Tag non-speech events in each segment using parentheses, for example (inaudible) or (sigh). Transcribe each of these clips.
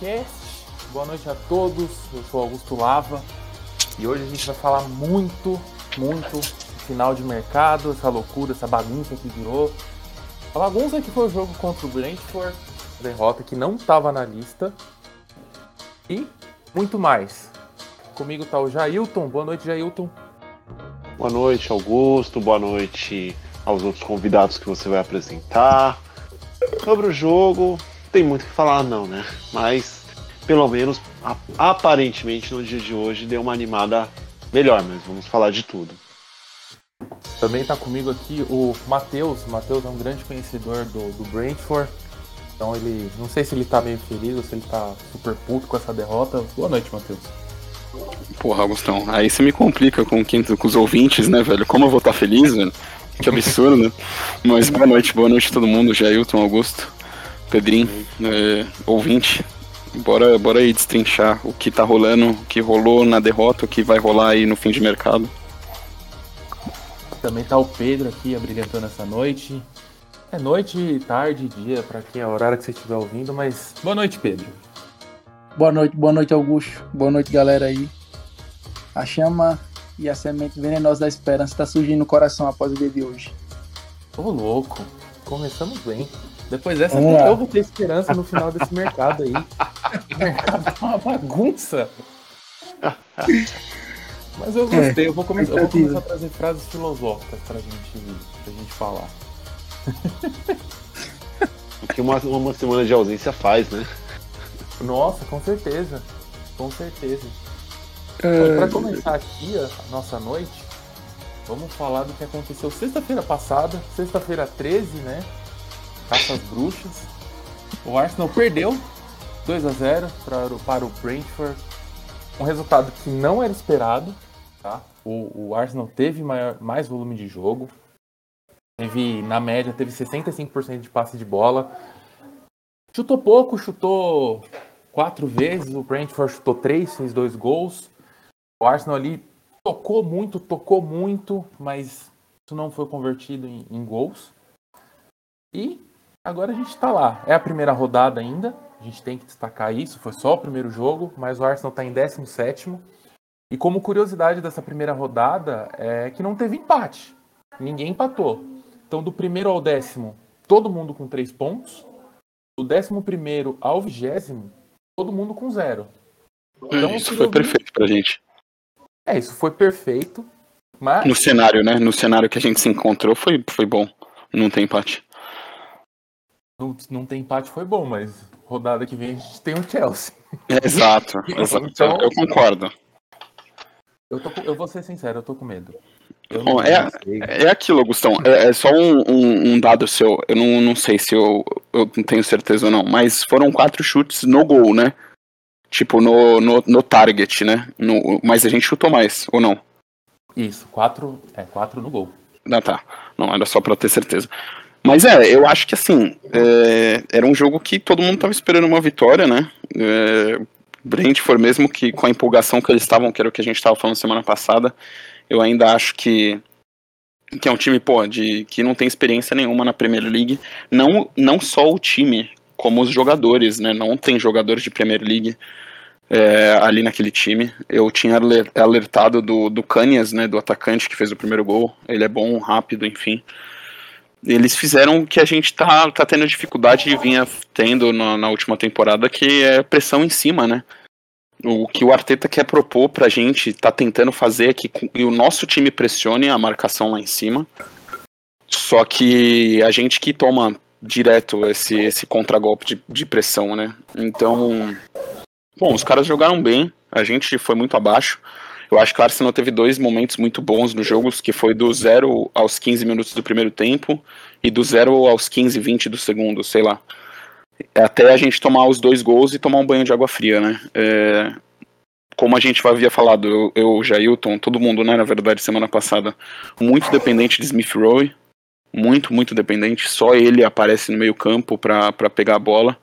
Cast. Boa noite a todos. Eu sou Augusto Lava e hoje a gente vai falar muito, muito final de mercado, essa loucura, essa bagunça que virou. A bagunça que foi o jogo contra o Brentford, derrota que não estava na lista e muito mais. Comigo tá o Jailton. Boa noite, Jailton. Boa noite, Augusto. Boa noite aos outros convidados que você vai apresentar. Sobre o jogo, tem muito o que falar, não, né? Mas, pelo menos, aparentemente, no dia de hoje, deu uma animada melhor, mas vamos falar de tudo. Também está comigo aqui o Matheus. O Matheus é um grande conhecedor do, do Brentford. Então ele. Não sei se ele está meio feliz ou se ele está super puto com essa derrota. Boa noite, Matheus. Porra, Augustão, aí você me complica com, quem, com os ouvintes, né, velho? Como eu vou estar tá feliz, velho? Que absurdo. Mas boa noite, boa noite a todo mundo, Jailton, Augusto. Pedrinho, é, ouvinte, bora, bora aí destrinchar o que tá rolando, o que rolou na derrota, o que vai rolar aí no fim de mercado. Também tá o Pedro aqui abrilhantando essa noite. É noite, tarde, dia, para que é a horário que você estiver ouvindo, mas boa noite, Pedro. Boa noite, boa noite, Augusto. Boa noite, galera aí. A chama e a semente venenosa da esperança está surgindo no coração após o dia de hoje. Ô, louco. Começamos bem. Depois dessa, é. eu vou ter esperança no final desse mercado aí. O (laughs) mercado tá uma bagunça. Mas eu gostei, é, eu, vou começar, eu vou começar a trazer frases filosóficas pra gente, pra gente falar. (laughs) O que uma, uma semana de ausência faz, né? Nossa, com certeza. Com certeza. É... Para começar aqui a nossa noite, vamos falar do que aconteceu sexta-feira passada, sexta-feira 13, né? Caça às bruxas. O Arsenal perdeu 2 a 0 para, para o Brentford. Um resultado que não era esperado. Tá? O, o Arsenal teve maior, mais volume de jogo. Teve, na média, teve 65% de passe de bola. Chutou pouco, chutou quatro vezes. O Brentford chutou três, fez dois gols. O Arsenal ali tocou muito, tocou muito, mas isso não foi convertido em, em gols. E Agora a gente está lá. É a primeira rodada ainda. A gente tem que destacar isso. Foi só o primeiro jogo, mas o Arsenal está em 17. E como curiosidade dessa primeira rodada é que não teve empate. Ninguém empatou. Então, do primeiro ao décimo, todo mundo com três pontos. Do décimo primeiro ao vigésimo, todo mundo com zero. Então, isso foi perfeito pra gente. É, isso foi perfeito. Mas... No cenário, né? No cenário que a gente se encontrou foi, foi bom. Não tem empate não, não tem empate foi bom, mas rodada que vem a gente tem o Chelsea. Exato, (laughs) exato. Então, eu concordo. Eu, tô, eu vou ser sincero, eu tô com medo. Bom, é, é aquilo, Augustão. É, é só um, um, um, dado seu. Eu não, não sei se eu, eu não tenho certeza ou não, mas foram quatro chutes no gol, né? Tipo, no, no, no target, né? No, mas a gente chutou mais, ou não? Isso, quatro, é, quatro no gol. Ah, tá. Não, era só pra ter certeza. Mas é, eu acho que assim, é, era um jogo que todo mundo estava esperando uma vitória, né? É, Brentford, mesmo que com a empolgação que eles estavam, que era o que a gente estava falando semana passada, eu ainda acho que, que é um time, pô, de, que não tem experiência nenhuma na Premier League. Não, não só o time, como os jogadores, né? Não tem jogadores de Premier League é, ali naquele time. Eu tinha alertado do, do Canias, né? Do atacante que fez o primeiro gol. Ele é bom, rápido, enfim eles fizeram o que a gente tá, tá tendo dificuldade e vinha tendo na, na, última temporada, que é pressão em cima, né? O que o Arteta quer propor pra gente, tá tentando fazer é que o nosso time pressione a marcação lá em cima. Só que a gente que toma direto esse, esse contragolpe de, de pressão, né? Então, bom, os caras jogaram bem, a gente foi muito abaixo. Eu acho que o Arsenal teve dois momentos muito bons no jogo, que foi do 0 aos 15 minutos do primeiro tempo e do 0 aos 15, 20 do segundo, sei lá. Até a gente tomar os dois gols e tomar um banho de água fria, né? É, como a gente havia falado, eu, eu, Jailton, todo mundo, né, na verdade, semana passada, muito dependente de Smith Rowe, muito, muito dependente, só ele aparece no meio campo para pegar a bola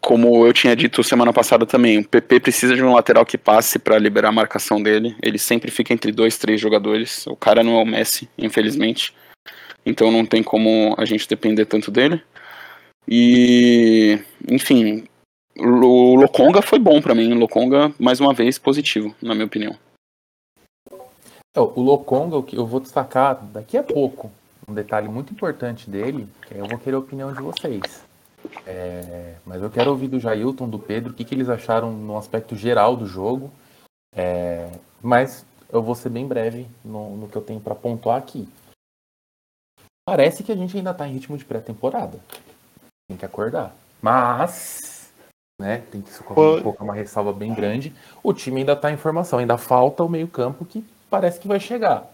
como eu tinha dito semana passada também, o PP precisa de um lateral que passe para liberar a marcação dele. Ele sempre fica entre dois, três jogadores. O cara não é o Messi, infelizmente. Então não tem como a gente depender tanto dele. E, enfim, o Lokonga foi bom para mim. O Lokonga, mais uma vez, positivo, na minha opinião. É, o Lokonga, eu vou destacar daqui a pouco um detalhe muito importante dele, que eu vou querer a opinião de vocês. É, mas eu quero ouvir do Jailton, do Pedro, o que, que eles acharam no aspecto geral do jogo. É, mas eu vou ser bem breve no, no que eu tenho para pontuar aqui. Parece que a gente ainda está em ritmo de pré-temporada. Tem que acordar. Mas, né, tem que colocar uma ressalva bem grande. O time ainda está em formação, ainda falta o meio-campo que parece que vai chegar.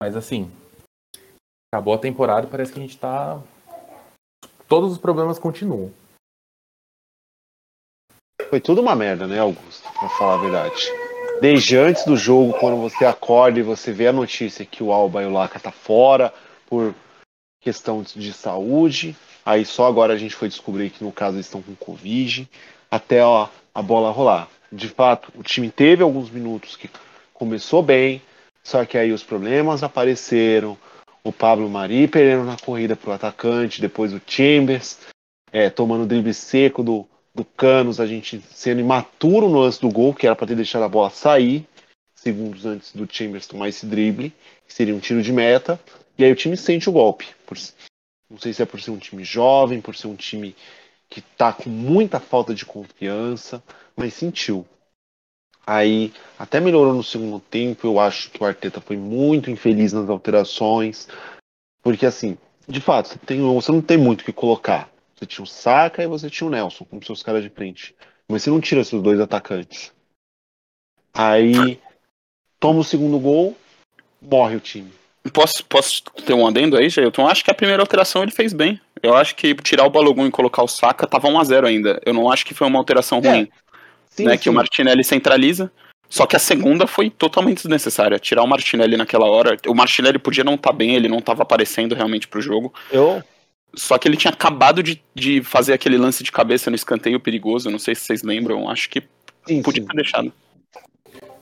Mas assim, acabou a temporada parece que a gente está. Todos os problemas continuam. Foi tudo uma merda, né, Augusto? Pra falar a verdade. Desde antes do jogo, quando você acorda e você vê a notícia que o Alba e o Laca tá fora por questão de saúde. Aí só agora a gente foi descobrir que no caso eles estão com Covid, até ó, a bola rolar. De fato, o time teve alguns minutos que começou bem, só que aí os problemas apareceram. O Pablo Mari perdendo na corrida para o atacante, depois o Chambers é, tomando o drible seco do, do Canos, a gente sendo imaturo no lance do gol, que era para ter deixado a bola sair, segundos antes do Chambers tomar esse drible, que seria um tiro de meta. E aí o time sente o golpe. Por, não sei se é por ser um time jovem, por ser um time que tá com muita falta de confiança, mas sentiu. Aí até melhorou no segundo tempo. Eu acho que o Arteta foi muito infeliz nas alterações. Porque assim, de fato, você, tem, você não tem muito o que colocar. Você tinha o Saka e você tinha o Nelson como seus caras de frente. Mas você não tira esses dois atacantes. Aí toma o segundo gol, morre o time. Posso, posso ter um adendo aí, Jailton? Acho que a primeira alteração ele fez bem. Eu acho que tirar o Balogun e colocar o Saka tava 1x0 ainda. Eu não acho que foi uma alteração é. Sim, né, sim. Que o Martinelli centraliza. Só que a segunda foi totalmente desnecessária. Tirar o Martinelli naquela hora. O Martinelli podia não estar tá bem, ele não estava aparecendo realmente pro jogo. Eu. Só que ele tinha acabado de, de fazer aquele lance de cabeça no escanteio perigoso. Não sei se vocês lembram. Acho que sim, podia ter deixado.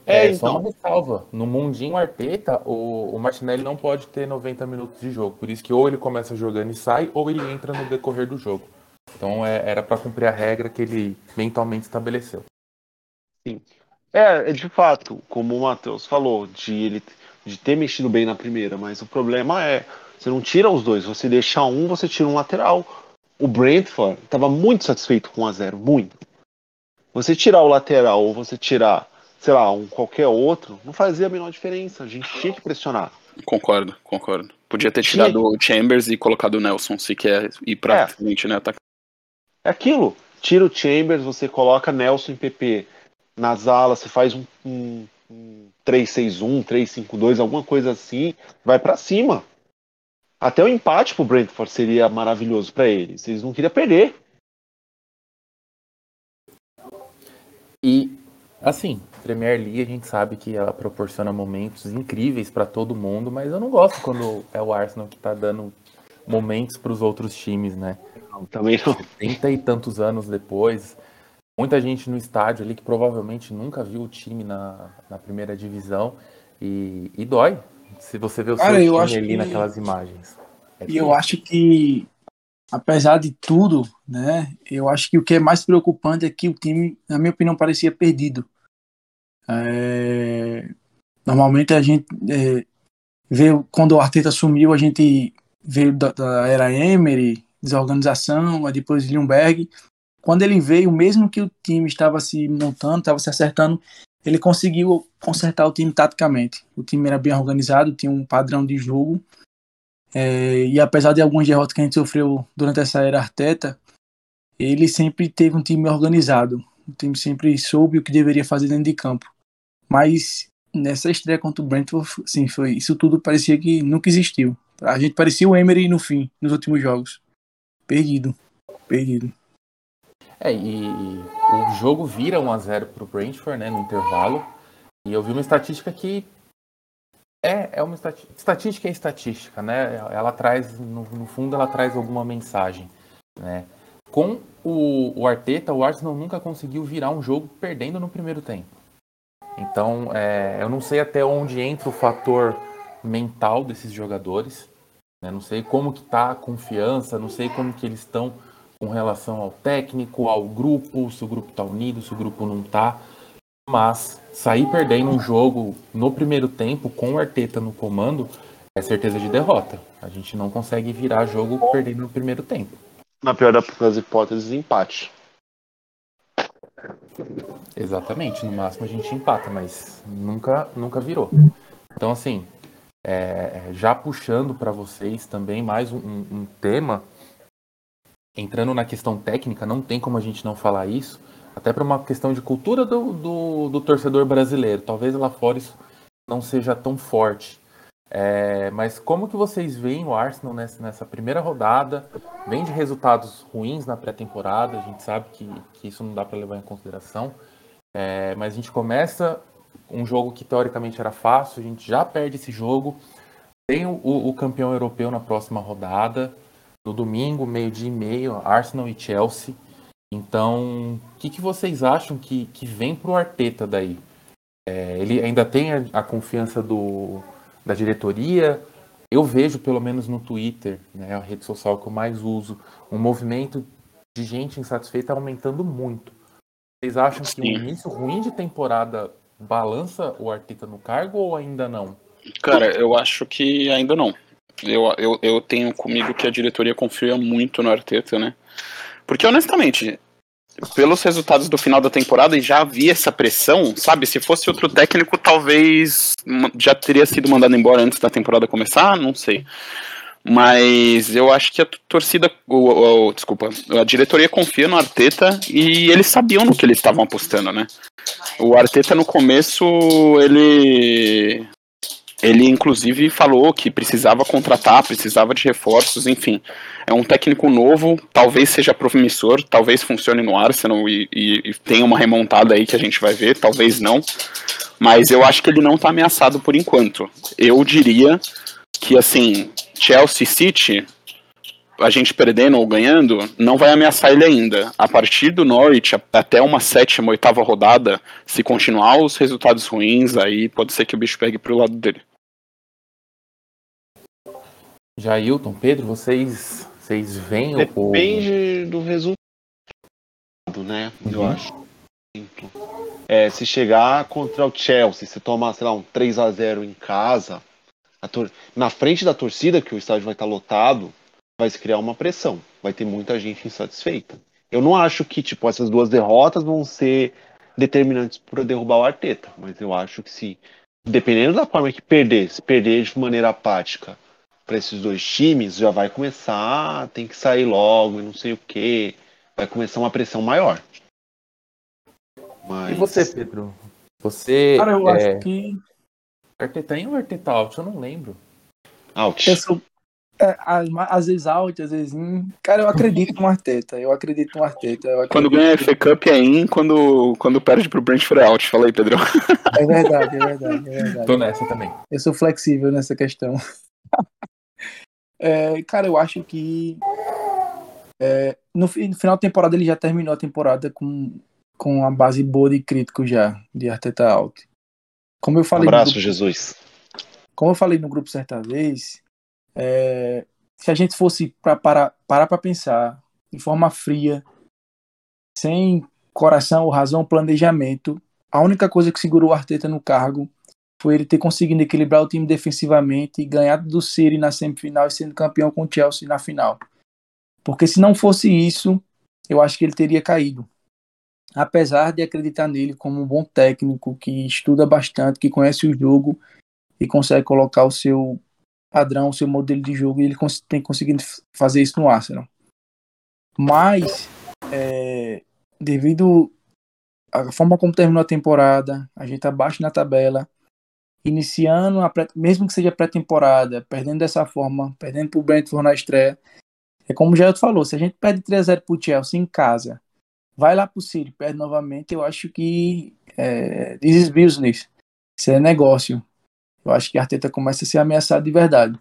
É, é então. só uma ressalva. No mundinho Arteta, o, o Martinelli não pode ter 90 minutos de jogo. Por isso que ou ele começa jogando e sai, ou ele entra no decorrer do jogo. Então é, era para cumprir a regra que ele mentalmente estabeleceu. Sim. É, é, de fato, como o Matheus falou, de ele de ter mexido bem na primeira, mas o problema é, você não tira os dois, você deixa um, você tira um lateral. O Brentford estava muito satisfeito com 1 a 0, muito. Você tirar o lateral ou você tirar sei lá, um qualquer outro, não fazia a menor diferença. A gente tinha que pressionar. Concordo, concordo. Podia ter tirado o Chambers e colocado o Nelson, se quer ir pra é. frente, né? É aquilo. Tira o Chambers, você coloca Nelson e PP nas alas, você faz um, um, um 3-6-1, 3-5-2, alguma coisa assim, vai para cima. Até o empate pro Brentford seria maravilhoso para eles. Eles não queriam perder. E, assim, Premier League a gente sabe que ela proporciona momentos incríveis para todo mundo, mas eu não gosto quando é o Arsenal que tá dando momentos para os outros times, né? Não, também não. Trinta e tantos anos depois, muita gente no estádio ali que provavelmente nunca viu o time na, na primeira divisão e, e dói se você vê o Cara, seu time ali que... naquelas imagens. É e eu acho que, apesar de tudo, né, eu acho que o que é mais preocupante é que o time, na minha opinião, parecia perdido. É, normalmente a gente é, vê quando o Arteta assumiu, a gente veio da, da era Emery, desorganização, depois Lindbergh. Quando ele veio, mesmo que o time estava se montando, estava se acertando, ele conseguiu consertar o time taticamente. O time era bem organizado, tinha um padrão de jogo. É, e apesar de algumas derrotas que a gente sofreu durante essa era Arteta, ele sempre teve um time organizado. O time sempre soube o que deveria fazer dentro de campo. Mas nessa estreia contra o Brentford, sim, foi isso tudo parecia que nunca existiu. A gente parecia o Emery no fim, nos últimos jogos. Perdido. Perdido. É, e o jogo vira 1 a 0 pro Brentford, né, no intervalo. E eu vi uma estatística que é, é uma estatística, estatística é estatística, né? Ela traz, no, no fundo, ela traz alguma mensagem, né? Com o, o Arteta, o Arsenal nunca conseguiu virar um jogo perdendo no primeiro tempo. Então, é, eu não sei até onde entra o fator mental desses jogadores. Né? Não sei como que tá a confiança, não sei como que eles estão com relação ao técnico, ao grupo, se o grupo está unido, se o grupo não está. Mas sair perdendo um jogo no primeiro tempo com o Arteta no comando é certeza de derrota. A gente não consegue virar jogo perdendo no primeiro tempo. Na pior das hipóteses, empate. Exatamente, no máximo a gente empata, mas nunca, nunca virou. Então, assim, é, já puxando para vocês também mais um, um, tema, entrando na questão técnica, não tem como a gente não falar isso, até para uma questão de cultura do, do, do, torcedor brasileiro. Talvez lá fora isso não seja tão forte. É, mas como que vocês veem o Arsenal nessa, nessa primeira rodada? Vem de resultados ruins na pré-temporada, a gente sabe que, que isso não dá para levar em consideração. É, mas a gente começa um jogo que teoricamente era fácil, a gente já perde esse jogo. Tem o, o campeão europeu na próxima rodada, no domingo, meio-dia e meio, Arsenal e Chelsea. Então, o que, que vocês acham que, que vem para o Arteta daí? É, ele ainda tem a, a, confiança do, da diretoria? Eu vejo, pelo menos no Twitter, né, a rede social que eu mais uso, um movimento de gente insatisfeita aumentando muito. Vocês acham Sim. que o início ruim de temporada balança o Arteta no cargo ou ainda não? Cara, eu acho que ainda não. Eu, eu, eu tenho comigo que a diretoria confia muito no Arteta, né? Porque, honestamente, pelos resultados do final da temporada, já havia essa pressão, sabe? Se fosse outro técnico, talvez já teria sido mandado embora antes da temporada começar, não sei. Mas eu acho que a torcida, o, desculpa, a diretoria confia no Arteta e eles sabiam no que eles estavam apostando, né? O Arteta no começo, ele ele inclusive falou que precisava contratar, precisava de reforços, enfim. É um técnico novo, talvez seja promissor, talvez funcione no Arsenal e, e, e tenha uma remontada aí que a gente vai ver, talvez não. Mas eu acho que ele não está ameaçado por enquanto. Eu diria que assim, Chelsea City, a gente perdendo ou ganhando, não vai ameaçar ele ainda. A partir do Norwich, até uma sétima, oitava rodada, se continuar os resultados ruins, aí pode ser que o bicho pegue pro lado dele. Jailton, Pedro, vocês, vocês veem Depende o... do resultado, né? Uhum. Eu acho. É, se chegar contra o Chelsea, se tomar, sei lá, um 3 a 0 em casa, tor... na frente da torcida, que o estádio vai estar lotado, vai se criar uma pressão. Vai ter muita gente insatisfeita. Eu não acho que, tipo, essas duas derrotas vão ser determinantes para derrubar o Arteta, mas eu acho que se, dependendo da forma que perder, se perder de maneira apática para esses dois times, já vai começar, tem que sair logo e não sei o que. Vai começar uma pressão maior. Mas... E você, Pedro? Você. Cara, eu é... acho que. Arteta in ou Arteta out? Eu não lembro. Out. Eu sou... É, às vezes out, às vezes in. Cara, eu acredito no Arteta. Eu acredito no Arteta. Acredito... Quando ganha a FA Cup é in, quando, quando perde pro Brentford é out. Fala aí, Pedro. É verdade, é verdade, é verdade. Tô nessa também. Eu sou flexível nessa questão. É, cara, eu acho que é, no, no, final da temporada ele já terminou a temporada com, com uma base boa de crítico já, de Arteta Out. Como eu falei. Um abraço, grupo, Jesus. Como eu falei no grupo certa vez, é, se a gente fosse para parar para pensar de forma fria, sem coração, razão, planejamento, a única coisa que segurou o Arteta no cargo foi ele ter conseguido equilibrar o time defensivamente e ganhar do City na semifinal e sendo campeão com o Chelsea na final. Porque se não fosse isso, eu acho que ele teria caído. Apesar de acreditar nele como um bom técnico que estuda bastante, que conhece o jogo e consegue colocar o seu padrão, o seu modelo de jogo, e ele tem conseguido fazer isso no Arsenal. Mas, é, devido à forma como terminou a temporada, a gente abaixo na tabela, iniciando, a pré, mesmo que seja pré-temporada, perdendo dessa forma, perdendo para o Brentford na estreia, é como o Geraldo falou, se a gente perde 3x0 para o Chelsea em casa, vai lá para o City, perde novamente, eu acho que é, this is business, isso é negócio. Eu acho que a Arteta começa a ser ameaçado de verdade.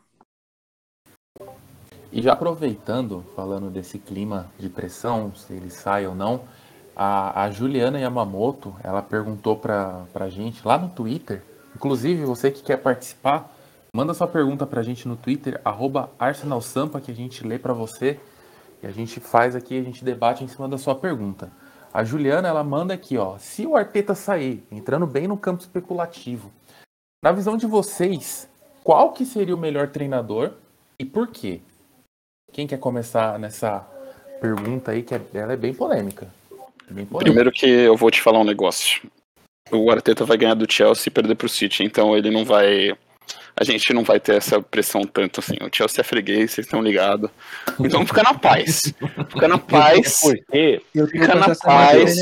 E já aproveitando, falando desse clima de pressão, se ele sai ou não, a, a Juliana Yamamoto, ela perguntou para a gente lá no Twitter Inclusive, você que quer participar, manda sua pergunta pra gente no Twitter, ArsenalSampa, que a gente lê para você. E a gente faz aqui, a gente debate em cima da sua pergunta. A Juliana, ela manda aqui, ó. Se o Arteta sair, entrando bem no campo especulativo, na visão de vocês, qual que seria o melhor treinador e por quê? Quem quer começar nessa pergunta aí, que é, ela é bem polêmica. bem polêmica. Primeiro que eu vou te falar um negócio. O Arteta vai ganhar do Chelsea e perder pro City, então ele não vai a gente não vai ter essa pressão tanto assim. O Chelsea é freguês, vocês estão ligados. Então fica na paz. Fica na paz. Porque fica na paz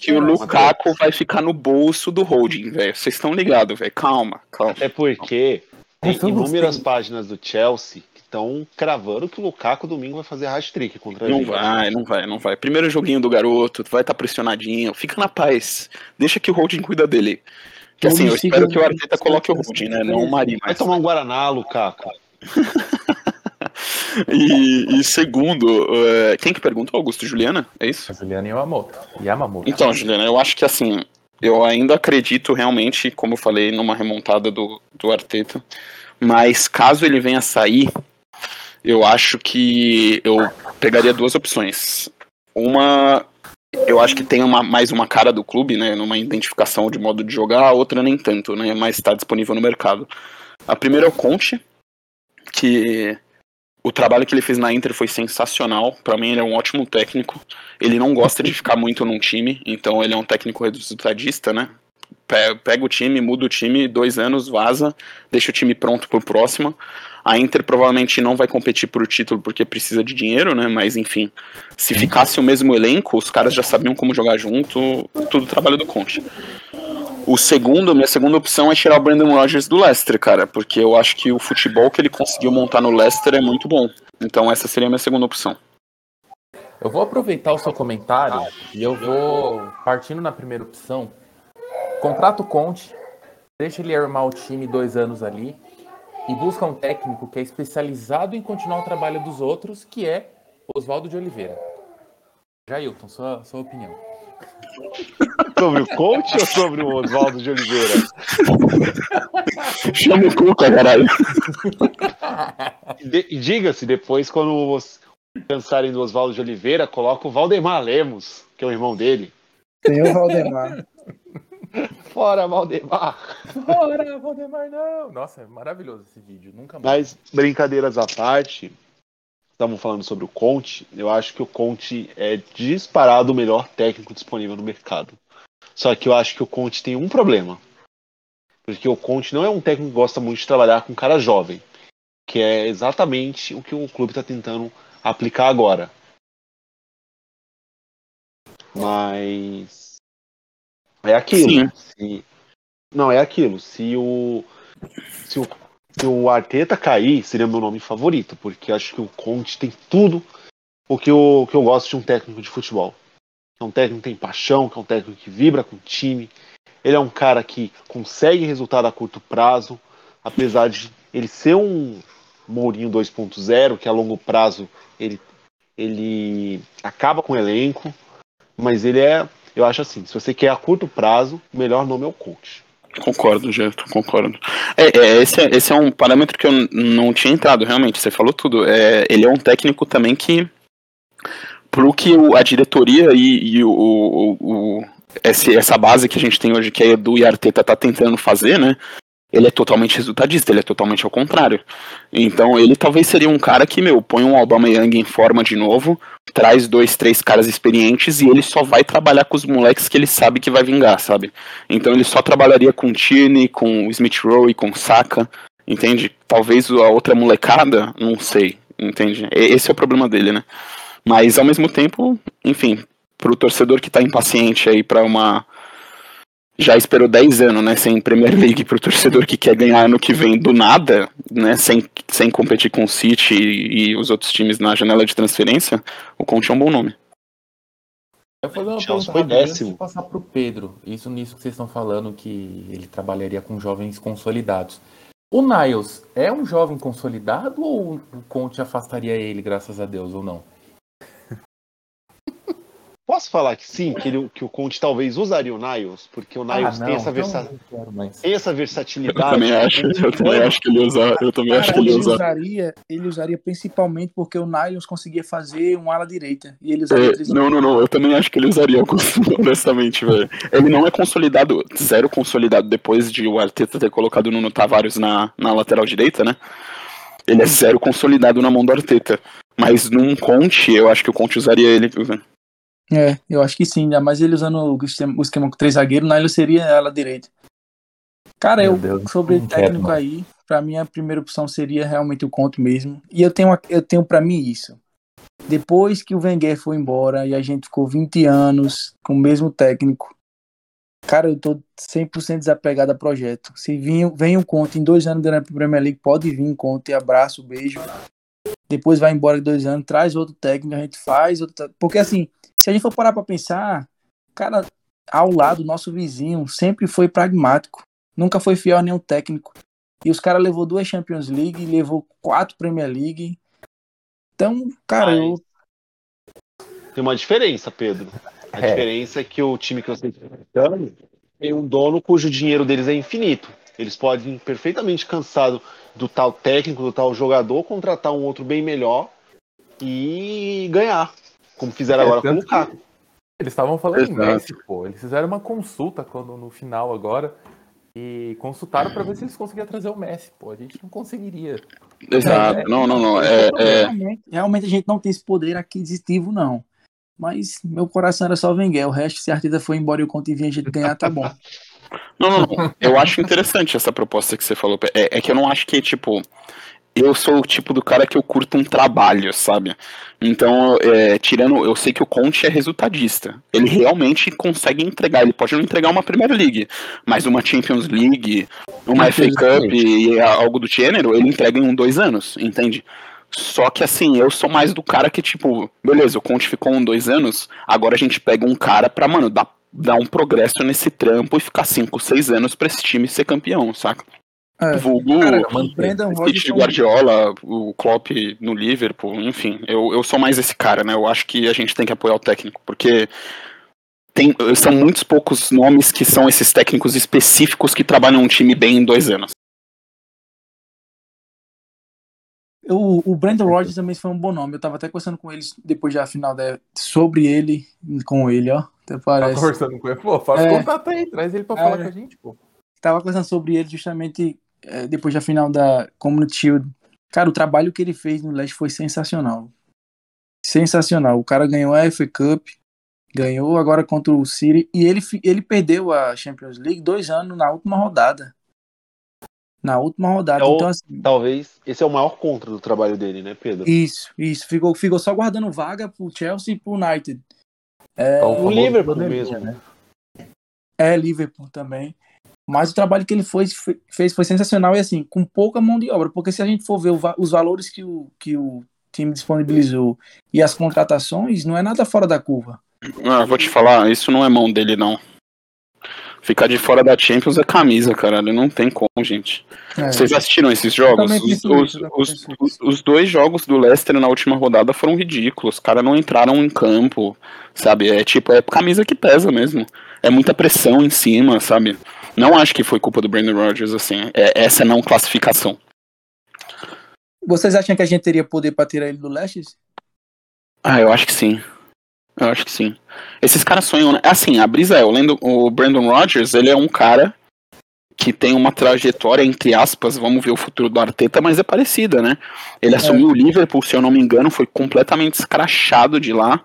que o Lukaku vai ficar no bolso do holding, velho. Vocês estão ligados, velho. Calma, calma. É porque tem inúmeras páginas do Chelsea estão cravando que o Lukaku domingo vai fazer hat-trick contra a Não vai, não vai, não vai. Primeiro joguinho do garoto, vai estar tá pressionadinho. Fica na paz. Deixa que o holding cuida dele. Que assim, eu espero que o Arteta coloque o Rudy, né? Não o Mari. Vai tomar um Guaraná, Lukaku. (laughs) e, e, segundo, uh, quem que perguntou? Augusto Juliana? É isso? A Juliana Yamamoto. Yamamoto. Então, Juliana, eu acho que assim, eu ainda acredito realmente, como eu falei, numa remontada do, do Arteta. Mas caso ele venha sair, eu acho que eu pegaria duas opções. Uma eu acho que tem uma, mais uma cara do clube, né? Numa identificação de modo de jogar, a outra nem tanto, né? Mas está disponível no mercado. A primeira é o Conte, que o trabalho que ele fez na Inter foi sensacional. Para mim, ele é um ótimo técnico. Ele não gosta de ficar muito num time, então ele é um técnico resultadista, né? Pega o time, muda o time, dois anos, vaza, deixa o time pronto pro próximo. A Inter provavelmente não vai competir por título porque precisa de dinheiro, né? Mas enfim, se ficasse o mesmo elenco, os caras já sabiam como jogar junto, tudo trabalho do Conte. O segundo, minha segunda opção é tirar o Brandon Rodgers do Leicester, cara, porque eu acho que o futebol que ele conseguiu montar no Leicester é muito bom. Então essa seria a minha segunda opção. Eu vou aproveitar o seu comentário e eu vou partindo na primeira opção. Contrato Conte, deixa ele armar o time dois anos ali e busca um técnico que é especializado em continuar o trabalho dos outros, que é Oswaldo de Oliveira. Jailton, sua, sua opinião. Sobre o coach ou sobre o Oswaldo de Oliveira? (laughs) Chama o Cuca, caralho. E diga-se, depois, quando pensarem no Oswaldo de Oliveira, coloca o Valdemar Lemos, que é o irmão dele. Tem o Valdemar. Fora, Valdemar! Fora, Valdemar, não! Nossa, é maravilhoso esse vídeo, nunca mais. Mas, brincadeiras à parte, estamos falando sobre o Conte, eu acho que o Conte é disparado o melhor técnico disponível no mercado. Só que eu acho que o Conte tem um problema. Porque o Conte não é um técnico que gosta muito de trabalhar com cara jovem. Que é exatamente o que o clube está tentando aplicar agora. Mas é aquilo. Se... Não, é aquilo. Se o... se o. Se o Arteta cair, seria meu nome favorito, porque acho que o Conte tem tudo o que eu, que eu gosto de um técnico de futebol. É um técnico que tem paixão, que é um técnico que vibra com o time. Ele é um cara que consegue resultado a curto prazo, apesar de ele ser um Mourinho 2.0, que a longo prazo ele, ele acaba com o elenco, mas ele é eu acho assim, se você quer a curto prazo, o melhor nome é o coach. Concordo, Gerto, concordo. É, é, esse, é, esse é um parâmetro que eu não tinha entrado, realmente, você falou tudo. É, ele é um técnico também que, pro que a diretoria e, e o, o, o esse, essa base que a gente tem hoje, que a Edu e Arteta tá tentando fazer, né? ele é totalmente resultadista, ele é totalmente ao contrário. Então ele talvez seria um cara que, meu, põe um Obama Young em forma de novo, traz dois, três caras experientes e ele só vai trabalhar com os moleques que ele sabe que vai vingar, sabe? Então ele só trabalharia com Tierney, com Smith Rowe com Saka, entende? Talvez a outra molecada, não sei, entende? Esse é o problema dele, né? Mas ao mesmo tempo, enfim, pro torcedor que tá impaciente aí para uma já esperou 10 anos, né, sem Premier League para o torcedor que quer ganhar ano que vem do nada, né, sem, sem competir com o City e, e os outros times na janela de transferência, o Conte é um bom nome. Eu vou fazer uma pergunta foi décimo. passar para o Pedro, isso nisso que vocês estão falando, que ele trabalharia com jovens consolidados. O Niles é um jovem consolidado ou o Conte afastaria ele, graças a Deus, ou não? Posso falar que sim, que, ele, que o Conte talvez usaria o Niles, porque o ah, Niles ah, tem, essa versa... mas... tem essa versatilidade. Eu também acho, eu também acho que ele usa, eu também Cara, acho que ele, ele usa. usaria, ele usaria principalmente porque o Niles conseguia fazer um ala direita e ele usaria é, Não, não, não, eu também acho que ele usaria, (laughs) honestamente, velho. Ele não é consolidado, zero consolidado depois de o Arteta ter colocado o Nuno Tavares na, na lateral direita, né? Ele é zero consolidado na mão do Arteta. Mas num Conte, eu acho que o Conte usaria ele, velho. É, eu acho que sim, ainda mais ele usando o esquema, o esquema com três zagueiros, na ele seria ela direita. Cara, Meu eu Deus, sobre técnico quero, aí, pra mim a primeira opção seria realmente o Conte mesmo. E eu tenho, eu tenho para mim isso. Depois que o Wenger foi embora e a gente ficou 20 anos com o mesmo técnico, cara, eu tô 100% desapegado a projeto. Se vem, vem um Conte em dois anos da Premier League, pode vir um Conte, abraço, beijo. Depois vai embora em dois anos, traz outro técnico, a gente faz outro. Porque assim, se a gente for parar para pensar, cara, ao lado, nosso vizinho sempre foi pragmático, nunca foi fiel a nenhum técnico. E os caras levou duas Champions League, levou quatro Premier League. Então, cara, Mas... eu... Tem uma diferença, Pedro. A é. diferença é que o time que você está tem um dono cujo dinheiro deles é infinito. Eles podem perfeitamente cansado do tal técnico, do tal jogador, contratar um outro bem melhor e ganhar. Como fizeram é, agora com o Lukaku. Eles estavam falando Exato. em Messi, pô. Eles fizeram uma consulta quando, no final agora e consultaram para ver se eles conseguiam trazer o Messi, pô. A gente não conseguiria. Exato. É, não, não, não. É, é... Realmente, realmente, a gente não tem esse poder aquisitivo, não. Mas meu coração era só Wenger. O resto, se a Arteta foi embora e o Conte vinha a gente ganhar, tá bom. Não, não, não. Eu acho interessante essa proposta que você falou. É, é que eu não acho que, tipo, eu sou o tipo do cara que eu curto um trabalho, sabe? Então, é, tirando, eu sei que o Conte é resultadista. Ele realmente consegue entregar. Ele pode não entregar uma Premier League, mas uma Champions League, uma FA Cup e algo do gênero, ele entrega em um, dois anos, entende? Só que assim, eu sou mais do cara que, tipo, beleza, o Conte ficou um, dois anos, agora a gente pega um cara pra, mano, dar, dar um progresso nesse trampo e ficar cinco, seis anos pra esse time ser campeão, saca? É, Vulgo, Brendan Rodgers Guardiola, o Klopp no Liverpool, enfim, eu, eu sou mais esse cara, né? Eu acho que a gente tem que apoiar o técnico, porque tem, são muitos poucos nomes que são esses técnicos específicos que trabalham um time bem em dois anos. O, o Brandon Rodgers também foi um bom nome. Eu tava até conversando com eles depois da final da, sobre ele, com ele, ó. Até parece. Tá conversando com ele? Pô, faz é, contato aí, traz ele pra é, falar com a gente, pô. Tava conversando sobre ele justamente é, depois da final da Community Shield, cara, o trabalho que ele fez no Leste foi sensacional. Sensacional. O cara ganhou a FA Cup, ganhou agora contra o City e ele, ele perdeu a Champions League dois anos na última rodada. Na última rodada. É o, então, assim, talvez esse é o maior contra do trabalho dele, né, Pedro? Isso, isso. Ficou, ficou só guardando vaga pro Chelsea e pro United. É, o Liverpool mesmo, né? É, Liverpool também. Mas o trabalho que ele foi, fez foi sensacional e assim, com pouca mão de obra, porque se a gente for ver os valores que o, que o time disponibilizou e as contratações, não é nada fora da curva. Ah, vou te falar, isso não é mão dele, não. Ficar de fora da Champions é camisa, cara. Não tem como, gente. É. Vocês assistiram esses jogos? Os, os, os, os, dois jogos do Leicester na última rodada foram ridículos. Os caras não entraram em campo, sabe? É tipo, é camisa que pesa mesmo. É muita pressão em cima, sabe? Não acho que foi culpa do Brandon Rodgers, assim. É, essa não classificação. Vocês acham que a gente teria poder para tirar ele do Leste? Ah, eu acho que sim. Eu acho que sim. Esses caras sonham. Né? Assim, a brisa é, o, Lendo, o Brandon Rodgers, ele é um cara que tem uma trajetória, entre aspas, vamos ver o futuro do Arteta, mas é parecida, né? Ele é. assumiu o Liverpool, se eu não me engano, foi completamente escrachado de lá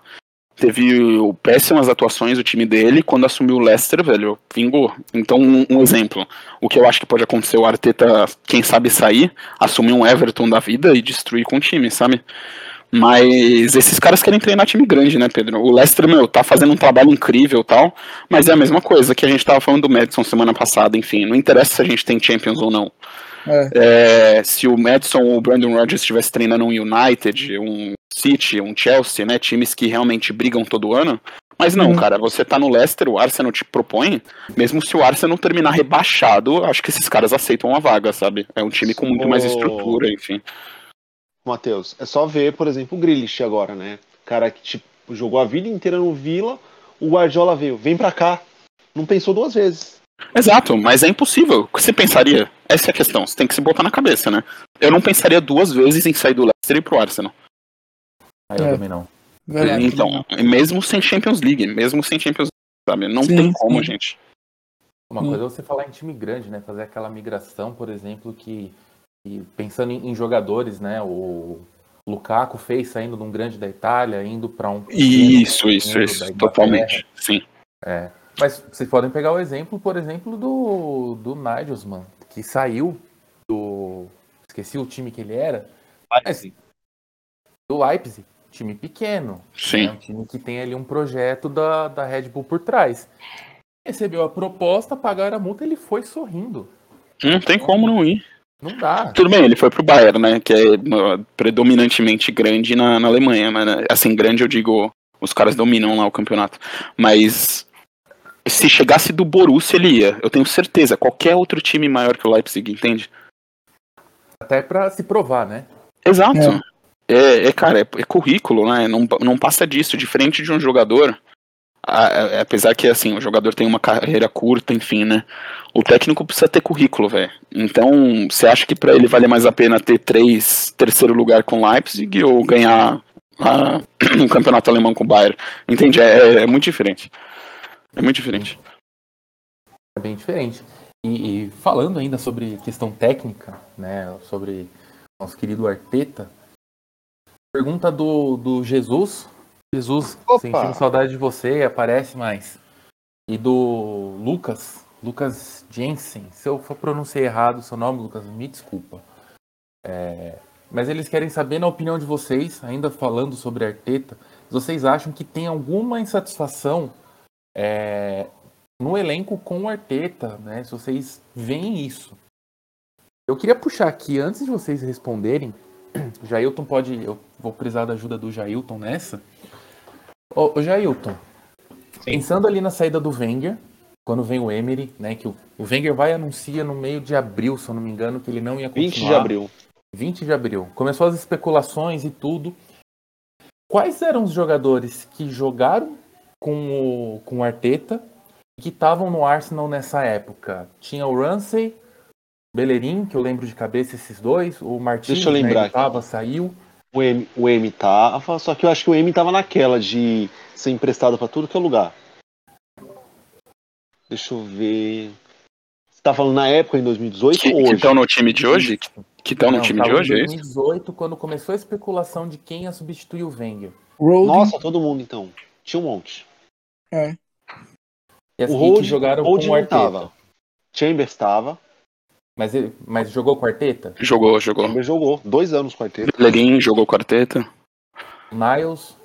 teve péssimas atuações do time dele, quando assumiu o Leicester, velho, vingou. Então, um, um, exemplo, o que eu acho que pode acontecer, o Arteta, quem sabe sair, assumir um Everton da vida e destruir com o time, sabe? Mas esses caras querem treinar time grande, né, Pedro? O Leicester, meu, tá fazendo um trabalho incrível tal, mas é a mesma coisa que a gente tava falando do Madison semana passada, enfim, não interessa se a gente tem Champions ou não. É. É, se o Madison ou o Brandon Rodgers estivesse treinando um United, um City, um Chelsea, né? Times que realmente brigam todo ano. Mas não, hum. cara, você tá no Leicester, o Arsenal te propõe, mesmo se o Arsenal terminar rebaixado, acho que esses caras aceitam a vaga, sabe? É um time com muito mais estrutura, enfim. Matheus, é só ver, por exemplo, o Grealish agora, né? Cara que, tipo, jogou a vida inteira no Vila, o Guardiola veio, vem pra cá. Não pensou duas vezes. Exato, mas é impossível. O que você pensaria? Essa é a questão, você tem que se botar na cabeça, né? Eu não pensaria duas vezes em sair do Leicester e ir pro Arsenal. Aí eu é. também não. Verdade. Então, mesmo sem Champions League, mesmo sem Champions League, sabe? Não sim, tem como, sim. gente. Uma coisa é você falar em time grande, né? Fazer aquela migração, por exemplo, que, que pensando em, em, jogadores, né? O Lukaku fez saindo de um grande da Itália, indo para um. Isso, isso, isso. Totalmente. Sim. É. Mas vocês podem pegar o exemplo, por exemplo, do, do Nigelsmann, que saiu do. Esqueci o time que ele era. Leipzig. Do Leipzig. Time pequeno. Sim. Né? Um time que tem ali um projeto da, da Red Bull por trás. Recebeu a proposta, pagaram a multa, ele foi sorrindo. Não tem como não ir. Não dá. Tudo bem, ele foi pro Bayern, né? Que é predominantemente grande na, na Alemanha, mas né? assim, grande eu digo, os caras dominam lá o campeonato. Mas se chegasse do Borussia, ele ia. Eu tenho certeza. Qualquer outro time maior que o Leipzig, entende? Até para se provar, né? Exato. É, é, é cara, é, é, currículo, né? Não, não passa disso. Diferente de um jogador, a, a, apesar que assim, o jogador tem uma carreira curta, enfim, né? O técnico precisa ter currículo, velho. Então, você acha que para ele vale mais a pena ter três terceiro lugar com Leipzig ou ganhar (clears throat) um campeonato alemão com o Bayern? Entende? É, é muito diferente. É muito diferente. É bem diferente. E, e, falando ainda sobre questão técnica, né, sobre nosso querido Arteta, pergunta do, do Jesus. Jesus, Opa. sentindo saudade de você, aparece mais. E do Lucas, Lucas Jensen. Se eu for pronunciar errado o seu nome, Lucas, me desculpa. É, mas eles querem saber, na opinião de vocês, ainda falando sobre Arteta, vocês acham que tem alguma insatisfação é, no elenco com o Arteta, né? Se vocês veem isso. Eu queria puxar aqui, antes de vocês responderem, o (clears throat) Jailton pode. Eu vou precisar da ajuda do Jailton nessa. Ô, ô Jailton, Sim. pensando ali na saída do Wenger, quando vem o Emery, né? Que o, o Wenger vai e anuncia no meio de abril, se eu não me engano, que ele não ia continuar. 20 de abril. 20 de abril. Começou as especulações e tudo. Quais eram os jogadores que jogaram com o, com o Arteta que estavam no Arsenal nessa época. Tinha o Ramsey, Bellerin, que eu lembro de cabeça esses dois, o Martins, Deixa eu né, lembrar né, tava, saiu. O M, o M tava, só que eu acho que o M tava naquela de ser emprestado para tudo que é lugar. Deixa eu ver. Você tá falando na época, em 2018 que, ou hoje? Que estão no time de hoje? Que estão no time de hoje, em 2018, é quando começou a especulação de quem ia substituir o Wenger. Nossa, todo mundo então. Tinha um monte. É. E o Hold, jogaram Hold com o Arteta. Tava. Chambers estava. Mas, ele, mas jogou quarteta? Jogou, jogou. Chambers jogou. Dois anos quarteta. Bellerin jogou quarteta. Niles?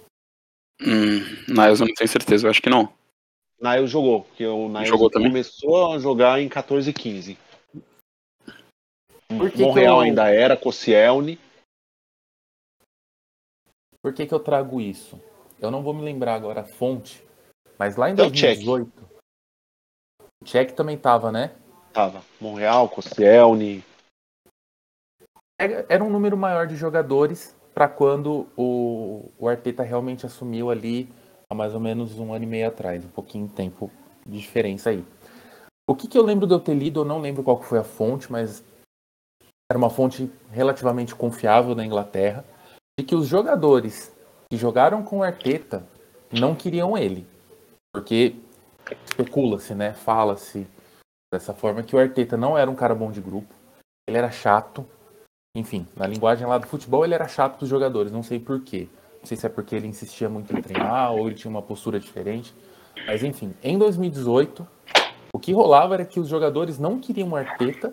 Hum, Niles eu não tenho certeza, eu acho que não. Niles jogou, porque o Niles jogou começou a jogar em 14 e 15. Por que Monreal eu... ainda era, Koscielny. Por que, que eu trago isso? Eu não vou me lembrar agora a fonte, mas lá em 2018. O Check também tava, né? Tava. Monreal, Koscielny. Era um número maior de jogadores para quando o, o Arteta realmente assumiu ali há mais ou menos um ano e meio atrás, um pouquinho de tempo de diferença aí. O que, que eu lembro de eu ter lido, eu não lembro qual foi a fonte, mas era uma fonte relativamente confiável da Inglaterra, de que os jogadores que jogaram com o Arteta não queriam ele. Porque especula-se, né? Fala-se dessa forma que o Arteta não era um cara bom de grupo, ele era chato. Enfim, na linguagem lá do futebol, ele era chato dos jogadores, não sei porquê. Não sei se é porque ele insistia muito em treinar ou ele tinha uma postura diferente. Mas enfim, em 2018, o que rolava era que os jogadores não queriam o Arteta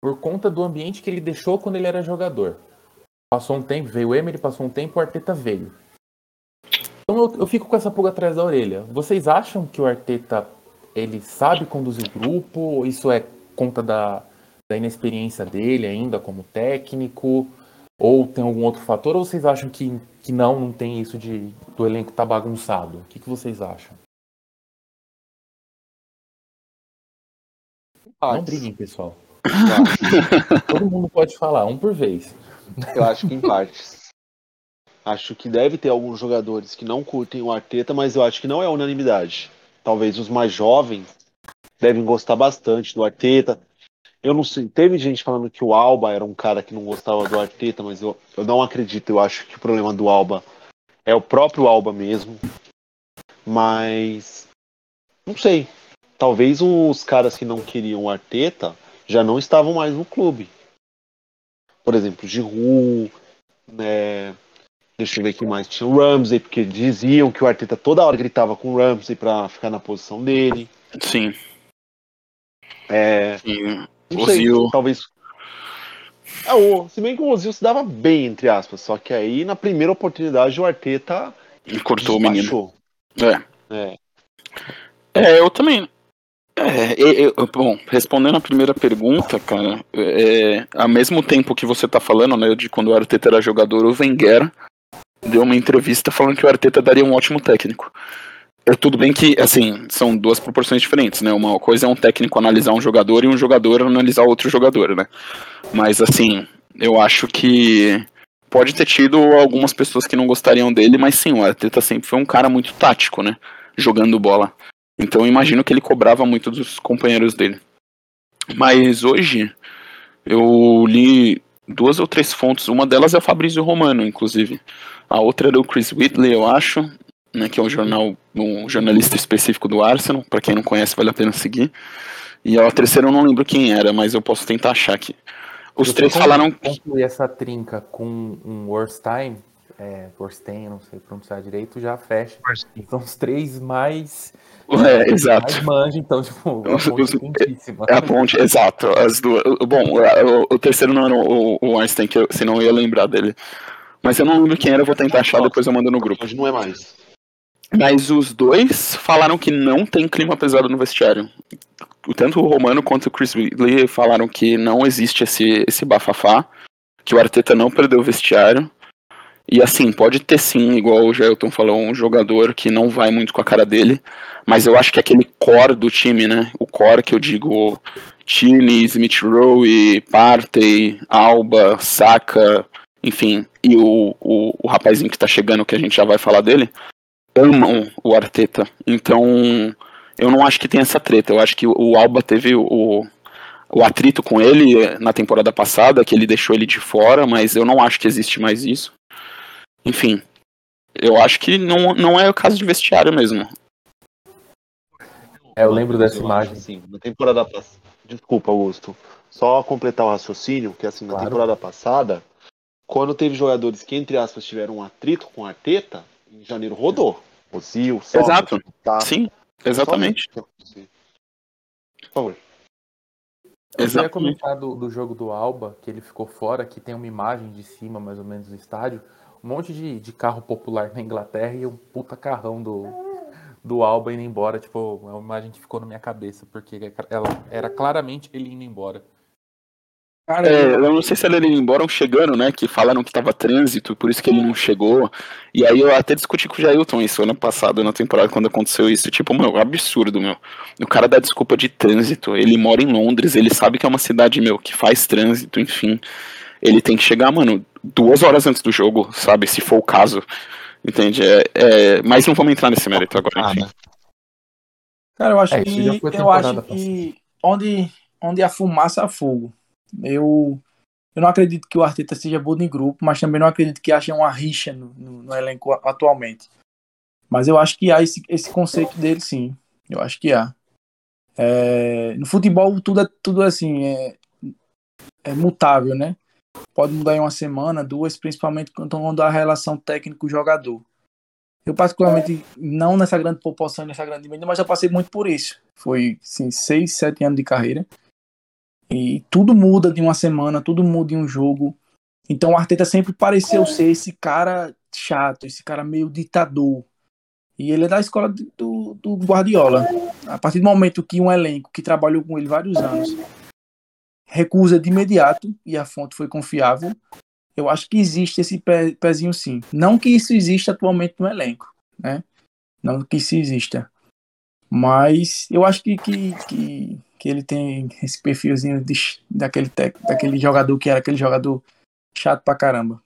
por conta do ambiente que ele deixou quando ele era jogador. Passou um tempo, veio o Emery, passou um tempo, o Arteta veio. Então eu, eu, fico com essa pulga atrás da orelha. Vocês acham que o Arteta ele sabe conduzir o grupo? Isso é conta da, da inexperiência dele ainda como técnico? Ou tem algum outro fator? Ou vocês acham que, que não, não tem isso de do elenco tá bagunçado? O que, que vocês acham? Não briguem, pessoal. (laughs) Todo mundo pode falar, um por vez. Eu acho que em partes. Acho que deve ter alguns jogadores que não curtem o Arteta, mas eu acho que não é unanimidade. Talvez os mais jovens devem gostar bastante do Arteta. Eu não sei, teve gente falando que o Alba era um cara que não gostava do Arteta, mas eu, eu não acredito. Eu acho que o problema do Alba é o próprio Alba mesmo. Mas não sei. Talvez os caras que não queriam o Arteta já não estavam mais no clube. Por exemplo, Giroud, né, Deixa eu ver aqui mais. Tinha o Ramsey, porque diziam que o Arteta toda hora gritava com o Ramsey pra ficar na posição dele. Sim. É. Sim. Não sei, talvez. É, o, se bem que o Ozil se dava bem, entre aspas. Só que aí, na primeira oportunidade, o Arteta. Cortou despachou. o menino. É. É. É, eu também. É, eu, eu, bom, respondendo a primeira pergunta, cara, é, ao mesmo tempo que você tá falando, né, de quando o Arteta era jogador, o Wenger deu uma entrevista falando que o Arteta daria um ótimo técnico. É tudo bem que, assim, são duas proporções diferentes, né? Uma coisa é um técnico analisar um jogador e um jogador analisar outro jogador, né? Mas, assim, eu acho que pode ter tido algumas pessoas que não gostariam dele, mas sim, o Arteta sempre foi um cara muito tático, né? Jogando bola. Então eu imagino que ele cobrava muito dos companheiros dele. Mas hoje eu li duas ou três fontes, uma delas é o Fabrício Romano, inclusive. A outra era o Chris Whitley, eu acho, né, que é um jornal, um jornalista específico do Arsenal, para quem não conhece vale a pena seguir. E a terceira eu não lembro quem era, mas eu posso tentar achar aqui. Os eu três falaram concluir essa trinca com um worst time, é, Worstein, não sei pronunciar direito, já fecha. Então os três mais (laughs) é, exato. Mais manja, então, tipo, (laughs) É a ponte, exato. As duas. Bom, o, o terceiro não era o, o Einstein, que eu, senão eu ia lembrar dele. Mas eu não lembro quem era, eu vou tentar achar, depois eu mando no grupo. Hoje não é mais. Mas os dois falaram que não tem clima pesado no vestiário. Tanto o Romano quanto o Chris Ridley falaram que não existe esse, esse bafafá, que o Arteta não perdeu o vestiário. E assim, pode ter sim, igual o Gelton falou, um jogador que não vai muito com a cara dele, mas eu acho que aquele core do time, né? O core que eu digo, Tini, Smith Rowe, Partey, Alba, Saka, enfim, e o, o, o rapazinho que tá chegando, que a gente já vai falar dele, amam o Arteta. Então, eu não acho que tem essa treta. Eu acho que o Alba teve o, o atrito com ele na temporada passada, que ele deixou ele de fora, mas eu não acho que existe mais isso. Enfim, eu acho que não, não é o caso de vestiário mesmo. É, eu lembro dessa eu imagem. Sim, na temporada passada. Desculpa, Augusto. Só completar o raciocínio, que assim, na temporada passada, quando teve jogadores que, entre aspas, tiveram um atrito com a Arteta, em janeiro rodou. O Zil, Exato. Tá. Sim, exatamente. Por favor. Eu queria comentar do, do jogo do Alba, que ele ficou fora, que tem uma imagem de cima, mais ou menos, do estádio. Um monte de, de carro popular na Inglaterra e um puta carrão do, do Alba indo embora. Tipo, é uma imagem que ficou na minha cabeça, porque ela era claramente ele indo embora. Cara, é, eu não sei se ele indo embora ou chegando, né? Que falaram que tava trânsito, por isso que ele não chegou. E aí eu até discuti com o Jailton isso ano passado, na temporada, quando aconteceu isso. Tipo, meu, absurdo, meu. O cara dá desculpa de trânsito. Ele mora em Londres, ele sabe que é uma cidade, meu, que faz trânsito, enfim. Ele tem que chegar, mano, duas horas antes do jogo, sabe? Se for o caso. Entende? É, é... Mas não vamos entrar nesse mérito agora, enfim. Cara, eu acho é, que. Eu acho que onde, onde a fumaça há fogo. Eu, eu não acredito que o Arteta seja bom em grupo, mas também não acredito que haja uma rixa no, no, no elenco atualmente. Mas eu acho que há esse, esse conceito dele, sim. Eu acho que há. É, no futebol, tudo é, tudo é assim, é, é mutável, né? Pode mudar em uma semana, duas, principalmente quando há relação técnico-jogador. Eu, particularmente, não nessa grande proporção, nessa grande medida, mas já passei muito por isso. Foi, assim, seis, sete anos de carreira. E tudo muda de uma semana, tudo muda em um jogo. Então o Arteta sempre pareceu ser esse cara chato, esse cara meio ditador. E ele é da escola do, do Guardiola. A partir do momento que um elenco que trabalhou com ele vários anos recusa de imediato, e a fonte foi confiável, eu acho que existe esse pé, pezinho sim. Não que isso exista atualmente no elenco, né? Não que isso exista. Mas eu acho que, que, que que ele tem esse perfilzinho de, daquele, tec, daquele jogador que era aquele jogador chato pra caramba.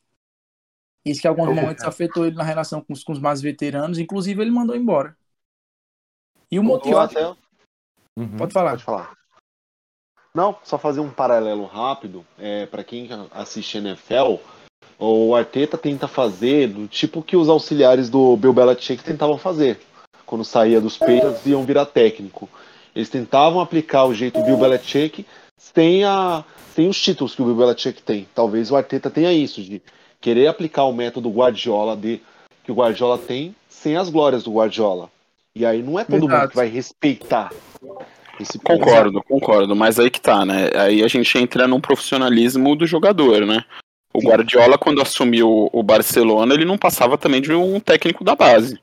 Isso que em alguns momentos afetou ele na relação com os, com os mais veteranos, inclusive ele mandou embora. E o Motiotti. Até... Uhum. Pode falar. Pode falar. Não, só fazer um paralelo rápido. É, para quem assiste NFL, o Arteta tenta fazer do tipo que os auxiliares do Bill Belichick tentavam fazer. Quando saía dos Patriots iam virar técnico. Eles tentavam aplicar o jeito Bill Belichick sem, a, sem os títulos que o Bill Belichick tem. Talvez o Arteta tenha isso, de querer aplicar o método Guardiola de, que o Guardiola tem sem as glórias do Guardiola. E aí não é todo Exato. mundo que vai respeitar. Esse concordo, concordo, mas aí que tá, né? Aí a gente entra num profissionalismo do jogador, né? O Guardiola, quando assumiu o Barcelona, ele não passava também de um técnico da base.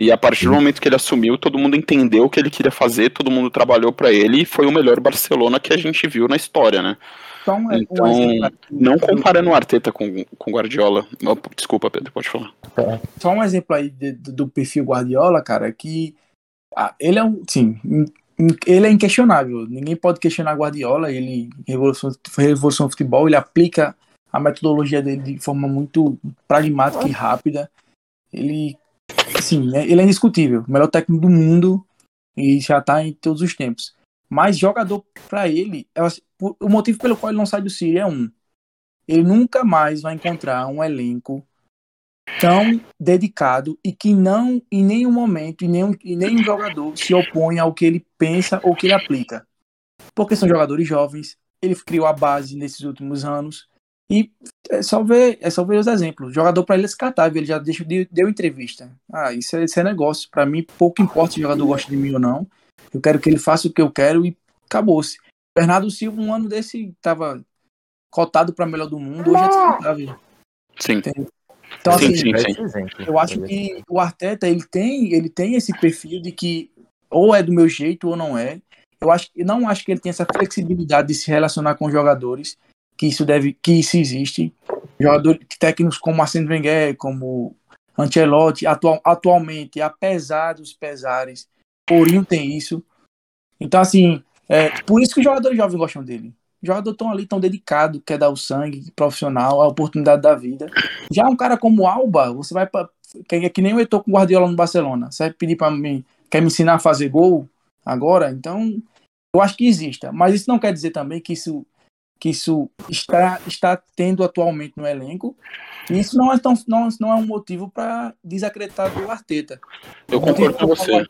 E a partir do momento que ele assumiu, todo mundo entendeu o que ele queria fazer, todo mundo trabalhou para ele e foi o melhor Barcelona que a gente viu na história, né? Então, então não comparando o Arteta com o Guardiola. Desculpa, Pedro, pode falar. É. Só um exemplo aí de, do perfil Guardiola, cara, que ah, ele é um, sim, ele é inquestionável. Ninguém pode questionar Guardiola. Ele revolucionou o futebol. Ele aplica a metodologia dele de forma muito pragmática e rápida. Ele, sim, né, ele é indiscutível, o melhor técnico do mundo e já está em todos os tempos. Mas jogador para ele, o motivo pelo qual ele não sai do City é um. Ele nunca mais vai encontrar um elenco tão dedicado e que não em nenhum momento, em nenhum, nenhum jogador se opõe ao que ele pensa ou que ele aplica. Porque são jogadores jovens, ele criou a base nesses últimos anos e é só ver, é só ver os exemplos. O jogador para ele é descartável, ele já deixou, deu entrevista. Ah, isso é, isso é negócio. Para mim, pouco importa se o jogador gosta de mim ou não. Eu quero que ele faça o que eu quero e acabou-se. Bernardo Silva, um ano desse, estava cotado para melhor do mundo, hoje é descartável. Sim. Entende? Então, sim, assim, sim, sim. eu acho que o Arteta ele tem, ele tem esse perfil de que ou é do meu jeito ou não é. Eu acho, eu não acho que ele tem essa flexibilidade de se relacionar com jogadores, que isso deve, que isso existe. Jogadores técnicos como Arsene Wenger, como Ancelotti, atual, atualmente, apesar dos pesares, Ourinho tem isso. Então, assim, é, por isso que os jogadores jovens gostam dele. Os jogadores estão ali, tão dedicado, quer dar o sangue profissional, a oportunidade da vida. Já um cara como Alba, você vai que, é que nem eu estou com o Guardiola no Barcelona. Você vai pedir para mim, quer me ensinar a fazer gol agora? Então, eu acho que exista. Mas isso não quer dizer também que isso, que isso está, está tendo atualmente no elenco. E isso não é, tão, não, não é um motivo para desacreditar do Arteta. Eu concordo com você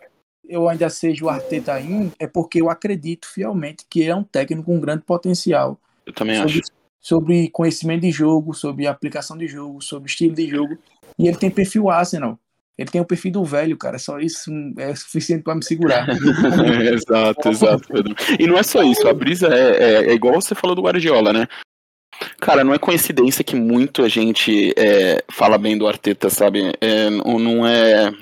eu ainda seja o Arteta ainda, é porque eu acredito fielmente que ele é um técnico com grande potencial. Eu também sobre, acho. Sobre conhecimento de jogo, sobre aplicação de jogo, sobre estilo de jogo. E ele tem perfil Arsenal. Ele tem o perfil do velho, cara. Só isso é suficiente para me segurar. (laughs) exato, exato, Pedro. E não é só isso. A brisa é, é, é, igual você falou do Guardiola, né? Cara, não é coincidência que muita gente é, fala bem do Arteta, sabe? É, não é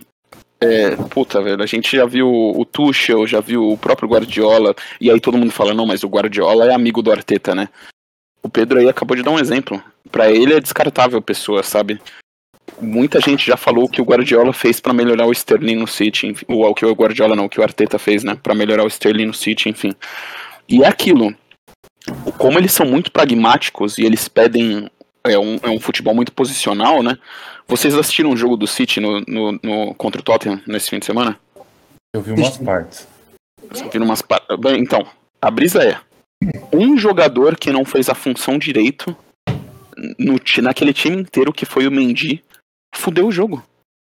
é, puta, velho, a gente já viu o Tuchel, já viu o próprio Guardiola, e aí todo mundo fala, não, mas o Guardiola é amigo do Arteta, né? O Pedro aí acabou de dar um exemplo. Para ele é descartável pessoa, sabe? Muita gente já falou que o Guardiola fez para melhorar o Sterling no City, enfim, ou o que o Guardiola não, o que o Arteta fez, né, para melhorar o Sterling no City, enfim. E é aquilo. Como eles são muito pragmáticos e eles pedem é um, é um futebol muito posicional, né? Vocês assistiram o um jogo do City no, no, no, contra o Tottenham nesse fim de semana? Eu vi umas partes. Você viu umas partes. Bem, então, a brisa é: um jogador que não fez a função direito no, naquele time inteiro que foi o Mendy fudeu o jogo.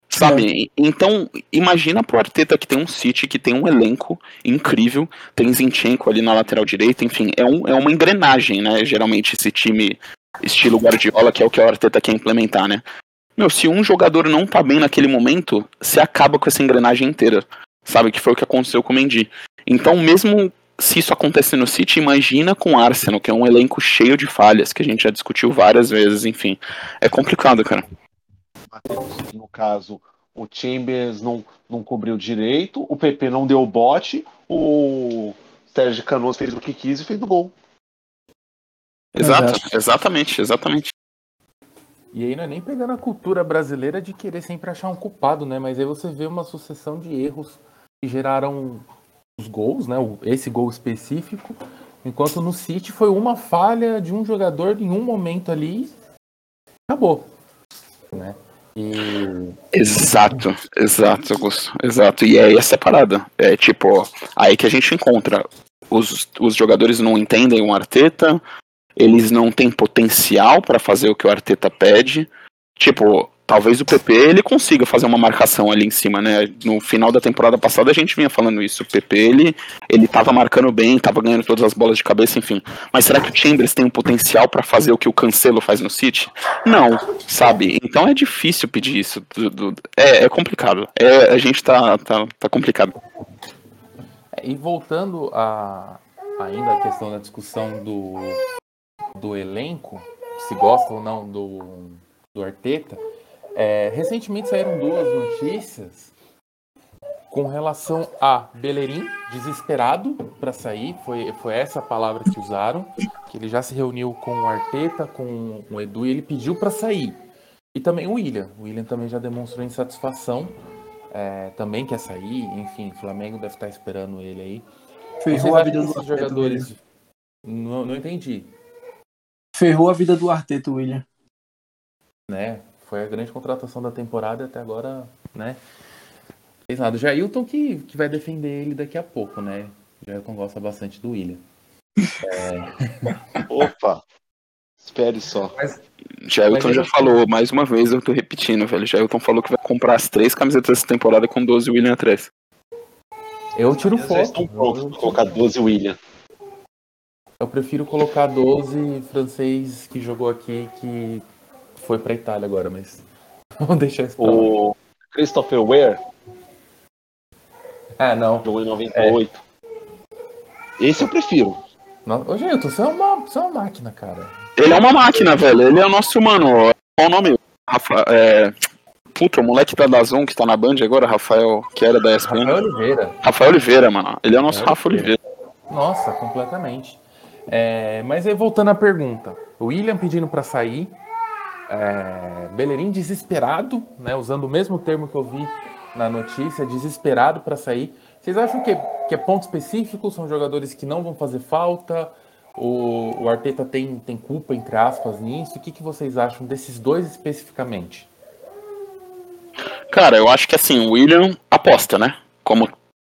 Sabe? É. Então, imagina pro Arteta que tem um City, que tem um elenco incrível, tem Zinchenko ali na lateral direita, enfim, é, um, é uma engrenagem, né? Geralmente esse time estilo Guardiola, que é o que o Arteta quer implementar, né? Meu, se um jogador não tá bem naquele momento, você acaba com essa engrenagem inteira. Sabe? Que foi o que aconteceu com o Mendy. Então, mesmo se isso acontece no City, imagina com o Arsenal, que é um elenco cheio de falhas, que a gente já discutiu várias vezes, enfim. É complicado, cara. No caso, o Chambers não, não cobriu direito, o PP não deu o bote, o Sérgio Canoas fez o que quis e fez o gol. Exato, Exato, exatamente, exatamente. E aí não é nem pegando a cultura brasileira de querer sempre achar um culpado, né? Mas aí você vê uma sucessão de erros que geraram os gols, né? Esse gol específico. Enquanto no City foi uma falha de um jogador em um momento ali. Acabou. né? E... Exato, exato, Augusto. Exato. E é essa parada. É tipo, aí que a gente encontra. Os, os jogadores não entendem o Arteta, eles não têm potencial para fazer o que o Arteta pede. Tipo, talvez o PP ele consiga fazer uma marcação ali em cima, né? No final da temporada passada a gente vinha falando isso. O PP ele ele tava marcando bem, tava ganhando todas as bolas de cabeça, enfim. Mas será que o Chambers tem um potencial para fazer o que o Cancelo faz no City? Não, sabe? Então é difícil pedir isso. É, é complicado. É, a gente tá, tá, tá complicado. É, e voltando a ainda a questão da discussão do, do elenco, se gosta ou não do, do Arteta, é, recentemente saíram duas notícias com relação a Bellerin, desesperado para sair, foi, foi essa a palavra que usaram, que ele já se reuniu com o Arteta, com o Edu e ele pediu para sair. E também o William, o William também já demonstrou insatisfação, é, também quer sair, enfim, o Flamengo deve estar esperando ele aí. Ferrou a vida dos jogadores. Não, não entendi. Ferrou a vida do Arteta, William. Né? Foi a grande contratação da temporada até agora, né? Fez nada. O Jailton que, que vai defender ele daqui a pouco, né? O Jailton gosta bastante do William. É... (laughs) Opa! Espere só. Mas, Jailton mas já falou, mais uma vez eu tô repetindo, velho. Jailton falou que vai comprar as três camisetas dessa temporada com 12 William atrás. Eu tiro foto. Estão prontos colocar 12 William. Eu prefiro colocar 12 francês que jogou aqui que foi pra Itália agora, mas (laughs) vamos deixar isso O Christopher Ware. Ah, não. Jogou em 98. É. Esse eu prefiro. Ô, Gilton, você é, uma, você é uma máquina, cara. Ele é uma máquina, velho. Ele é o nosso humano. Qual o nome? Rafa, é... Puta, o moleque da Dazon que tá na Band agora, Rafael, que era da ESPN. Rafael Oliveira. Rafael Oliveira, mano. Ele é o nosso Rafael Rafa Oliveira. Oliveira. Nossa, completamente. É, mas aí voltando à pergunta. O William pedindo para sair, é, Bellerin desesperado, né, usando o mesmo termo que eu vi na notícia, desesperado para sair. Vocês acham que, que é ponto específico? São jogadores que não vão fazer falta? O, o Arteta tem, tem culpa, entre aspas, nisso? O que, que vocês acham desses dois especificamente? Cara, eu acho que assim, o William aposta, né? Como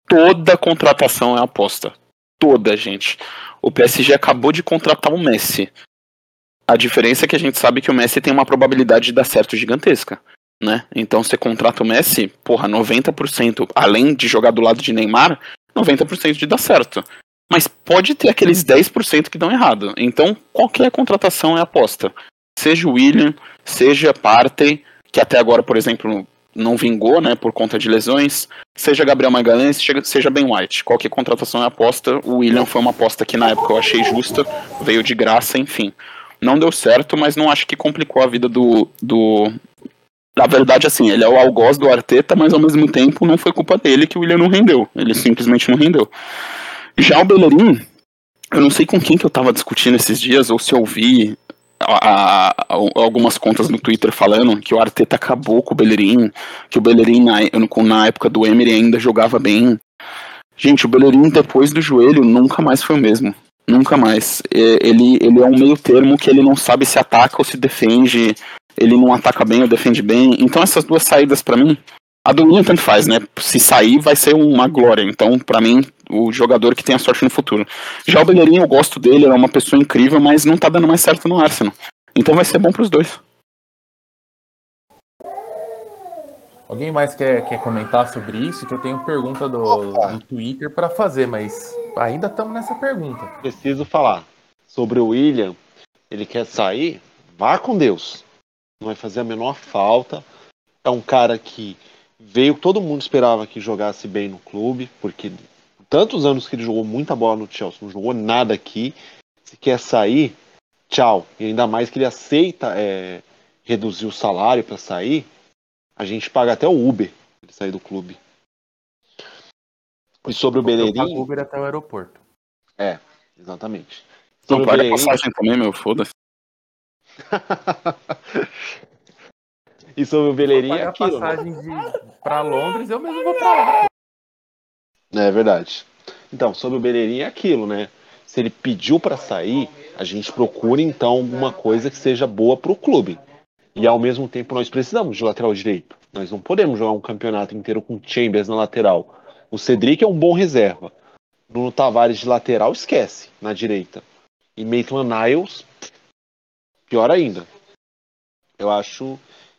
toda contratação é aposta. Toda, gente. O PSG acabou de contratar o Messi. A diferença é que a gente sabe que o Messi tem uma probabilidade de dar certo gigantesca. Né? Então você contrata o Messi, porra, 90%, além de jogar do lado de Neymar, 90% de dar certo. Mas pode ter aqueles 10% que dão errado. Então qualquer contratação é aposta. Seja o William, seja Partey, que até agora, por exemplo, não vingou, né, por conta de lesões, seja Gabriel Magalhães, seja Ben White. Qualquer contratação é aposta. O William foi uma aposta que na época eu achei justa, veio de graça, enfim não deu certo, mas não acho que complicou a vida do. do... Na verdade, assim, ele é o algoz do Arteta, mas ao mesmo tempo não foi culpa dele que o William não rendeu. Ele simplesmente não rendeu. Já o Bellerin, eu não sei com quem que eu tava discutindo esses dias, ou se eu vi a, a, algumas contas no Twitter falando que o Arteta acabou com o Bellerin, que o Bellerin na, na época do Emery ainda jogava bem. Gente, o Bellerin depois do joelho nunca mais foi o mesmo. Nunca mais. Ele, ele é um meio termo que ele não sabe se ataca ou se defende. Ele não ataca bem ou defende bem. Então essas duas saídas para mim, a do William tanto faz, né? Se sair vai ser uma glória. Então, para mim, o jogador que tem a sorte no futuro. Já o Bellerin, eu gosto dele, ele é uma pessoa incrível, mas não tá dando mais certo no Arsenal. Então vai ser bom pros dois. Alguém mais quer, quer comentar sobre isso? Que eu tenho pergunta do, do Twitter para fazer, mas ainda estamos nessa pergunta. Preciso falar sobre o William. Ele quer sair? Vá com Deus. Não vai fazer a menor falta. É um cara que veio, todo mundo esperava que jogasse bem no clube, porque tantos anos que ele jogou muita bola no Chelsea, não jogou nada aqui. Se quer sair, tchau. E ainda mais que ele aceita é, reduzir o salário para sair a gente paga até o Uber ele sair do clube. E sobre o Bellerin. Uber até o aeroporto. É, exatamente. Sobre Não paga Bellerin... passagem também, meu, foda-se. (laughs) e sobre o Bellerin é aquilo. Né? passagem né? de... pra Londres, eu mesmo vou pra lá. É verdade. Então, sobre o Bellerin é aquilo, né? Se ele pediu para sair, a gente procura então uma coisa que seja boa para o clube. E ao mesmo tempo nós precisamos de lateral direito. Nós não podemos jogar um campeonato inteiro com Chambers na lateral. O Cedric é um bom reserva. Bruno Tavares de lateral, esquece, na direita. E Maitland Niles, pior ainda. Eu acho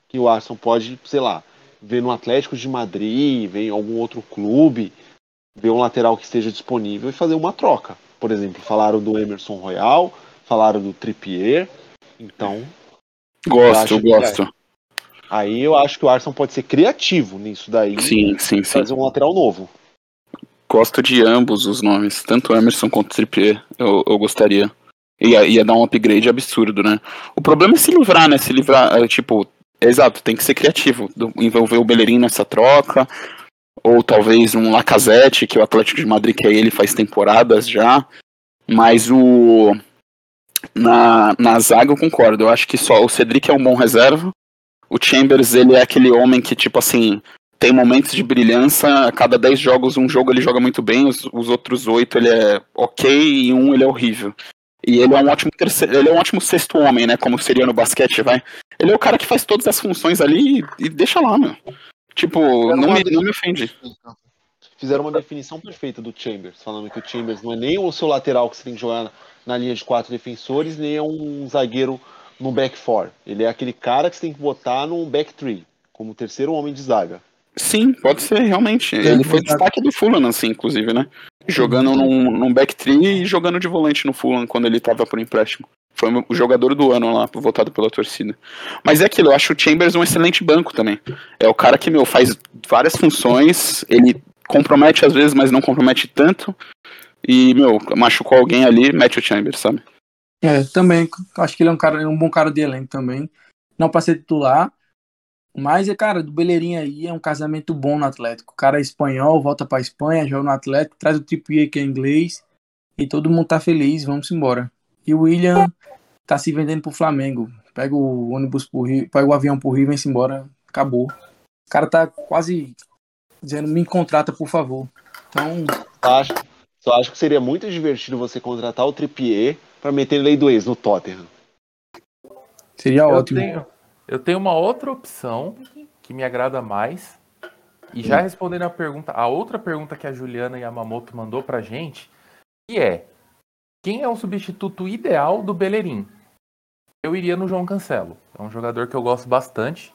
que o Arsenal pode, sei lá, ver no Atlético de Madrid, ver em algum outro clube, ver um lateral que esteja disponível e fazer uma troca. Por exemplo, falaram do Emerson Royal, falaram do Trippier. Então. Gosto, eu gosto. É. Aí eu acho que o Arsenal pode ser criativo nisso daí. Sim, sim, sim. Fazer um lateral novo. Gosto de ambos os nomes, tanto Emerson quanto Trippier. Eu, eu gostaria. Ia, ia dar um upgrade absurdo, né? O problema é se livrar, né? Se livrar, é, tipo, exato, tem que ser criativo. Envolver o Bellerin nessa troca, ou talvez um Lacazette, que o Atlético de Madrid quer ele faz temporadas já. Mas o. Na, na zaga eu concordo. Eu acho que só o Cedric é um bom reserva. O Chambers, ele é aquele homem que, tipo assim, tem momentos de brilhança. A cada 10 jogos, um jogo ele joga muito bem, os, os outros 8 ele é ok e um ele é horrível. E ele é um ótimo terceiro, ele é um ótimo sexto homem, né? Como seria no basquete, vai. Ele é o cara que faz todas as funções ali e, e deixa lá, meu. Tipo, não me, não me ofende. Fizeram uma definição perfeita do Chambers, falando que o Chambers não é nem o seu lateral que você tem que jogar na linha de quatro defensores, nem é um zagueiro no back four. Ele é aquele cara que você tem que botar no back three, como terceiro homem de zaga. Sim, pode ser, realmente. Ele foi destaque do Fulham, assim, inclusive, né? Jogando num, num back three e jogando de volante no Fulham quando ele tava por empréstimo. Foi o jogador do ano lá, votado pela torcida. Mas é aquilo, eu acho o Chambers um excelente banco também. É o cara que, meu, faz várias funções, ele compromete às vezes, mas não compromete tanto. E, meu, machucou alguém ali, mete o Chambers, sabe? É, também. Acho que ele é um, cara, um bom cara de elenco também. Não para ser titular, mas, é, cara, do Beleirinho aí é um casamento bom no Atlético. O cara é espanhol, volta pra Espanha, joga no Atlético, traz o tipo I que é inglês e todo mundo tá feliz, vamos embora. E o William tá se vendendo pro Flamengo. Pega o ônibus pro Rio, pega o avião pro Rio e vem-se embora. Acabou. O cara tá quase dizendo, me contrata, por favor. Então. Acho, só acho que seria muito divertido você contratar o Trippier para meter lei do ex no Tottenham. Seria eu ótimo. Tenho, eu tenho uma outra opção que me agrada mais. E já respondendo a pergunta, a outra pergunta que a Juliana Yamamoto mandou pra gente, que é: quem é o substituto ideal do Bellerin? Eu iria no João Cancelo. É um jogador que eu gosto bastante.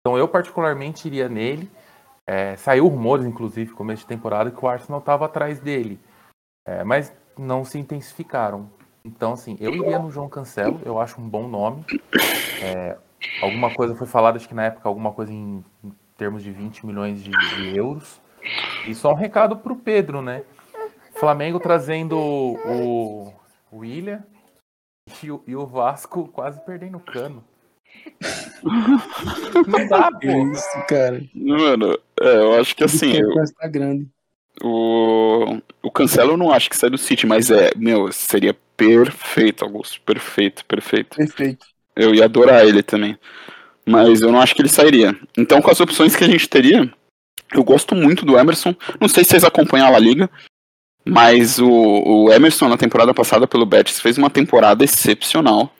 Então eu particularmente iria nele. É, saiu rumores, inclusive, começo de temporada, que o Arsenal estava atrás dele. É, mas não se intensificaram. Então, assim, eu iria no João Cancelo, eu acho um bom nome. É, alguma coisa foi falada, acho que na época, alguma coisa em, em termos de 20 milhões de, de, euros. E só um recado pro Pedro, né? Flamengo trazendo o, o William e o, e o Vasco quase perdendo o cano. (laughs) Não dá, pô. Isso, cara. Mano, é, eu acho que assim. Eu, tá grande. O, o Cancelo eu não acho que sai do City, mas é, meu, seria perfeito, Augusto. Perfeito, perfeito. Perfeito. Eu ia adorar ele também. Mas eu não acho que ele sairia. Então, com as opções que a gente teria, eu gosto muito do Emerson. Não sei se vocês acompanham a La Liga, mas o, o Emerson, na temporada passada pelo Betis, fez uma temporada excepcional.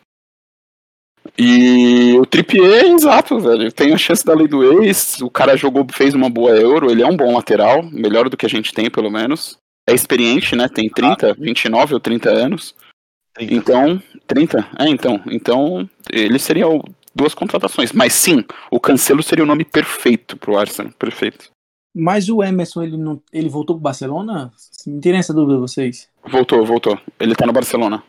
E o Trippier, exato, velho. Tem a chance da lei do ex. O cara jogou, fez uma boa Euro. Ele é um bom lateral, melhor do que a gente tem, pelo menos. É experiente, né? Tem 30, 29 ou 30 anos. 30. Então, 30? É, então. Então, ele seria o, duas contratações. Mas sim, o Cancelo seria o nome perfeito pro Arsenal. Perfeito. Mas o Emerson, ele, não, ele voltou pro Barcelona? Me tirem essa dúvida vocês. Voltou, voltou. Ele tá no Barcelona.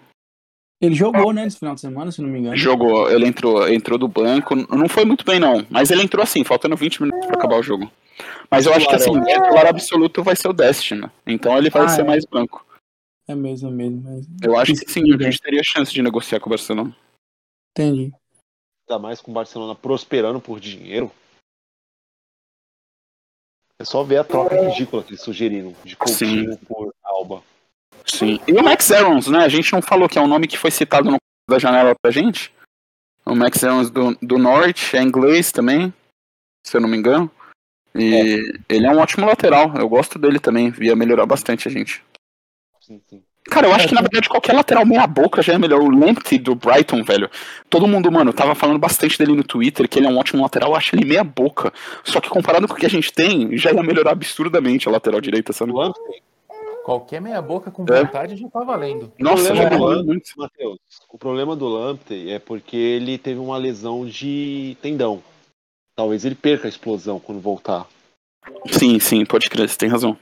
Ele jogou, né, nesse final de semana, se não me engano. Jogou, ele entrou, entrou do banco. Não foi muito bem, não. Mas ele entrou assim, faltando 20 minutos pra acabar o jogo. Mas eu acho que assim, o titular absoluto vai ser o Destiny. Então ele vai ah, ser é. mais banco. É mesmo, é mesmo. Mas... Eu acho que sim, a gente teria chance de negociar com o Barcelona. Entendi. Ainda mais com o Barcelona prosperando por dinheiro. É só ver a troca ridícula que eles sugeriram de Coutinho por Alba. Sim. E o Max Aarons, né? A gente não falou que é um nome que foi citado no da janela pra gente. O Max Aarons do, do Norte, é inglês também, se eu não me engano. E é. ele é um ótimo lateral. Eu gosto dele também. Ia melhorar bastante a gente. Sim, sim. Cara, eu acho que na verdade qualquer lateral meia boca já é melhor. O Lamptey do Brighton, velho. Todo mundo, mano, tava falando bastante dele no Twitter, que ele é um ótimo lateral, eu acho ele meia boca. Só que comparado com o que a gente tem, já ia melhorar absurdamente a lateral direita, sabe? Lamptey. Qualquer meia boca com vontade é. já tá valendo. Nossa, já do Lamptey, Matheus, o problema do Lamptey é porque ele teve uma lesão de tendão. Talvez ele perca a explosão quando voltar. Sim, sim, pode crer, você tem razão.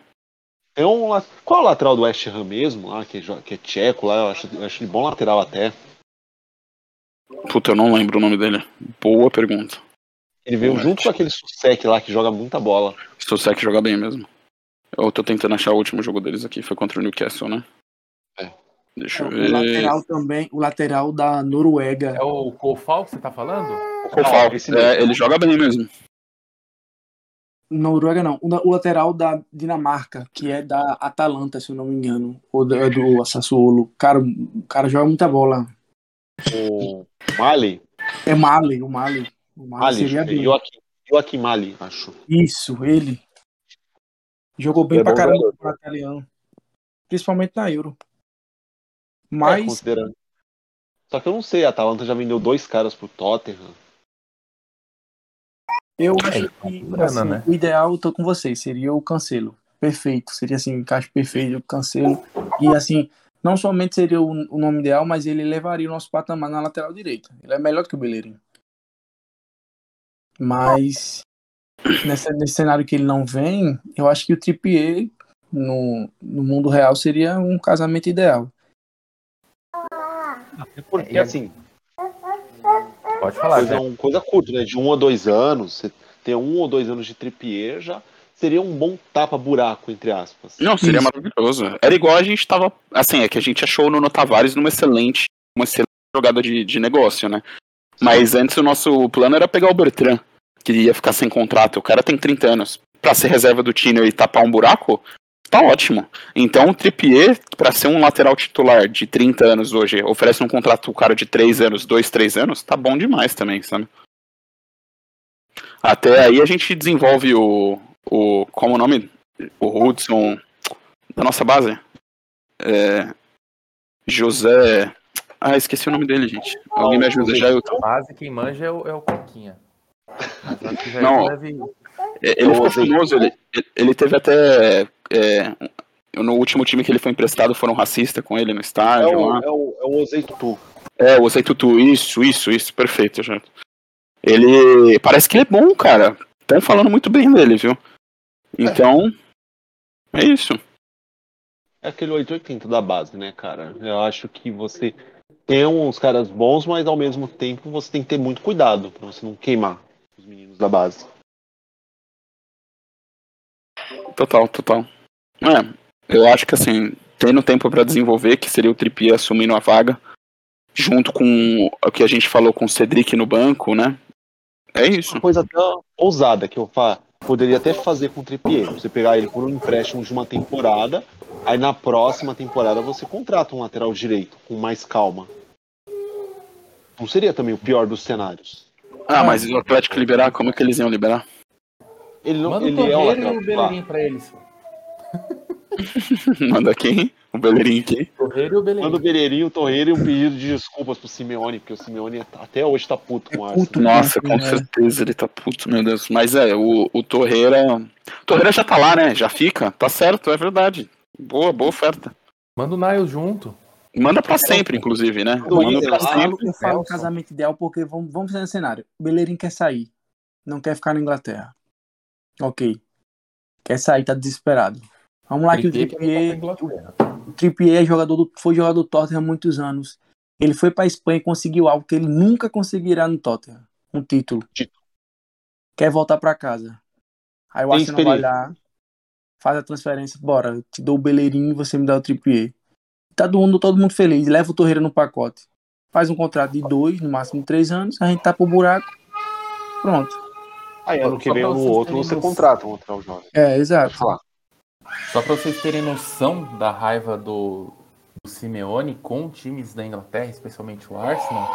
Tem um, qual é o lateral do West Ham mesmo, lá, que, é, que é tcheco lá, eu acho, eu acho ele bom lateral até. Puta, eu não lembro o nome dele. Boa pergunta. Ele veio Boa junto com aquele Susek lá que joga muita bola. Susek joga bem mesmo. Eu tô tentando achar o último jogo deles aqui, foi contra o Newcastle, né? É. Deixa eu ver. O lateral também, o lateral da Noruega. É o Kofal que você tá falando? O Kofal, é, ele joga bem mesmo. Noruega não, o lateral da Dinamarca, que é da Atalanta, se eu não me engano, ou do, é do Sassuolo. Cara, o cara joga muita bola. O Mali? É Mali, o Mali. O Mali, Mali seria bem. Joaquim, Joaquim Mali, acho. Isso, ele. Jogou bem é pra caramba no italiano. Principalmente na Euro. Mas. É, considerando. Só que eu não sei, a Atalanta já vendeu dois caras pro Tottenham. Eu é, acho que assim, né? o ideal, eu tô com vocês, seria o Cancelo. Perfeito, seria assim, encaixe perfeito, o Cancelo. E assim, não somente seria o, o, nome ideal, mas ele levaria o nosso patamar na lateral direita. Ele é melhor do que o Beleirinho. Mas nessa, nesse cenário que ele não vem, eu acho que o Trippier no, no mundo real seria um casamento ideal. Porque assim, Pode falar. Coisa, um, coisa curta, né? De um ou dois anos, você ter um ou dois anos de tripier já seria um bom tapa-buraco, entre aspas. Não, seria Isso. maravilhoso. Era igual a gente tava. Assim, é que a gente achou o Nuno Tavares numa excelente, uma excelente jogada de, de negócio, né? Mas antes o nosso plano era pegar o Bertrand, que ia ficar sem contrato. O cara tem 30 anos. Pra ser reserva do Tino e tapar um buraco, tá ótimo. Então o Trippier, para ser um lateral titular de 30 anos hoje, oferece um contrato o cara de 3 anos, 2, 3 anos, tá bom demais também, sabe? Até aí a gente desenvolve o. o como o nome? O Hudson da nossa base. É, José. Ah, esqueci o nome dele, gente. Alguém me ajuda já? Eu... A base quem manja é o, é o Coquinha. Não, deve... ele ficou famoso, ele, ele teve até é, no último time que ele foi emprestado foram racistas com ele no estádio. É o, é o, é o Ozeitutu. É, o Ozeitutu, isso, isso, isso, perfeito, gente. Ele. Parece que ele é bom, cara. Estão falando muito bem dele, viu? Então. É, é isso. É aquele 880 da base, né, cara? Eu acho que você tem uns caras bons, mas ao mesmo tempo você tem que ter muito cuidado para você não queimar os meninos da base. Total, total. É, eu acho que assim, tendo tempo para desenvolver, que seria o Trippier assumindo a vaga, junto com o que a gente falou com o Cedric no banco, né? É isso. Uma coisa até ousada que eu fa poderia até fazer com o Trippier. Você pegar ele por um empréstimo de uma temporada, aí na próxima temporada você contrata um lateral direito com mais calma. Não seria também o pior dos cenários. Ah, mas o Atlético liberar, como é que eles iam liberar? Ele não, Manda ele o Torreiro é e o Bellerin pra eles. (laughs) Manda quem? O Bellerin quem? Torreiro e o Bellerin. Manda o Bellerin, o Torreiro e um pedido de desculpas pro Simeone, porque o Simeone até hoje tá puto com o Arsenal. Nossa, com certeza ele tá puto, meu Deus. Mas é, o, o Torreira. O Torreira já tá lá, né? Já fica. Tá certo, é verdade. Boa, boa oferta. Manda o Niles junto. Manda pra sempre, inclusive, né? Manda pra sempre. Eu falo casamento ideal porque vamos, vamos fazer um cenário. O Bellerin quer sair. Não quer ficar na Inglaterra. Ok. Quer sair, tá desesperado. Vamos lá que o Trippier, o Trippier é jogador do, foi jogador do Tottenham há muitos anos. Ele foi para Espanha e conseguiu algo que ele nunca conseguirá no Tottenham, um título. título. Quer voltar para casa. Aí o Arsenal vai lá, faz a transferência, bora, eu te dou o Beleirinho e você me dá o Trippier. Tá todo mundo, todo mundo feliz, leva o Torreira no pacote. Faz um contrato de dois, no máximo três anos, a gente tá pro buraco. Pronto. Aí ano que vem ou no outro você contrata um outro jovem. É, exato. Só para vocês terem noção da raiva do, do Simeone com times da Inglaterra, especialmente o Arsenal,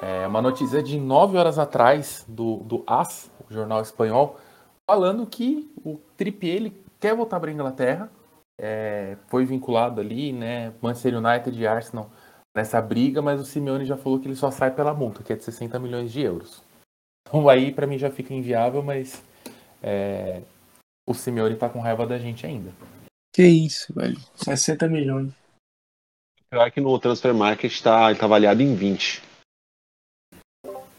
é uma notícia de nove horas atrás do, do AS, o jornal espanhol, falando que o Trippier ele quer voltar para a Inglaterra, é, foi vinculado ali, né? Manchester United e Arsenal nessa briga, mas o Simeone já falou que ele só sai pela multa, que é de 60 milhões de euros. Então aí para mim já fica inviável, mas é, o Simeone tá com raiva da gente ainda. Que isso, velho. 60 milhões. Pior que no Transfer Market tá, ele tá avaliado em 20.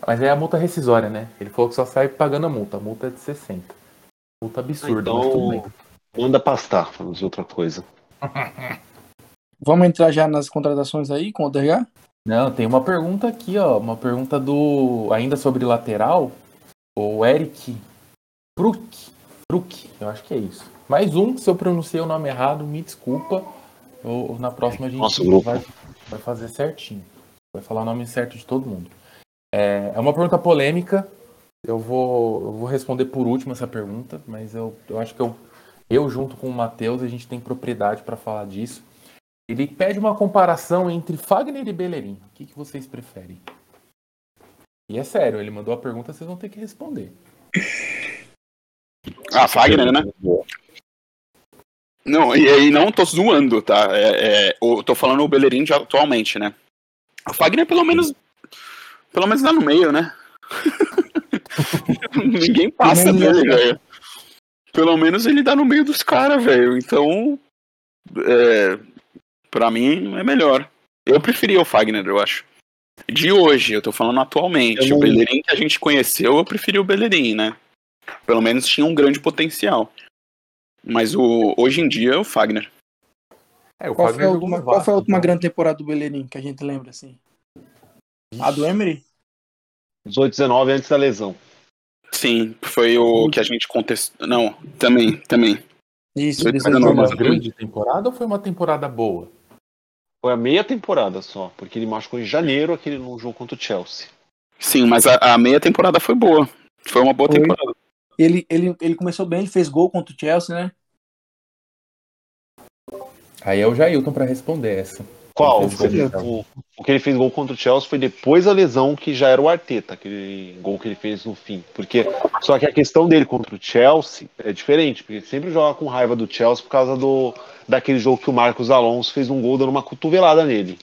Mas é a multa rescisória, né? Ele falou que só sai pagando a multa. A multa é de 60. Multa absurda, então, mas tudo bem. Manda pastar, vamos outra coisa. (laughs) Vamos entrar já nas contratações aí com o DH? Não, tem uma pergunta aqui, ó. Uma pergunta do. Ainda sobre lateral. O Eric Pruk. Pruk, eu acho que é isso. Mais um, se eu pronunciei o nome errado, me desculpa. Ou, na próxima a gente Nossa, vai, vai fazer certinho. Vai falar o nome certo de todo mundo. É, é uma pergunta polêmica. Eu vou, eu vou responder por último essa pergunta, mas eu, eu acho que eu, eu, junto com o Matheus, a gente tem propriedade para falar disso. Ele pede uma comparação entre Fagner e Bellerin. O que, que vocês preferem? E é sério, ele mandou a pergunta, vocês vão ter que responder. Ah, Fagner, né? Não, e aí não tô zoando, tá? É, é, eu tô falando o Bellerin de atualmente, né? O Fagner pelo menos pelo menos dá no meio, né? (laughs) Ninguém passa dele, velho. Pelo menos ele dá no meio dos caras, velho. Então, é, pra mim é melhor. Eu preferia o Fagner, eu acho. De hoje, eu tô falando atualmente. Eu... O Bellerin que a gente conheceu, eu preferi o Bellerin, né? Pelo menos tinha um grande potencial. Mas o, hoje em dia é o Fagner. É, o qual, Fagner foi a última, qual foi a última então. grande temporada do Bellerin que a gente lembra, assim? A do Emery? 18, 19 antes da lesão. Sim, foi o que a gente contestou. Não, também, também. Isso, foi uma grande temporada ou foi uma temporada boa? Foi a meia temporada só, porque ele machucou em janeiro aquele no jogo contra o Chelsea. Sim, mas a, a meia temporada foi boa. Foi uma boa foi. temporada. Ele, ele, ele começou bem, ele fez gol contra o Chelsea, né? Aí é o Jailton para responder essa. Qual? O, o, que ele fez gol contra o Chelsea foi depois da lesão que já era o Arteta, aquele gol que ele fez no fim. Porque só que a questão dele contra o Chelsea é diferente, porque ele sempre joga com raiva do Chelsea por causa do daquele jogo que o Marcos Alonso fez um gol dando uma cotovelada nele.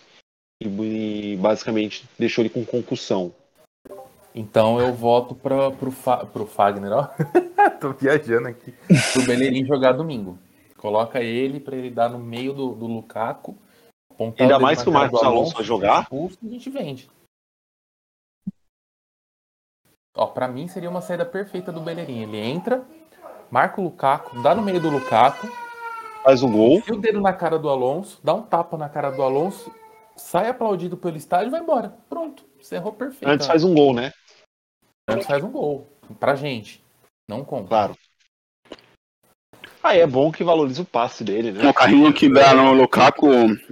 E, e basicamente deixou ele com concussão. Então eu voto para pro, Fa, pro Fagner, ó. (laughs) Tô viajando aqui. (laughs) Pro Bellerin jogar domingo. Coloca ele para ele dar no meio do, do Lukaku Ainda mais que o Marcos Alonso vai jogar. Expulso, a gente vende. Ó, pra mim seria uma saída perfeita do Bellerin. Ele entra, marca o Lukaku, dá no meio do Lukaku. Faz o gol. Enfia o dedo na cara do Alonso, dá um tapa na cara do Alonso, sai aplaudido pelo estádio e vai embora. Pronto, encerrou perfeito. Antes faz um gol, né? Antes faz um gol. Pra gente. Não conta. Claro. Ah, é bom que valorize o passe dele, né? O carrinho que dá no Lukaku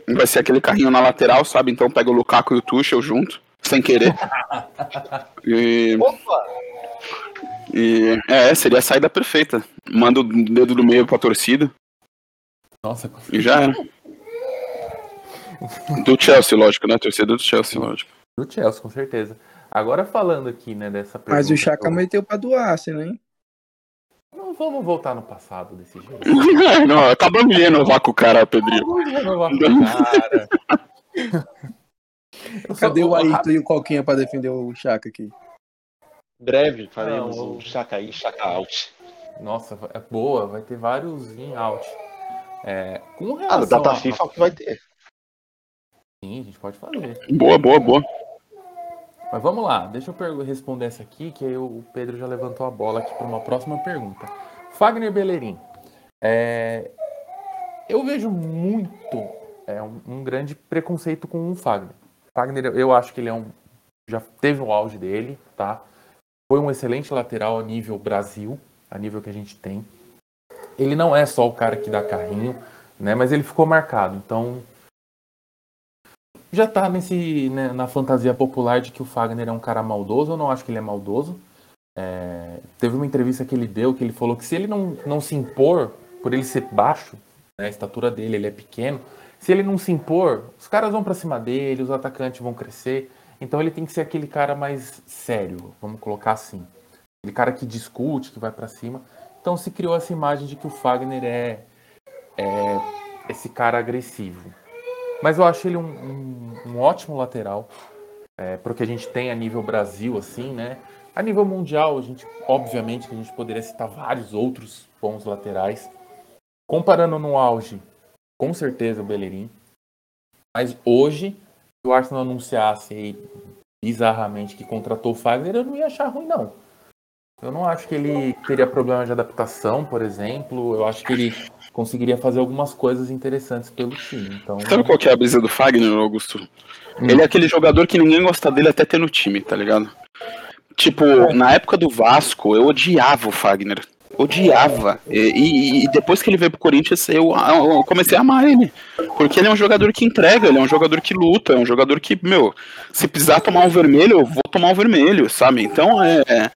vai ser aquele carrinho na lateral, sabe? Então pega o Lukaku e o Tuchel junto, sem querer. E... Opa! E é, seria a saída perfeita. Manda o dedo do meio pra torcida. Nossa, e já era. Do Chelsea, lógico, né? Torcida do Chelsea, lógico. Do Chelsea, com certeza. Agora falando aqui, né, dessa pergunta. Mas o Chaka meteu pra doar, assim, né? Não vamos voltar no passado desse jeito. (laughs) não, acabamos de renovar com o cara, Pedrinho. Vamos renovar com o cara. Cadê o Ayrton e o Coquinha pra defender o Chaka aqui? Breve faremos não, o Chaka in, Chaka out. Nossa, é boa, vai ter vários in out. É, com relação ah, no Data a... FIFA é o que vai ter. Sim, a gente pode fazer. Boa, boa, boa. Mas vamos lá, deixa eu responder essa aqui, que o Pedro já levantou a bola aqui para uma próxima pergunta. Fagner Bellerin. É, eu vejo muito é, um, um, grande preconceito com o Fagner. Fagner, eu acho que ele é um. Já teve o auge dele, tá? Foi um excelente lateral a nível Brasil, a nível que a gente tem. Ele não é só o cara que dá carrinho, né? Mas ele ficou marcado. Então, já tá nesse, né, na fantasia popular de que o Fagner é um cara maldoso. Eu não acho que ele é maldoso. É, teve uma entrevista que ele deu que ele falou que se ele não, não se impor, por ele ser baixo, né, a estatura dele, ele é pequeno, se ele não se impor, os caras vão para cima dele, os atacantes vão crescer. Então ele tem que ser aquele cara mais sério, vamos colocar assim. Aquele cara que discute, que vai para cima. Então se criou essa imagem de que o Fagner é é esse cara agressivo. Mas eu acho ele um, um, um ótimo lateral, é, porque a gente tem a nível Brasil, assim, né? A nível mundial, a gente, obviamente, a gente poderia citar vários outros bons laterais. Comparando no auge, com certeza o Bellerin. Mas hoje, se o Arsenal anunciasse aí, bizarramente que contratou o Fagner, eu não ia achar ruim, não. Eu não acho que ele teria problema de adaptação, por exemplo. Eu acho que ele conseguiria fazer algumas coisas interessantes pelo time. Então... Sabe qual que é a brisa do Fagner, Augusto? Hum. Ele é aquele jogador que ninguém gosta dele até ter no time, tá ligado? Tipo, é. na época do Vasco, eu odiava o Fagner. Odiava. E, e, e, depois que ele veio pro Corinthians, eu, eu, comecei a amar ele. Porque ele é um jogador que entrega, ele é um jogador que luta, é um jogador que, meu, se precisar tomar um vermelho, eu vou tomar um vermelho, sabe? Então é.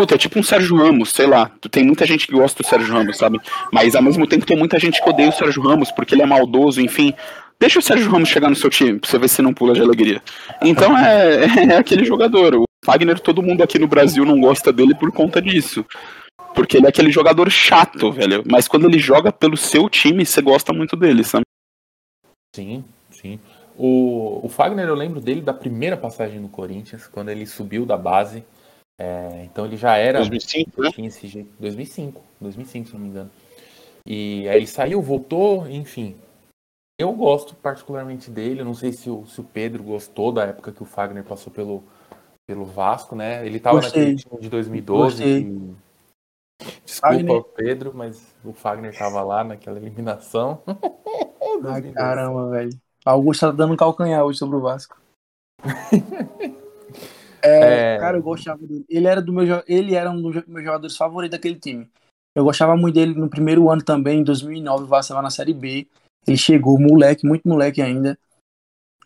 Puta, é tipo um Sérgio Ramos, sei lá. Tem muita gente que gosta do Sérgio Ramos, sabe? Mas ao mesmo tempo tem muita gente que odeia o Sérgio Ramos porque ele é maldoso, enfim. Deixa o Sérgio Ramos chegar no seu time, pra você ver se não pula de alegria. Então é, (laughs) é aquele jogador. O Wagner, todo mundo aqui no Brasil não gosta dele por conta disso. Porque ele é aquele jogador chato, velho. Mas quando ele joga pelo seu time, você gosta muito dele, sabe? Sim, sim. O, o Fagner, eu lembro dele da primeira passagem no Corinthians, quando ele subiu da base. É, então ele já era. 2005, né? 2005, 2005, se não me engano. E aí ele saiu, voltou, enfim. Eu gosto particularmente dele. Eu não sei se o, se o Pedro gostou da época que o Fagner passou pelo, pelo Vasco, né? Ele estava naquele time de 2012. Que... Desculpa, Fagner. Pedro, mas o Fagner estava lá naquela eliminação. (laughs) Ai, caramba, velho. Augusto tá dando calcanhar hoje sobre o Vasco. (laughs) É, é... Cara, eu gostava dele. Ele era, do meu, ele era um dos meus jogadores favoritos daquele time. Eu gostava muito dele no primeiro ano também, em 2009, o Vasco na Série B. Ele chegou, moleque, muito moleque ainda.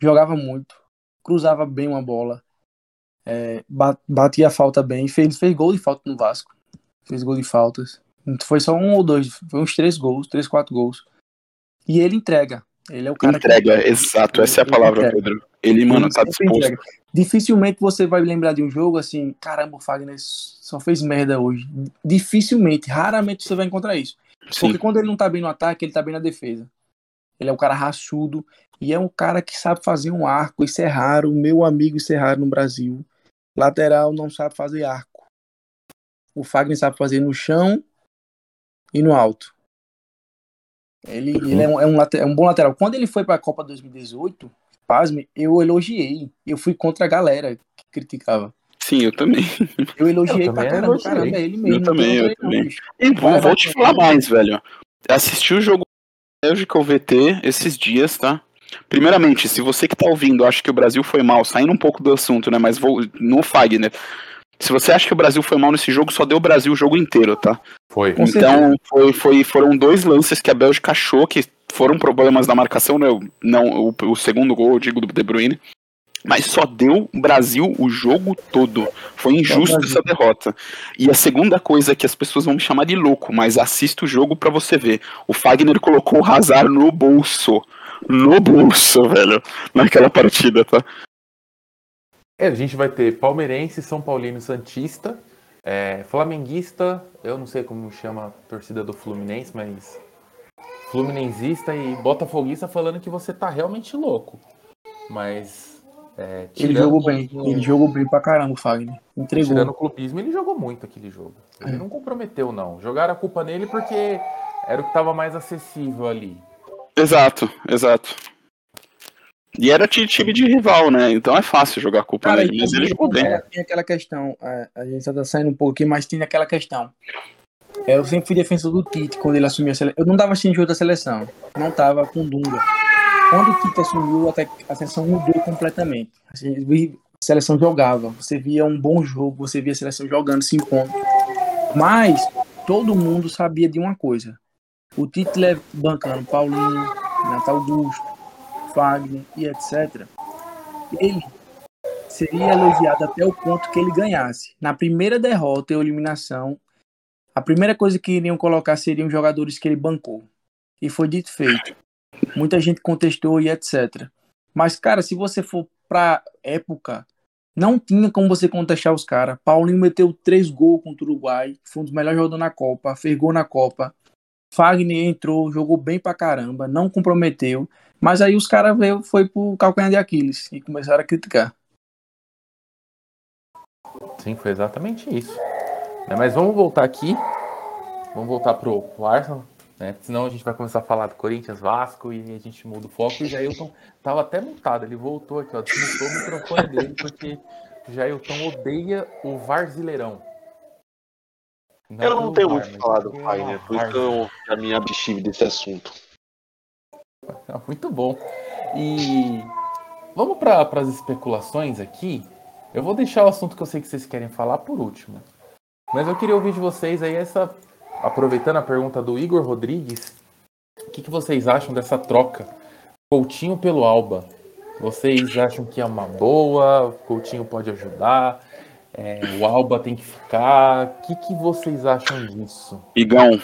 Jogava muito, cruzava bem uma bola, é, batia a falta bem. Fez, fez gol de falta no Vasco. Fez gol de faltas. Foi só um ou dois, foi uns três gols, três, quatro gols. E ele entrega. Ele é o cara entrega, que... exato, essa é a palavra, Pedro. Ele, mano, tá disposto. Dificilmente você vai lembrar de um jogo assim, caramba, o Fagner só fez merda hoje. Dificilmente, raramente você vai encontrar isso. Sim. Porque quando ele não tá bem no ataque, ele tá bem na defesa. Ele é um cara raçudo e é um cara que sabe fazer um arco. Isso é raro, meu amigo, isso é raro no Brasil. Lateral não sabe fazer arco. O Fagner sabe fazer no chão e no alto. Ele, ele é, um, é, um, é um bom lateral. Quando ele foi para a Copa 2018, pasme, eu elogiei. Eu fui contra a galera que criticava. Sim, eu também. Eu elogiei eu pra caramba, elogiei. caramba, é ele mesmo. Eu também, eu, também. E vou, vou te falar mais, velho. Assisti o jogo Bélgica ou VT esses dias, tá? Primeiramente, se você que tá ouvindo acha que o Brasil foi mal, saindo um pouco do assunto, né? Mas vou no Fagner. Se você acha que o Brasil foi mal nesse jogo, só deu o Brasil o jogo inteiro, tá? Foi. Então, foi, foi, foram dois lances que a Bélgica achou que foram problemas da marcação, né? Não, o, o segundo gol, eu digo, do De Bruyne. Mas só deu Brasil o jogo todo. Foi injusto essa derrota. E a segunda coisa é que as pessoas vão me chamar de louco, mas assista o jogo para você ver. O Fagner colocou o Hazard no bolso. No bolso, velho. Naquela partida, tá? É, a gente vai ter palmeirense, São Paulino Santista, é, flamenguista, eu não sei como chama a torcida do Fluminense, mas fluminensista e botafoguista falando que você tá realmente louco. Mas. É, ele jogou bem, ele jogou bem pra caramba, o Fagner. Entregou. Tirando o clubismo, ele jogou muito aquele jogo. Ele é. não comprometeu, não. Jogaram a culpa nele porque era o que tava mais acessível ali. Exato, exato. E era time de rival, né? Então é fácil jogar a culpa Cara, nele, mas ele jogou bem. Tem aquela questão, a, a gente tá saindo um aqui, mas tem aquela questão. Eu sempre fui defensor do Tite quando ele assumiu a seleção. Eu não dava assistindo jogo da seleção, não tava com Dunga. Quando o Tite assumiu, até a seleção mudou completamente. A seleção jogava, você via um bom jogo, você via a seleção jogando, se impondo. Mas todo mundo sabia de uma coisa. O Tite bancando Paulinho, Natal Augusto, Fagner e etc., ele seria elogiado até o ponto que ele ganhasse. Na primeira derrota ou eliminação, a primeira coisa que iriam colocar seriam jogadores que ele bancou. E foi dito feito. Muita gente contestou e etc. Mas, cara, se você for pra época, não tinha como você contestar os caras. Paulinho meteu três gols contra o Uruguai, foi um dos melhores jogadores na Copa, fez gol na Copa Fagner entrou, jogou bem pra caramba, não comprometeu. Mas aí os caras veio, foi pro calcanhar de Aquiles e começaram a criticar. Sim, foi exatamente isso. Né, mas vamos voltar aqui. Vamos voltar pro, pro Arsenal. Né? Senão a gente vai começar a falar do Corinthians, Vasco e a gente muda o foco. E o Jailton tava até mutado, ele voltou aqui, ó, desmutou o microfone dele porque o Jailton odeia o Varzileirão. Não eu não tenho muito o que falar do pai, né? Por isso eu já me abstive desse assunto. Muito bom. E vamos para as especulações aqui. Eu vou deixar o assunto que eu sei que vocês querem falar por último. Mas eu queria ouvir de vocês aí essa. Aproveitando a pergunta do Igor Rodrigues, o que, que vocês acham dessa troca? Coutinho pelo Alba. Vocês acham que é uma boa? Coutinho pode ajudar? É, o Alba tem que ficar. O que, que vocês acham disso? Igão,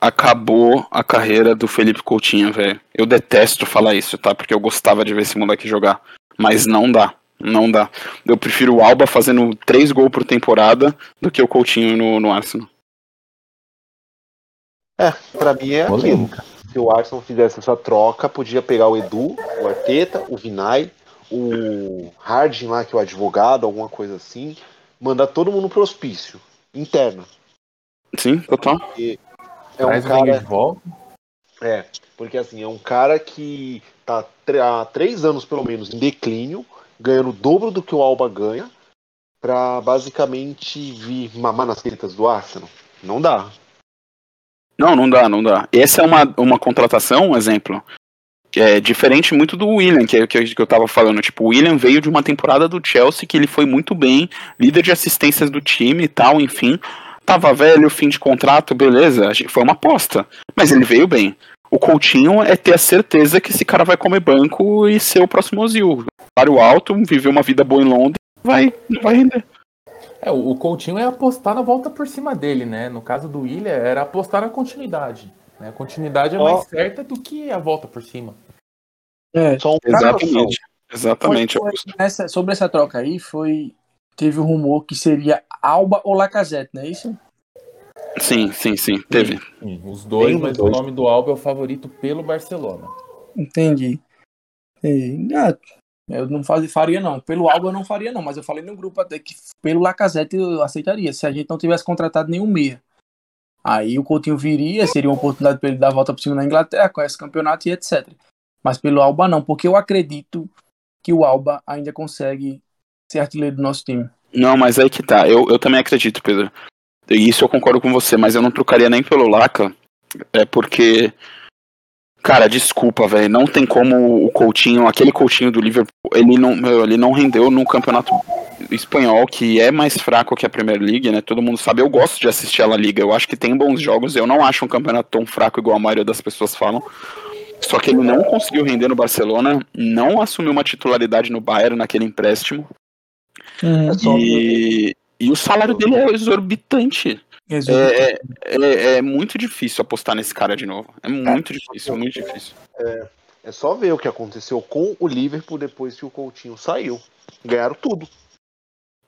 acabou a carreira do Felipe Coutinho, velho. Eu detesto falar isso, tá? Porque eu gostava de ver esse moleque jogar. Mas não dá. Não dá. Eu prefiro o Alba fazendo três gols por temporada do que o Coutinho no, no Arsenal. É, pra mim é aquilo. Se o Arsenal fizesse essa troca, podia pegar o Edu, o Arteta, o Vinay, o Harding lá, que é o advogado, alguma coisa assim, mandar todo mundo pro hospício, interno. Sim, total. Porque é um cara. De volta. É, porque assim, é um cara que tá há três anos, pelo menos, em declínio, ganhando o dobro do que o Alba ganha, pra basicamente vir mamar nas tetas do Arsenal. Não dá. Não, não dá, não dá. Essa é uma, uma contratação, um exemplo, é diferente muito do William, que é o que eu tava falando. Tipo, o William veio de uma temporada do Chelsea que ele foi muito bem, líder de assistências do time e tal, enfim. Tava velho, fim de contrato, beleza, foi uma aposta. Mas ele veio bem. O Coutinho é ter a certeza que esse cara vai comer banco e ser o próximo Ozil. Salário alto, viver uma vida boa em Londres, vai, vai render. É, o Coutinho é apostar na volta por cima dele, né? No caso do William, era apostar na continuidade. Né? A continuidade é mais oh. certa do que a volta por cima. É, Só um exatamente. Exatamente. Foi, nessa, sobre essa troca aí, foi. Teve o um rumor que seria Alba ou Lacazette, não é isso? Sim, sim, sim. Teve. Sim, os dois, Tem mas dois. o nome do Alba é o favorito pelo Barcelona. Entendi. E, ah, eu não faz, faria, não. Pelo Alba eu não faria, não. Mas eu falei no grupo até que pelo Lacazette eu aceitaria. Se a gente não tivesse contratado nenhum meia. Aí o Coutinho viria, seria uma oportunidade para ele dar a volta por cima na Inglaterra, com esse campeonato e etc. Mas pelo Alba não, porque eu acredito que o Alba ainda consegue ser artilheiro do nosso time. Não, mas aí que tá. Eu, eu também acredito, Pedro. Isso eu concordo com você, mas eu não trocaria nem pelo Laca. É porque. Cara, desculpa, velho. Não tem como o Coutinho, aquele Coutinho do Liverpool, ele não, ele não rendeu no campeonato espanhol, que é mais fraco que a Premier League, né? Todo mundo sabe. Eu gosto de assistir a La Liga. Eu acho que tem bons jogos. Eu não acho um campeonato tão fraco igual a maioria das pessoas falam. Só que ele não conseguiu render no Barcelona, não assumiu uma titularidade no Bayern naquele empréstimo. Hum, e, e o salário dele é exorbitante. É, é, é, é, muito difícil apostar nesse cara de novo. É muito difícil, muito difícil. É, é só ver o que aconteceu com o Liverpool depois que o Coutinho saiu. Ganharam tudo.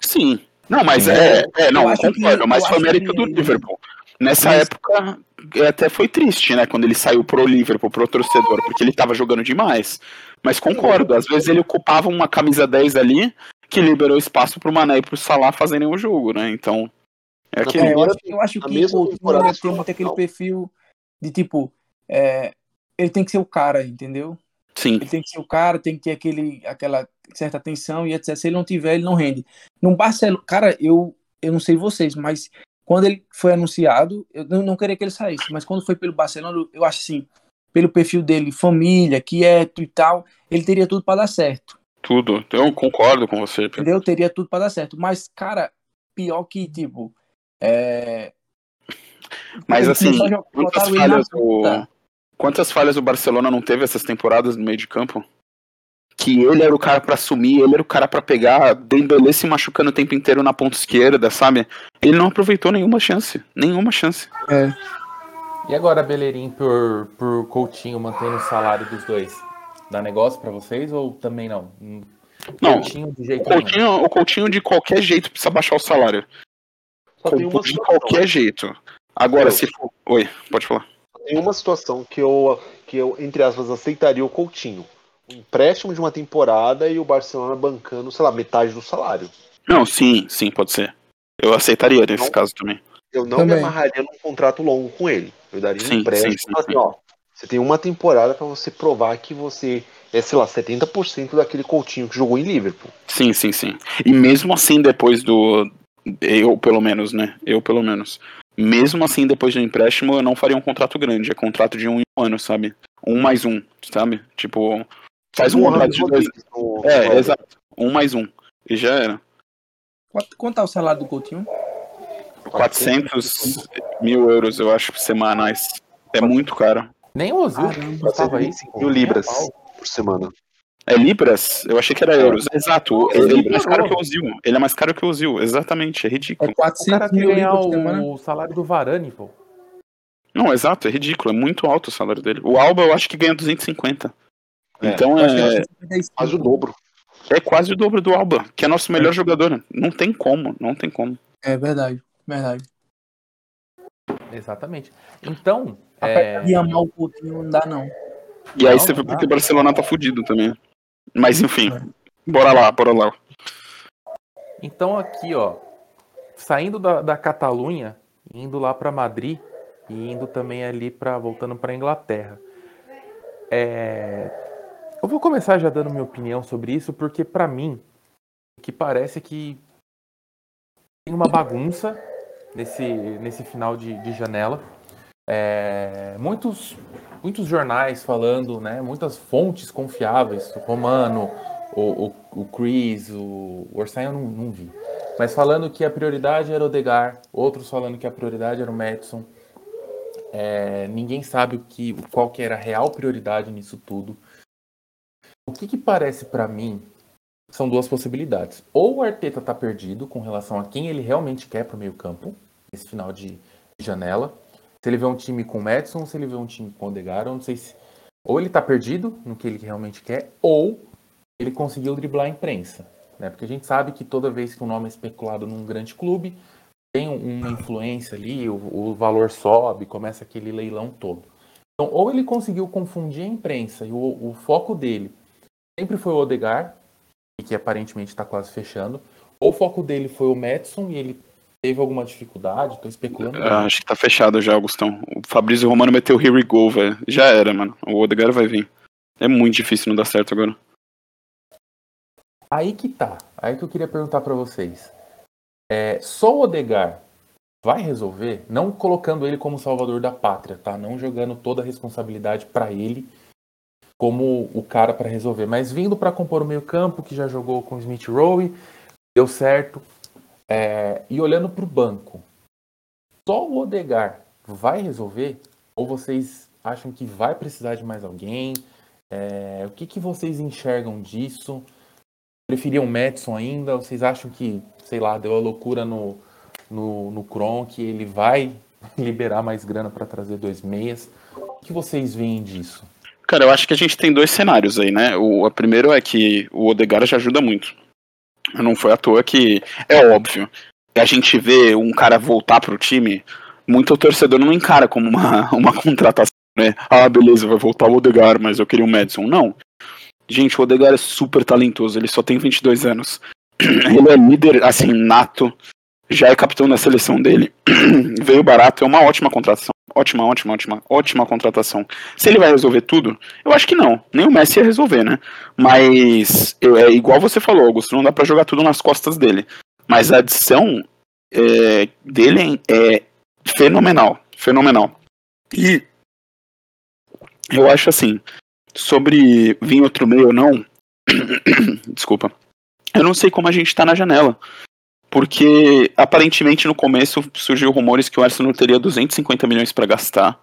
Sim. Não, mas é, é, não, concordo, mas foi mérito do Liverpool. Nessa Mas... época, até foi triste, né? Quando ele saiu pro Liverpool, pro torcedor, porque ele tava jogando demais. Mas concordo, às vezes ele ocupava uma camisa 10 ali, que liberou espaço pro Mané e pro Salah fazerem o jogo, né? Então. É aquele... É, eu acho, eu acho que o Coutinho tem muito aquele perfil de tipo. É, ele tem que ser o cara, entendeu? Sim. Ele tem que ser o cara, tem que ter aquele, aquela certa atenção e etc. Se ele não tiver, ele não rende. No Barcelona, cara, eu, eu não sei vocês, mas quando ele foi anunciado, eu não queria que ele saísse, mas quando foi pelo Barcelona, eu acho assim, pelo perfil dele, família, quieto e tal, ele teria tudo para dar certo. Tudo, eu concordo com você. Pedro. Entendeu? Teria tudo para dar certo, mas, cara, pior que, tipo, é... Mas assim, quantas falhas, o... quantas falhas o Barcelona não teve essas temporadas no meio de campo? que ele era o cara para assumir, ele era o cara para pegar, Dembélé se machucando o tempo inteiro na ponta esquerda, sabe? Ele não aproveitou nenhuma chance, nenhuma chance. É. E agora, Bellerin por, por Coutinho mantendo o salário dos dois? Dá negócio para vocês ou também não? Não, Coutinho de jeito o Coutinho, o Coutinho de qualquer jeito precisa baixar o salário. Só de qualquer jeito. Agora, se for. Oi, pode falar. tem uma situação que eu, que eu, entre aspas, aceitaria o Coutinho. Um empréstimo de uma temporada e o Barcelona bancando, sei lá, metade do salário. Não, sim, sim, pode ser. Eu aceitaria nesse não, caso também. Eu não também. me amarraria num contrato longo com ele. Eu daria um sim, empréstimo sim, sim, assim, ó. Você tem uma temporada para você provar que você é, sei lá, 70% daquele Coutinho que jogou em Liverpool. Sim, sim, sim. E mesmo assim, depois do. Eu, pelo menos, né? Eu, pelo menos. Mesmo assim, depois do empréstimo, eu não faria um contrato grande. É contrato de um, ano, sabe? Um mais um, sabe? Tipo, faz um contrato de dois. É, exato. Um mais um. E já era. Quanto, quanto é o salário do Coutinho? 400 mil euros, eu acho, semanais. É muito caro. Nem o Ozil estava aí. mil libras por semana. É Libras? Eu achei que era euros. Exato. Ele, ele é mais caro que o Ozil. Ele é mais caro que o Ozil. Exatamente. É ridículo. É 400 o cara quer ganhar o, o salário do Varane, pô. Não, exato. É ridículo. É muito alto o salário dele. O Alba eu acho que ganha 250. É, então é... é quase o dobro. É quase o dobro do Alba, que é nosso melhor é. jogador. Não tem como. Não tem como. É verdade. Verdade. Exatamente. Então... É... E amar o Coutinho não dá, não. E aí você viu porque o Barcelona tá fudido também. Mas enfim, bora lá, bora lá. Então aqui, ó, saindo da, da Catalunha, indo lá para Madrid e indo também ali para voltando para Inglaterra. É... Eu vou começar já dando minha opinião sobre isso, porque para mim o que parece é que tem uma bagunça nesse, nesse final de, de janela. É... Muitos muitos jornais falando, né, muitas fontes confiáveis, o Romano, o, o, o Chris, o, o Orsain eu não, não, vi, mas falando que a prioridade era o Degar, outros falando que a prioridade era o Madison. É, ninguém sabe o que, qual que era a real prioridade nisso tudo. O que, que parece para mim são duas possibilidades. Ou o Arteta tá perdido com relação a quem ele realmente quer para o meio campo, nesse final de janela, se ele vê um time com o Madison, se ele vê um time com o Odegaard, eu não sei se. Ou ele tá perdido no que ele realmente quer, ou ele conseguiu driblar a imprensa. Né? Porque a gente sabe que toda vez que um nome é especulado num grande clube, tem uma influência ali, o, o valor sobe, começa aquele leilão todo. Então, ou ele conseguiu confundir a imprensa e o, o foco dele sempre foi o Odegaard, que aparentemente está quase fechando, ou o foco dele foi o Madison e ele teve alguma dificuldade? Tô especulando. Ah, acho que tá fechado já, Augustão. O Fabrício Romano meteu o Here We Go, velho. Já era, mano. O Odegaard vai vir. É muito difícil não dar certo agora. Aí que tá. Aí que eu queria perguntar para vocês. É, só o Odegaard vai resolver, não colocando ele como salvador da pátria, tá? Não jogando toda a responsabilidade para ele como o cara para resolver, mas vindo para compor o meio-campo, que já jogou com o Smith Rowe, deu certo, é, e olhando para o banco, só o Odegar vai resolver? Ou vocês acham que vai precisar de mais alguém? É, o que, que vocês enxergam disso? Preferiam o Madison ainda? Vocês acham que, sei lá, deu a loucura no, no, no Kron, que ele vai (laughs) liberar mais grana para trazer dois meias? O que vocês veem disso? Cara, eu acho que a gente tem dois cenários aí, né? O, o primeiro é que o Odegar já ajuda muito. Não foi à toa que é óbvio. A gente vê um cara voltar pro time, muito torcedor não encara como uma, (laughs) uma contratação, né? Ah, beleza, vai voltar o Odegar, mas eu queria o Madison. Não. Gente, o Odegar é super talentoso, ele só tem 22 anos. (clears throat) Ele é líder, assim, nato. Já é capitão da seleção dele. (clears throat) Veio barato, é uma ótima contratação. Ótima, ótima, ótima, ótima contratação. Se ele vai resolver tudo, eu acho que não. Nem o Messi ia resolver, né? Mas eu, é igual você falou, Augusto, não dá para jogar tudo nas costas dele. Mas a adição é, dele é fenomenal, fenomenal. E eu acho assim, sobre vir outro meio ou não, (coughs) desculpa, eu não sei como a gente tá na janela porque aparentemente no começo surgiu rumores que o Arsenal teria 250 milhões para gastar.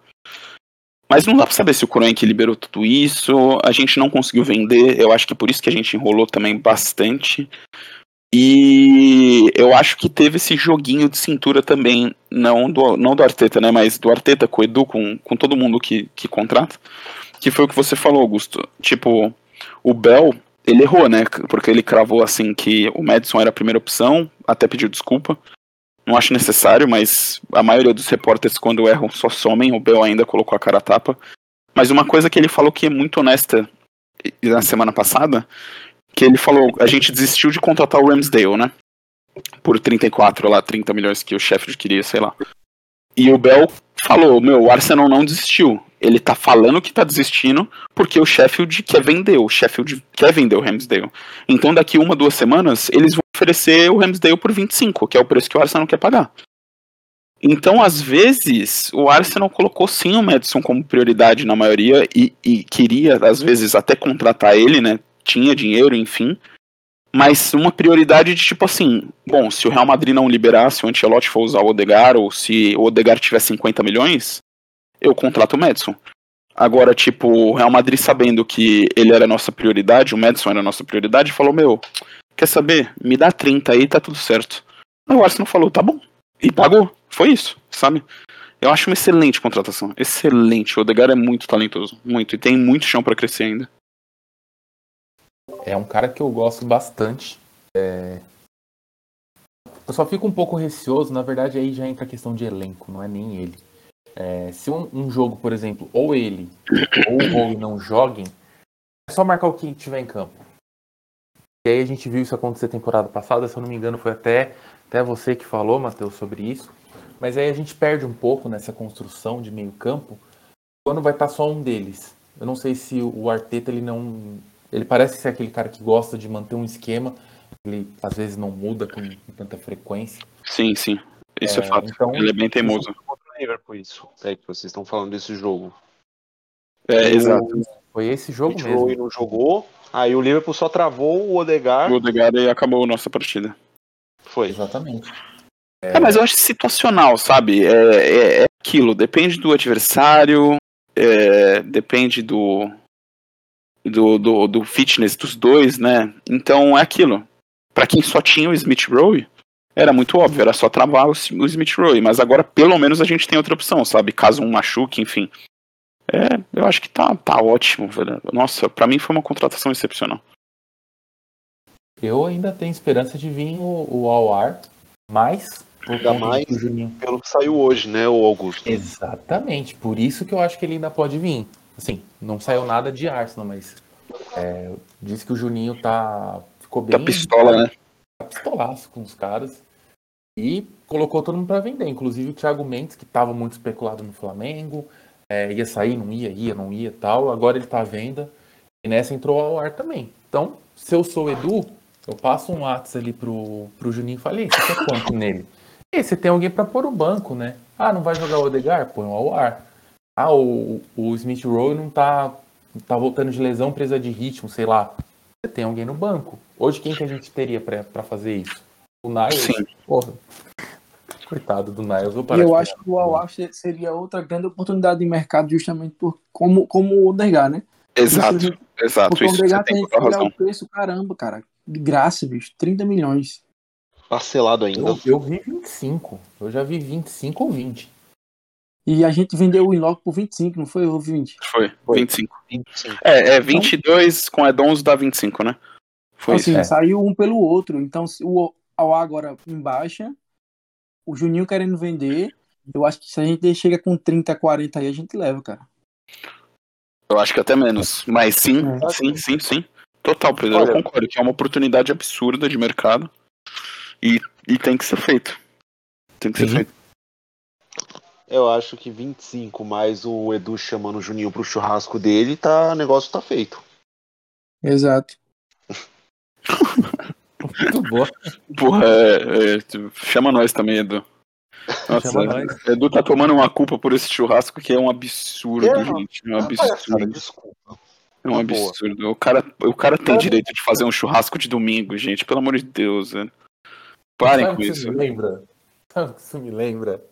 Mas não dá para saber se o Kroenke liberou tudo isso, a gente não conseguiu vender, eu acho que por isso que a gente enrolou também bastante. E eu acho que teve esse joguinho de cintura também, não do, não do Arteta, né, mas do Arteta com o Edu, com, com todo mundo que, que contrata, que foi o que você falou, Augusto. Tipo, o Bell, ele errou, né? Porque ele cravou assim que o Madison era a primeira opção, até pediu desculpa. Não acho necessário, mas a maioria dos repórteres, quando erram, só somem. O Bell ainda colocou a cara a tapa. Mas uma coisa que ele falou que é muito honesta na semana passada, que ele falou, a gente desistiu de contratar o Ramsdale, né? Por 34 lá, 30 milhões que o Sheffield queria, sei lá. E o Bell falou, meu, o Arsenal não desistiu. Ele tá falando que tá desistindo porque o Sheffield quer vender, o Sheffield quer vender o Ramsdale. Então daqui uma, duas semanas, eles vão oferecer o Ramsdale por 25, que é o preço que o Arsenal quer pagar. Então, às vezes, o Arsenal colocou sim o Madison como prioridade na maioria e, e queria, às vezes, até contratar ele, né? Tinha dinheiro, enfim. Mas uma prioridade de tipo assim, bom, se o Real Madrid não liberasse o Ancelotti for usar o Odegar, ou se o Odegar tiver 50 milhões, eu contrato o Madison. Agora, tipo, o Real Madrid sabendo que ele era a nossa prioridade, o Madison era a nossa prioridade, falou, meu, quer saber? Me dá 30 aí, tá tudo certo. O Arsenal falou, tá bom. E pagou. Foi isso, sabe? Eu acho uma excelente contratação. Excelente. O Odegar é muito talentoso. Muito. E tem muito chão para crescer ainda. É um cara que eu gosto bastante. É... Eu só fico um pouco receoso, na verdade, aí já entra a questão de elenco, não é nem ele. É, se um, um, jogo, por exemplo, ou ele ou o Bowie não joguem, é só marcar o que tiver em campo. E aí a gente viu isso acontecer temporada passada, se eu não me engano, foi até, até você que falou, Matheus, sobre isso. Mas aí a gente perde um pouco nessa construção de meio campo quando vai estar só um deles. Eu não sei se o Arteta ele não ele parece ser aquele cara que gosta de manter um esquema. Ele às vezes não muda com, tanta frequência. Sim, sim. Isso é, é fato. Então, ele é bem teimoso. Liverpool isso. É que vocês estão falando desse jogo. É, exato. Foi esse jogo o mesmo. não jogou. Aí o Liverpool só travou o Odegar. O Odegar e acabou a nossa partida. Foi. Exatamente. É... é, mas eu acho situacional, sabe? É, é, é aquilo, depende do adversário, é, depende do, do, do, do fitness dos dois, né? Então é aquilo. Para quem só tinha o Smith Rowe, era muito óbvio, era só travar o, o Smith Rowe. Mas agora pelo menos a gente tem outra opção, sabe? Caso um machuque, enfim. É, eu acho que tá, tá ótimo, velho. Nossa, para mim foi uma contratação excepcional. Eu ainda tenho esperança de vir o, o All-Ar, mas Ainda mais pelo que saiu hoje, né, o Augusto? Exatamente, por isso que eu acho que ele ainda pode vir. Assim, não saiu nada de Arsenal, mas é, diz que o Juninho tá. Ficou tá bem. Tá pistola, né? Tá pistolaço com os caras. E colocou todo mundo para vender, inclusive o Thiago Mendes, que estava muito especulado no Flamengo. É, ia sair, não ia, ia, não ia tal. Agora ele tá à venda. E nessa entrou ao ar também. Então, se eu sou o Edu, eu passo um WhatsApp ali pro, pro Juninho e falei, você quer quanto nele? E você tem alguém para pôr o banco, né? Ah, não vai jogar o Odegar? Põe o ao ar. Ah, o, o Smith Rowe não tá, tá voltando de lesão, presa de ritmo, sei lá. Você tem alguém no banco. Hoje, quem que a gente teria para fazer isso? O Niles? Sim. Porra. Coitado do Niles. Vou parar eu acho que o al seria outra grande oportunidade de mercado, justamente por, como, como o Odegar, né? Exato, isso, exato. Porque o Odegar tem que o preço, caramba, cara. De graça, bicho. 30 milhões. Parcelado ainda. Eu, eu vi 25. Eu já vi 25 ou 20. E a gente vendeu o Inlock por 25, não foi? Ou 20? Foi, foi. 25. 25. É, é 22 então, com Edons dá 25, né? Foi assim, isso. saiu um pelo outro. Então, o Aua agora em baixa, o Juninho querendo vender, eu acho que se a gente chega com 30, 40 aí, a gente leva, cara. Eu acho que até menos. Mas sim, é. sim, sim, sim. Total, Pedro, eu concordo que é uma oportunidade absurda de mercado e, e tem que ser feito. Tem que sim. ser feito. Eu acho que 25 mais o Edu chamando o Juninho pro churrasco dele, tá, o negócio tá feito. Exato. Muito boa. Porra, é, é, chama nós também, Edu. Nossa, Edu tá tomando uma culpa por esse churrasco que é um absurdo, é, gente. É um absurdo. desculpa. É um absurdo. O cara, o cara tem direito de fazer um churrasco de domingo, gente. Pelo amor de Deus, velho. Parem Sabe com isso. isso me lembra? Sabe o que isso me lembra?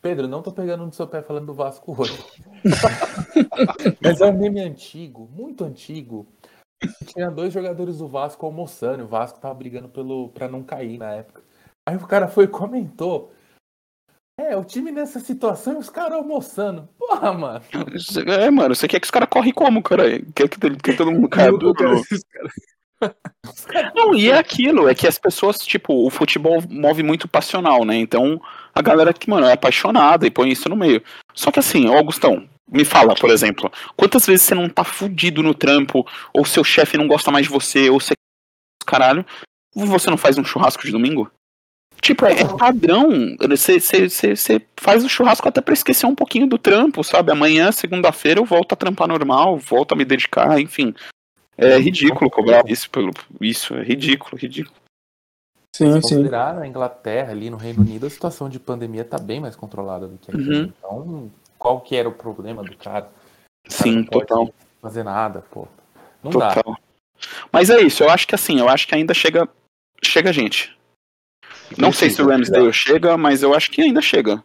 Pedro, não tô pegando no seu pé falando do Vasco hoje. (laughs) Mas é um meme antigo, muito antigo. Tinha dois jogadores do Vasco almoçando, e o Vasco tava brigando pelo para não cair na época. Aí o cara foi e comentou. É, o time nessa situação e os caras almoçando. Porra, mano. É, mano, você quer que os caras correm como, cara? Quer que, que todo mundo caia duro? Não, e é aquilo, é que as pessoas, tipo, o futebol move muito passional, né? Então, a galera que, mano, é apaixonada e põe isso no meio. Só que assim, ó, Augustão, me fala, por exemplo, quantas vezes você não tá fudido no trampo, ou seu chefe não gosta mais de você, ou você. Caralho, você não faz um churrasco de domingo? Tipo, é, é padrão. Você, faz o churrasco até pra esquecer um pouquinho do trampo, sabe? Amanhã, segunda-feira, eu volto a trampar normal, volto a me dedicar, enfim. É ridículo cobrar isso pelo. Isso, é ridículo, ridículo. Sim, Se considerar sim. na Inglaterra, ali no Reino Unido, a situação de pandemia está bem mais controlada do que aqui. Uhum. Então, qual que era o problema do cara? O sim, cara total. fazer nada, pô. Não total. dá. Mas é isso, eu acho que assim, eu acho que ainda chega chega gente. Não sei se o Ramsdale chega, mas eu acho que ainda chega.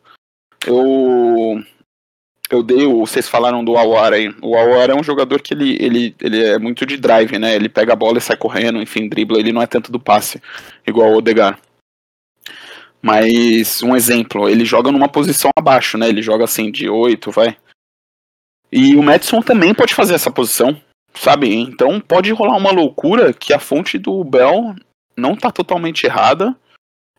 Eu eu dei, vocês falaram do Awar aí. O Awar é um jogador que ele, ele, ele é muito de drive, né? Ele pega a bola e sai correndo, enfim, dribla. Ele não é tanto do passe, igual o Odegar. Mas, um exemplo, ele joga numa posição abaixo, né? Ele joga assim, de 8, vai. E o Madison também pode fazer essa posição, sabe? Então pode rolar uma loucura que a fonte do Bell não tá totalmente errada.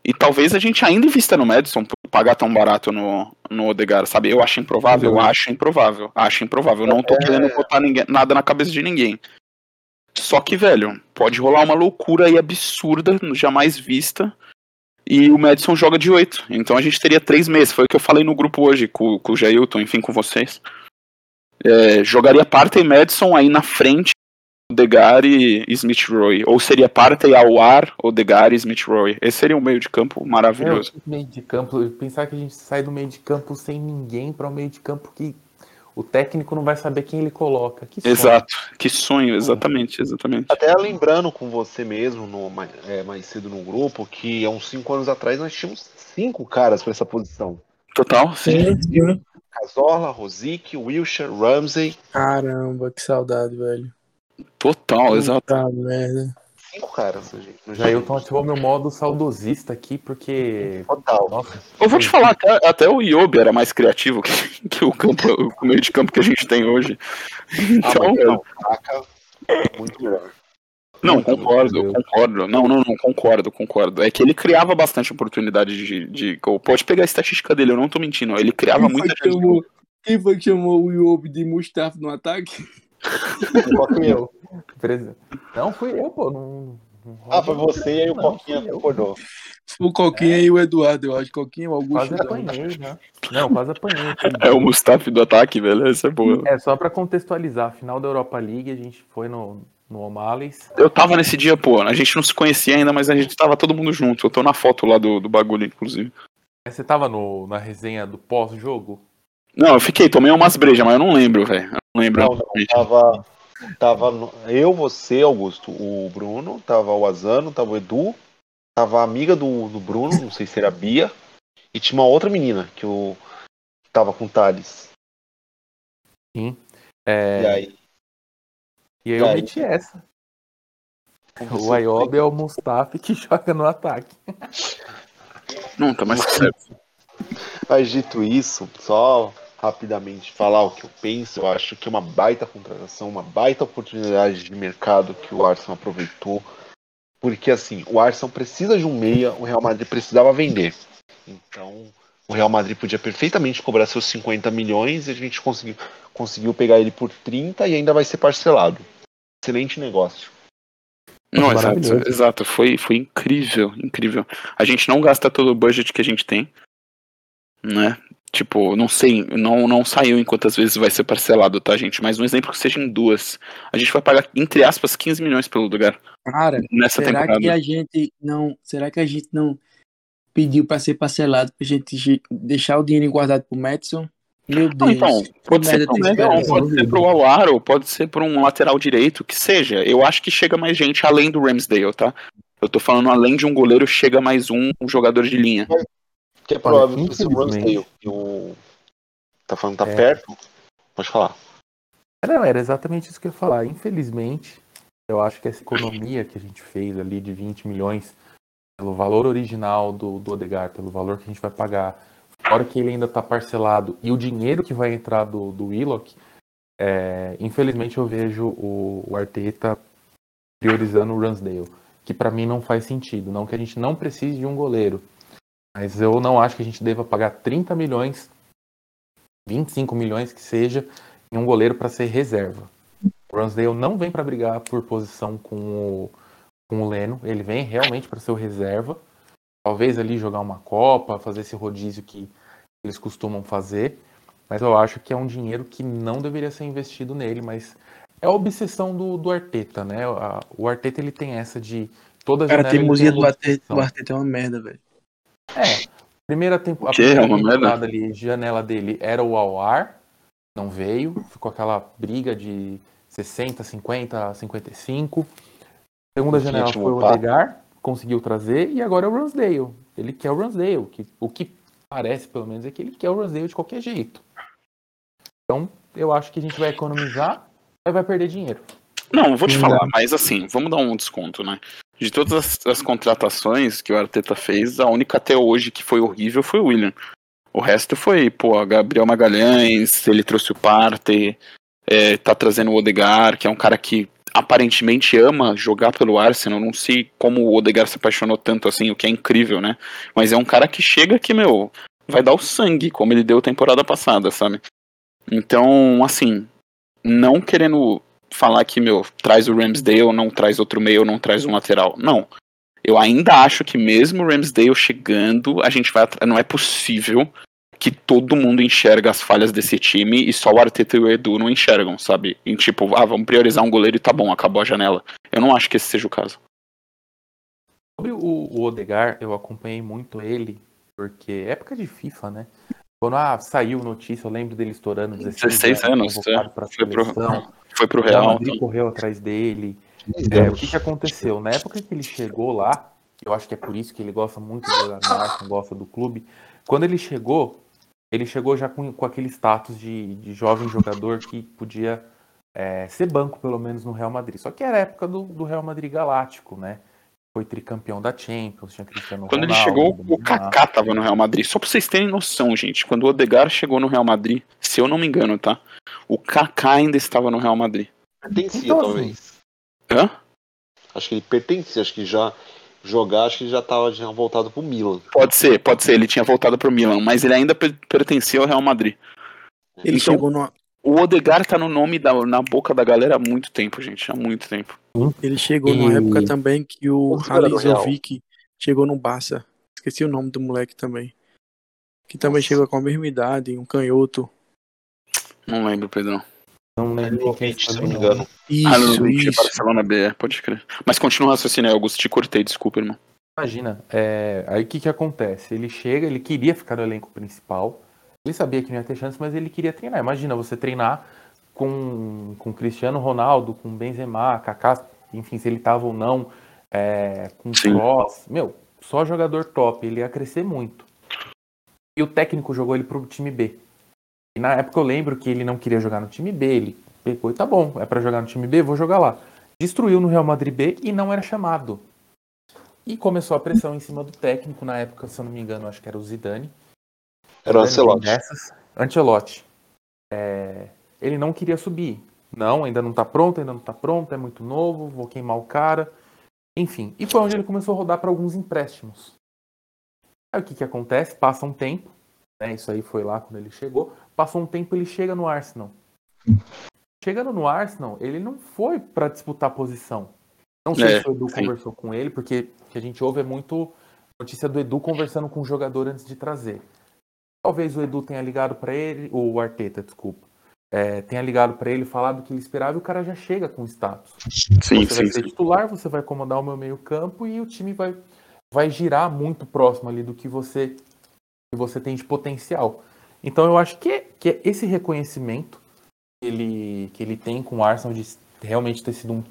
E talvez a gente ainda invista no Madison por pagar tão barato no, no Odegar, sabe? Eu acho improvável, eu acho improvável, acho improvável. Não tô é... querendo botar ninguém, nada na cabeça de ninguém. Só que, velho, pode rolar uma loucura aí absurda, jamais vista. E o Madison joga de 8. Então a gente teria três meses. Foi o que eu falei no grupo hoje com, com o Jailton, enfim, com vocês. É, jogaria Parta e Madison aí na frente Odegar e Smith Roy. Ou seria Partey ao ar, Odegar e Smith Roy. Esse seria um meio de campo maravilhoso. É, meio de campo, pensar que a gente sai do meio de campo sem ninguém para o um meio de campo que o técnico não vai saber quem ele coloca. Que Exato, que sonho, exatamente, exatamente. Até lembrando com você mesmo, no, é, mais cedo no grupo, que há uns 5 anos atrás nós tínhamos cinco caras para essa posição. Total, sim. sim. Casola, Rosick, Wilshire, Ramsey. Caramba, que saudade, velho. Total, Puta exato. merda. Cinco caras, gente. Jailton ativou meu modo saudosista aqui, porque. Total. Nossa, eu vou te falar, até, até o Iobi era mais criativo que, (laughs) que o, campo, o meio de campo que a gente tem hoje. Então, ah, não, muito melhor. Não, concordo, concordo. Não, não, não, concordo, concordo. É que ele criava bastante oportunidade de, de gol. Pode pegar a estatística dele, eu não tô mentindo. Ele criava quem muita gente. Chamou, quem foi que chamou o Iobi de Mustafa no ataque? Eu. Não, fui eu, pô. Não, não ah, foi você e aí o Coquinha concordou. O Coquinha é. e o Eduardo, eu acho. Coquinha, o Augusto. Quase apanhei, né? Não, quase apanhei. É o Mustafa do ataque, beleza? É boa. É, só pra contextualizar, final da Europa League, a gente foi no, no O'Malley's. Eu tava nesse dia, pô. A gente não se conhecia ainda, mas a gente tava todo mundo junto. Eu tô na foto lá do, do bagulho, inclusive. Você tava no, na resenha do pós-jogo? Não, eu fiquei, tomei umas brejas, mas eu não lembro, velho. Não lembro. Não, não, tava, tava eu, você, Augusto, o Bruno, tava o Azano, tava o Edu, tava a amiga do, do Bruno, não sei se era a Bia, e tinha uma outra menina que eu tava com o Thales. Sim. É... E aí? E aí eu meti essa. O Ayob é o Mustafa que (laughs) joga no ataque. Tá mais certo. Mas dito isso, só rapidamente falar o que eu penso. Eu acho que é uma baita contratação, uma baita oportunidade de mercado que o Arsenal aproveitou. Porque assim, o Arsenal precisa de um meia, o Real Madrid precisava vender. Então, o Real Madrid podia perfeitamente cobrar seus 50 milhões e a gente conseguiu, conseguiu pegar ele por 30 e ainda vai ser parcelado. Excelente negócio. Não, exato, exato. Foi, foi incrível, incrível. A gente não gasta todo o budget que a gente tem, né? Tipo, não sei, não, não saiu em quantas vezes vai ser parcelado, tá, gente? Mas um exemplo que seja em duas. A gente vai pagar, entre aspas, 15 milhões pelo lugar. Cara, nessa será temporada. que a gente não. Será que a gente não pediu para ser parcelado pra gente deixar o dinheiro guardado pro Madison? Meu Deus. então, pode ser, pro Madison, pode ser pro Alaro, pode ser por um lateral direito, que seja. Eu acho que chega mais gente além do Ramsdale, tá? Eu tô falando além de um goleiro, chega mais um, um jogador de linha. Que é provável que se o Ramsdale o... tá falando tá é. perto, pode falar. Não, era exatamente isso que eu ia falar. Infelizmente, eu acho que essa economia que a gente fez ali de 20 milhões, pelo valor original do, do Odegar, pelo valor que a gente vai pagar, fora que ele ainda está parcelado, e o dinheiro que vai entrar do, do Willock, é, infelizmente eu vejo o, o Arteta priorizando o Ransdale, que para mim não faz sentido. Não que a gente não precise de um goleiro, mas eu não acho que a gente deva pagar 30 milhões, 25 milhões que seja, em um goleiro para ser reserva. O Ransdale não vem para brigar por posição com o, com o Leno, ele vem realmente para ser o reserva. Talvez ali jogar uma Copa, fazer esse rodízio que eles costumam fazer. Mas eu acho que é um dinheiro que não deveria ser investido nele, mas é a obsessão do, do Arteta, né? O Arteta ele tem essa de toda Cara, a teimosia do Arteta, do Arteta é uma merda, velho. É. Primeira, tempo, primeira é temporada ali, janela dele era o Awar, não veio, ficou aquela briga de 60, 50, 55. Segunda janela foi o Odegar, conseguiu trazer, e agora é o Ransdale. Ele quer o Ransdale, que, o que parece pelo menos é que ele quer o Ransdale de qualquer jeito. Então, eu acho que a gente vai economizar, mas vai perder dinheiro. Não, vou te falar, mas assim, vamos dar um desconto, né? De todas as, as, contratações que o Arteta fez, a única até hoje que foi horrível foi o William. O resto foi, pô, Gabriel Magalhães, ele trouxe o Partey, é, tá trazendo o Odegar, que é um cara que aparentemente ama jogar pelo Arsenal. Não sei como o Odegar se apaixonou tanto assim, o que é incrível, né? Mas é um cara que chega que, meu, vai dar o sangue, como ele deu temporada passada, sabe? Então, assim, não querendo falar que, meu, traz o Ramsdale, não traz outro meio, não traz um lateral. Não. Eu ainda acho que mesmo o Ramsdale chegando, a gente vai. Não é possível que todo mundo enxerga as falhas desse time e só o Arteta e o Edu não enxergam, sabe? Em tipo, ah, vamos priorizar um goleiro e tá bom, acabou a janela. Eu não acho que esse seja o caso. Sobre o, o Odegar, eu acompanhei muito ele, porque época de FIFA, né? Quando ah, saiu notícia, eu lembro dele estourando 16, 16 anos, é. foi, pro, foi pro Real. O Madrid correu atrás dele. É, o que, que aconteceu? Na época que ele chegou lá, eu acho que é por isso que ele gosta muito no Arsenal, gosta do clube. Quando ele chegou, ele chegou já com, com aquele status de, de jovem jogador que podia é, ser banco, pelo menos, no Real Madrid. Só que era a época do, do Real Madrid Galáctico, né? Foi tricampeão da Champions, tinha Cristiano Quando Ronaldo, ele chegou, o Kaká tava no Real Madrid. Só pra vocês terem noção, gente. Quando o Odegar chegou no Real Madrid, se eu não me engano, tá? O Kaká ainda estava no Real Madrid. Pertencia, então, talvez. Hã? Acho que ele pertencia, acho que já jogar, acho que ele já estava já voltado pro Milan. Pode ser, pode ser, ele tinha voltado pro Milan, mas ele ainda pertencia ao Real Madrid. Ele então, chegou no. O Odegar tá no nome da, na boca da galera há muito tempo, gente, há muito tempo. Ele chegou e... numa época também que o Halizovic chegou no Barça. Esqueci o nome do moleque também. Que também Nossa. chegou com a mesma idade, um canhoto. Não lembro, Pedrão. Não lembro quem se não me engano. Isso, ah, não, isso. Barcelona B, é, pode crer. Mas continua o raciocínio, Augusto, te cortei, desculpa, irmão. Imagina, é, aí o que que acontece? Ele chega, ele queria ficar no elenco principal, ele sabia que não ia ter chance, mas ele queria treinar. Imagina você treinar com, com Cristiano Ronaldo, com Benzema, Kaká, enfim, se ele tava ou não, é, com Cross, meu, só jogador top, ele ia crescer muito. E o técnico jogou ele pro time B. E na época eu lembro que ele não queria jogar no time B, ele pegou e tá bom, é para jogar no time B, vou jogar lá. Destruiu no Real Madrid B e não era chamado. E começou a pressão em cima do técnico, na época, se eu não me engano, acho que era o Zidane. Era o Ancelotti. Ancelotti. É, ele não queria subir. Não, ainda não tá pronto, ainda não tá pronto, é muito novo, vou queimar o cara. Enfim, e foi onde ele começou a rodar para alguns empréstimos. Aí o que que acontece? Passa um tempo, né? Isso aí foi lá quando ele chegou. Passou um tempo, ele chega no Arsenal. Chegando no Arsenal, ele não foi para disputar posição. Não sei é, se o Edu sim. conversou com ele, porque o que a gente ouve é muito notícia do Edu conversando com o jogador antes de trazer. Talvez o Edu tenha ligado para ele, ou o Arteta, desculpa, é, tenha ligado para ele, falado o que ele esperava e o cara já chega com status. Sim, você sim, vai ser sim. titular, você vai comandar o meu meio campo e o time vai, vai girar muito próximo ali do que você, que você tem de potencial. Então eu acho que, que esse reconhecimento que ele, que ele tem com o Arsenal de realmente ter sido um,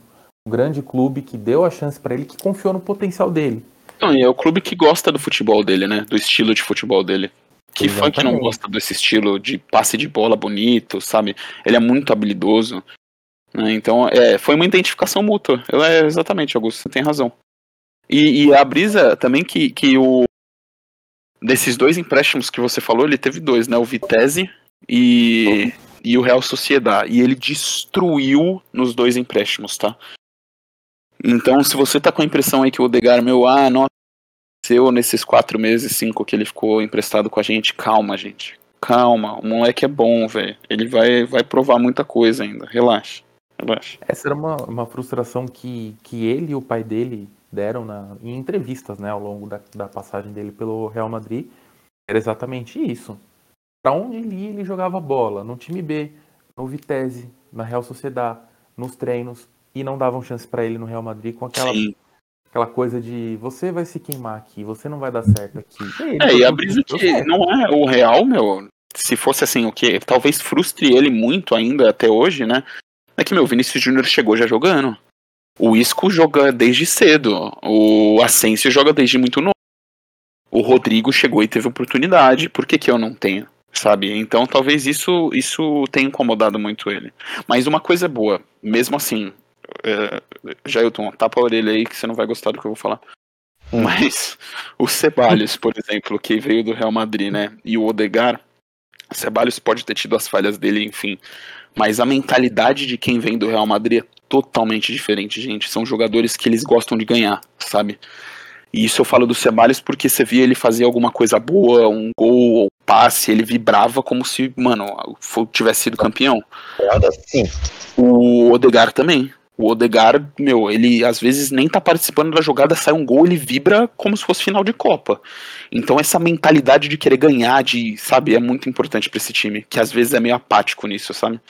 um grande clube que deu a chance para ele, que confiou no potencial dele. Não, e é o clube que gosta do futebol dele, né? Do estilo de futebol dele. Que fã que não gosta desse estilo de passe de bola bonito, sabe? Ele é muito habilidoso. Né? Então, é, foi uma identificação mútua. É, exatamente, Augusto, você tem razão. E, e, a brisa também que, que o, desses dois empréstimos que você falou, ele teve dois, né? O Vitesse e, e o Real Sociedade. E ele destruiu nos dois empréstimos, tá? Então, se você tá com a impressão aí que o Odegar, meu, ah, nossa, seu nesses quatro meses, cinco que ele ficou emprestado com a gente, calma, gente. Calma, o moleque é bom, velho. Ele vai, vai provar muita coisa ainda. Relaxa. Relaxa. Essa era uma, uma frustração que, que ele e o pai dele deram na, em entrevistas, né, ao longo da, da passagem dele pelo Real Madrid. Era exatamente isso. Para onde ele ia, ele jogava bola. No time B, no Vitesse, na Real Sociedad, nos treinos. E não davam chance para ele no Real Madrid com aquela Sim aquela coisa de você vai se queimar aqui, você não vai dar certo aqui. E é, e a brisa que não é o real, meu. Se fosse assim, o que talvez frustre ele muito ainda até hoje, né? É que meu Vinícius Júnior chegou já jogando. O Isco joga desde cedo. O Asensio joga desde muito novo. O Rodrigo chegou e teve oportunidade. Por que, que eu não tenho? Sabe? Então talvez isso, isso tenha incomodado muito ele. Mas uma coisa é boa, mesmo assim, é, Jailton, tapa a orelha aí que você não vai gostar do que eu vou falar. Hum. Mas o Ceballos, por exemplo, que veio do Real Madrid, né? E o Odegar, o Ceballos pode ter tido as falhas dele, enfim. Mas a mentalidade de quem vem do Real Madrid é totalmente diferente, gente. São jogadores que eles gostam de ganhar, sabe? E isso eu falo do Ceballos porque você via ele fazer alguma coisa boa, um gol ou um passe, ele vibrava como se, mano, tivesse sido campeão. Sim. O Odegar também. O Odegar, meu, ele às vezes nem tá participando da jogada, sai um gol, ele vibra como se fosse final de Copa. Então essa mentalidade de querer ganhar, de, sabe, é muito importante para esse time, que às vezes é meio apático nisso, sabe?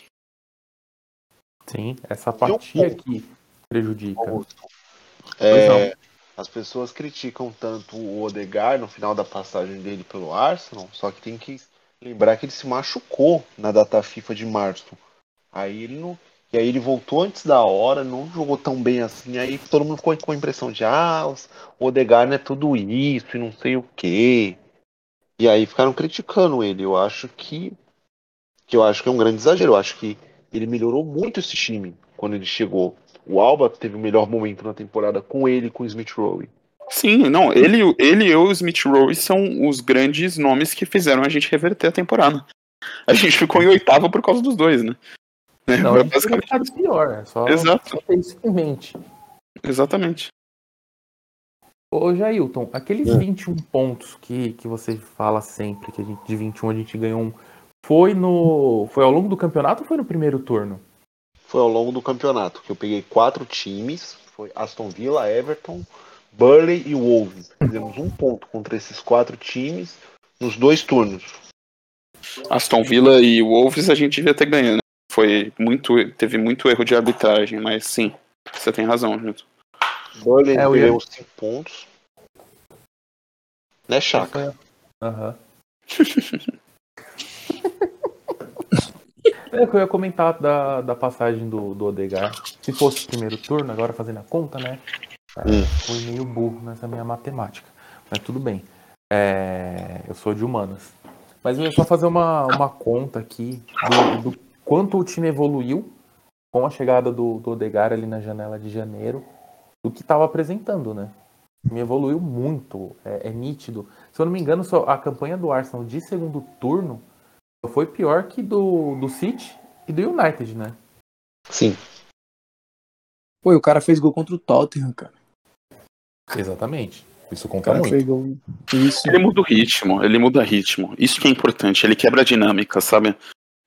Sim, essa apatia que prejudica. É, as pessoas criticam tanto o Odegar no final da passagem dele pelo Arsenal, só que tem que lembrar que ele se machucou na data FIFA de março. Aí ele não e aí ele voltou antes da hora, não jogou tão bem assim. Aí todo mundo ficou com a impressão de, ah, o Odegaard não é tudo isso e não sei o quê. E aí ficaram criticando ele. Eu acho que. que eu acho que é um grande exagero. Eu acho que ele melhorou muito esse time quando ele chegou. O Alba teve o melhor momento na temporada com ele com o Smith Rowe. Sim, não, ele, ele e o Smith Rowe são os grandes nomes que fizeram a gente reverter a temporada. A gente ficou em oitavo por causa dos dois, né? É, não, é basicamente pior, é só, Exato. só ter isso em mente. Exatamente. Ô Jailton, aqueles é. 21 pontos que, que você fala sempre, que a gente, de 21 a gente ganhou um, foi no. Foi ao longo do campeonato ou foi no primeiro turno? Foi ao longo do campeonato, que eu peguei quatro times, foi Aston Villa, Everton, Burley e Wolves. Fizemos um ponto contra esses quatro times nos dois turnos. Aston Villa e Wolves a gente devia ter ganhando foi muito. Teve muito erro de arbitragem, mas sim, você tem razão, Nilton. Burnley é, ganhou 5 pontos. Né, Chaka? Aham. (laughs) é que eu ia comentar da, da passagem do, do Odegar. Se fosse o primeiro turno, agora fazendo a conta, né? É, hum. Fui meio burro nessa minha matemática. Mas tudo bem. É, eu sou de humanas. Mas eu ia só fazer uma, uma conta aqui do, do quanto o time evoluiu com a chegada do, do Odegar ali na janela de janeiro, do que estava apresentando, né? O time evoluiu muito, é, é, nítido. Se eu não me engano, a campanha do Arsenal de segundo turno foi pior que do, do City e do United, né? Sim. Pô, o cara fez gol contra o Tottenham, cara. Exatamente. Isso conta muito. Isso. Ele muda o ritmo, ele muda o ritmo. Isso que é importante, ele quebra a dinâmica, sabe?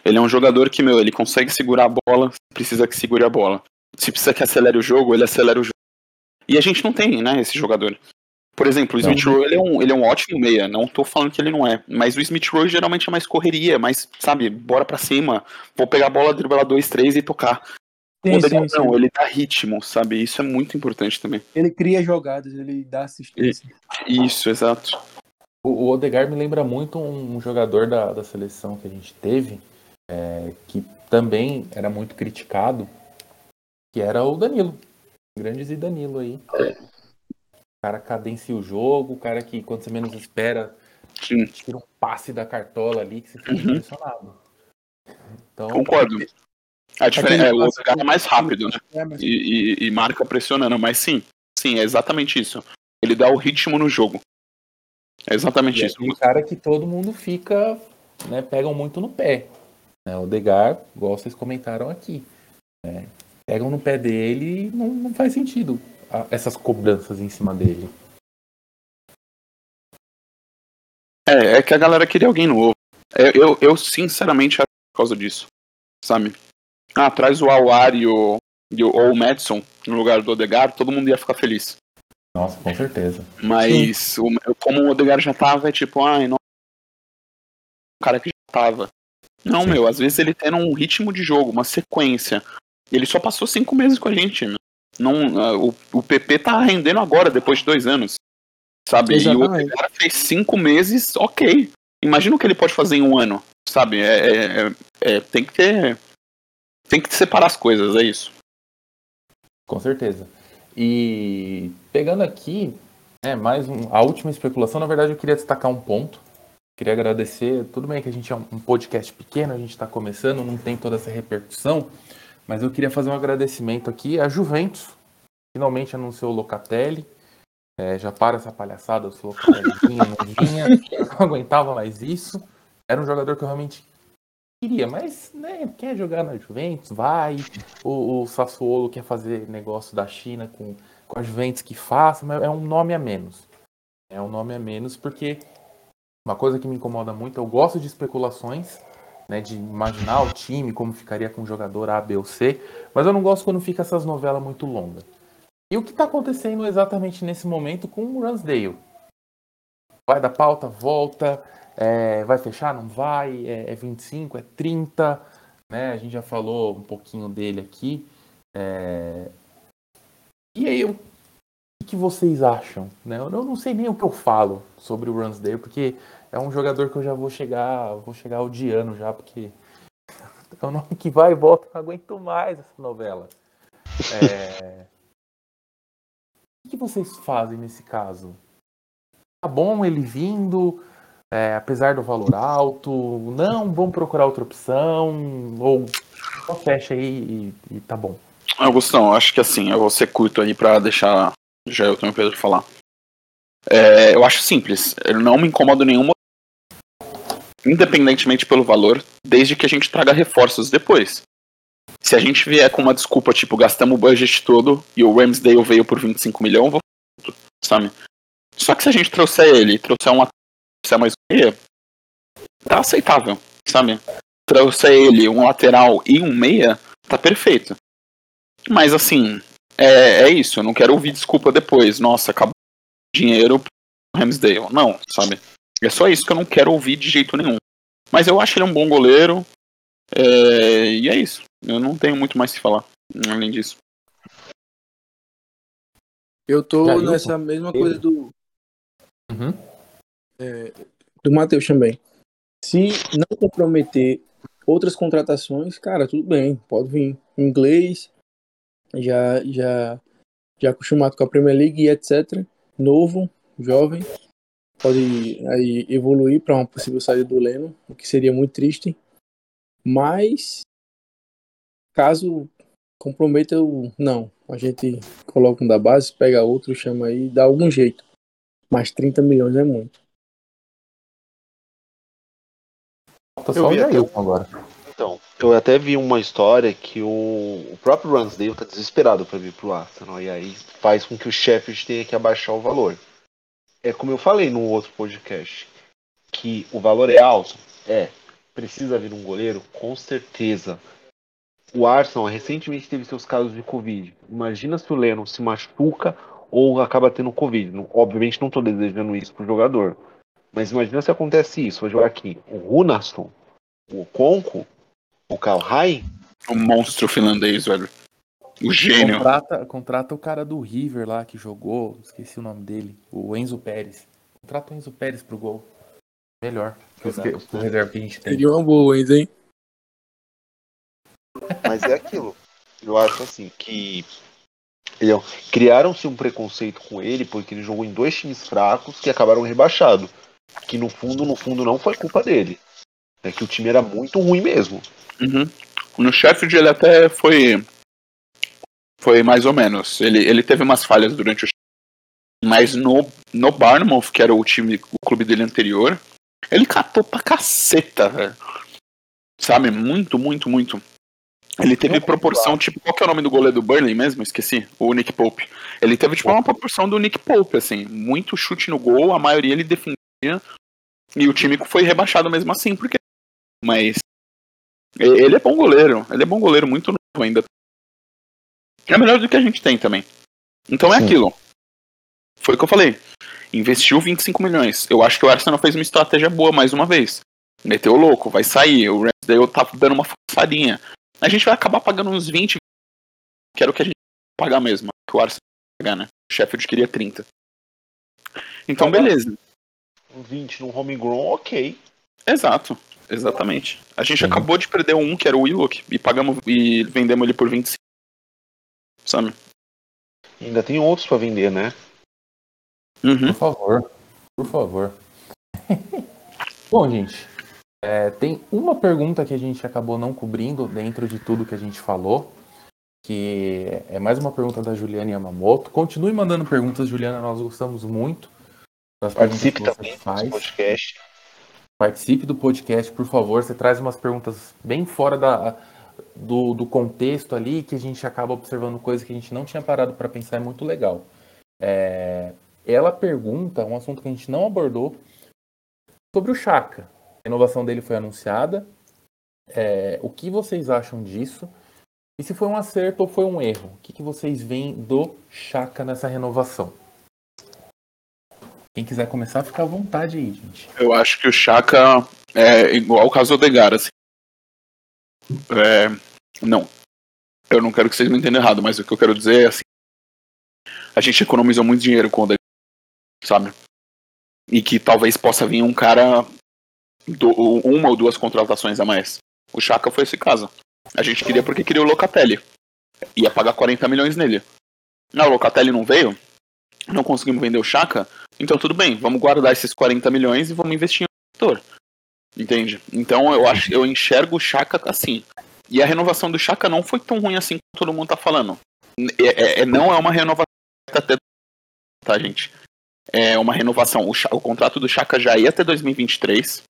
Ele é um jogador que, meu, ele consegue segurar a bola, precisa que segure a bola. Se precisa que acelere o jogo, ele acelera o jogo. E a gente não tem, né, esse jogador. Por exemplo, o Smith Rowe ele é, um, ele é um ótimo meia, não tô falando que ele não é. Mas o Smith Rowe geralmente é mais correria, mais, sabe, bora pra cima. Vou pegar a bola, driblar dois, três e tocar. Sim, o sim, não, ele dá ritmo, sabe? Isso é muito importante também. Ele cria jogadas, ele dá assistência. Isso, exato. O, o Odegaard me lembra muito um jogador da, da seleção que a gente teve, é, que também era muito criticado, que era o Danilo. O grande Danilo aí. O cara cadencia o jogo, o cara que quando você menos espera, tira um passe da cartola ali que você fica uhum. impressionado. Então, Concordo. A diferença é, o outro cara é mais rápido, né? É, mas... e, e, e, marca pressionando, mas sim, sim, é exatamente isso. Ele dá o ritmo no jogo. É exatamente e isso. É um cara que todo mundo fica, né, pegam muito no pé. Né? O Degar, igual vocês comentaram aqui. Né? Pegam no pé dele e não, não faz sentido. essas cobranças em cima dele? É, é que a galera queria alguém novo. Eu, é, eu, eu sinceramente acho por causa disso. Sabe? Ah, traz o Awar e o, e o, ou o Madison no lugar do Odegar, todo mundo ia ficar feliz. Nossa, com certeza. Mas o, como o Odegar já tava, é tipo, ai, não. O cara que já tava. Não, Sim. meu, às vezes ele tem um ritmo de jogo, uma sequência. Ele só passou cinco meses com a gente, meu. Não, uh, o, o PP tá rendendo agora, depois de dois anos. Sabe? Exatamente. E o cara fez cinco meses, ok. Imagina o que ele pode fazer em um ano. Sabe? É, é, é, é, tem que ter. Tem que separar as coisas, é isso. Com certeza. E pegando aqui, é, mais um, a última especulação, na verdade eu queria destacar um ponto. Queria agradecer, tudo bem que a gente é um podcast pequeno, a gente está começando, não tem toda essa repercussão, mas eu queria fazer um agradecimento aqui à Juventus, finalmente anunciou o Locatelli, é, já para essa palhaçada, o Locatelli (laughs) vinha, não vinha, não aguentava mais isso, era um jogador que eu realmente queria, mas né, quer jogar na Juventus, vai, o, o Sassuolo quer fazer negócio da China com, com a Juventus que faça, mas é um nome a menos, é um nome a menos porque uma coisa que me incomoda muito, eu gosto de especulações, né, de imaginar o time, como ficaria com o jogador A, B ou C, mas eu não gosto quando fica essas novelas muito longas. E o que está acontecendo exatamente nesse momento com o Ransdale? Vai da pauta, volta, é, vai fechar, não vai, é, é 25, é 30, né? A gente já falou um pouquinho dele aqui. É... E aí, o que vocês acham? Né? Eu não sei nem o que eu falo sobre o Ransdale, porque é um jogador que eu já vou chegar, vou chegar odiando já, porque (laughs) é um nome que vai e volta, não aguento mais essa novela. É... o que vocês fazem nesse caso? Tá bom ele vindo, é, apesar do valor alto? Não, vamos procurar outra opção? Ou só fecha aí e, e tá bom? Augustão, acho que assim, eu vou ser curto aí pra deixar já eu tenho o Pedro falar. É, eu acho simples, ele não me incomoda nenhuma independentemente pelo valor, desde que a gente traga reforços depois. Se a gente vier com uma desculpa tipo, gastamos o budget todo e o Ramsdale veio por 25 milhões, vou sabe? Só que se a gente trouxer ele, trouxer um trouxer mais meia, tá aceitável, sabe? Trouxer ele, um lateral e um meia, tá perfeito. Mas assim, é, é isso, eu não quero ouvir desculpa depois. Nossa, acabou o dinheiro pro Ramsdale. Não, sabe? É só isso que eu não quero ouvir de jeito nenhum. Mas eu acho ele um bom goleiro. É... E é isso. Eu não tenho muito mais que falar além disso. Eu tô nessa mesma coisa do. Uhum. É, do Matheus também. Se não comprometer outras contratações, cara, tudo bem, pode vir. Inglês, já, já, já acostumado com a Premier League e etc. Novo, jovem, pode aí evoluir para uma possível saída do Leno, o que seria muito triste. Mas caso comprometa o não, a gente coloca um da base, pega outro, chama aí, dá algum jeito. Mas 30 milhões é muito. Tá só o Jailton agora. Então, eu até vi uma história que o, o próprio Ransdale tá desesperado para vir pro Arsenal e aí faz com que o Sheffield tenha que abaixar o valor é como eu falei no outro podcast, que o valor é alto. É, precisa vir um goleiro? Com certeza. O Arsenal recentemente teve seus casos de Covid. Imagina se o Lennon se machuca ou acaba tendo Covid. Obviamente não estou desejando isso pro jogador. Mas imagina se acontece isso. Vou jogar aqui. O Runaston, o Conco, o Kalhai. O monstro finlandês, velho. O gênio. Contrata, contrata o cara do River lá que jogou, esqueci o nome dele, o Enzo Pérez. Contrata o Enzo Pérez pro gol. Melhor que o reserva que a gente tem. Seria uma boa, Enzo, hein? Mas é aquilo. Eu acho assim que criaram-se um preconceito com ele porque ele jogou em dois times fracos que acabaram rebaixados. Que no fundo, no fundo, não foi culpa dele. É que o time era muito ruim mesmo. Uhum. No Sheffield ele até foi foi mais ou menos. Ele, ele teve umas falhas durante o mas no, no Barnmouth, que era o time, o clube dele anterior, ele catou pra caceta, velho. Sabe? Muito, muito, muito. Ele teve proporção, tipo, qual que é o nome do goleiro do Burnley mesmo? Esqueci. O Nick Pope. Ele teve, tipo, uma proporção do Nick Pope, assim. Muito chute no gol, a maioria ele defendia. E o time foi rebaixado mesmo assim, porque. Mas. Ele é bom goleiro. Ele é bom goleiro, muito novo ainda. É melhor do que a gente tem também. Então é Sim. aquilo. Foi o que eu falei. Investiu 25 milhões. Eu acho que o Arsenal fez uma estratégia boa mais uma vez. Meteu o louco, vai sair. O Ramsdale tá dando uma forçadinha. A gente vai acabar pagando uns 20, que era o que a gente ia pagar mesmo. Que o Arsenal ia pagar, né? O Sheffield queria 30. Então, beleza. 20 no homegrown, ok. Exato, exatamente. A gente Sim. acabou de perder um, que era o Willock, e pagamos e vendemos ele por 25. Sabe? Ainda tem outros para vender, né? Uhum. Por favor. Por favor. (laughs) Bom, gente, é, tem uma pergunta que a gente acabou não cobrindo dentro de tudo que a gente falou, que é mais uma pergunta da Juliana Yamamoto. Continue mandando perguntas, Juliana, nós gostamos muito. Participe também do podcast. Participe do podcast, por favor. Você traz umas perguntas bem fora da, do, do contexto ali, que a gente acaba observando coisas que a gente não tinha parado para pensar, é muito legal. É, ela pergunta um assunto que a gente não abordou sobre o Chaka. A inovação dele foi anunciada. É, o que vocês acham disso? E se foi um acerto ou foi um erro? O que, que vocês veem do Chaka nessa renovação? Quem quiser começar, fica à vontade aí, gente. Eu acho que o Chaka é igual o caso do Odegar, assim. É, não. Eu não quero que vocês me entendam errado, mas o que eu quero dizer é assim. A gente economizou muito dinheiro com o Odegar, sabe? E que talvez possa vir um cara do, uma ou duas contratações a mais. O Chaka foi esse caso. A gente queria porque queria o Locatelli. Ia pagar 40 milhões nele. Não, o Locatelli não veio. Não conseguimos vender o Chaka. Então tudo bem, vamos guardar esses 40 milhões e vamos investir em um setor. Entende? Então eu acho, eu enxergo o Chaka assim. E a renovação do Chaka não foi tão ruim assim como todo mundo tá falando. É, é, é não é uma renovação até tá, gente? É uma renovação. O, o contrato do Chaka já ia até 2023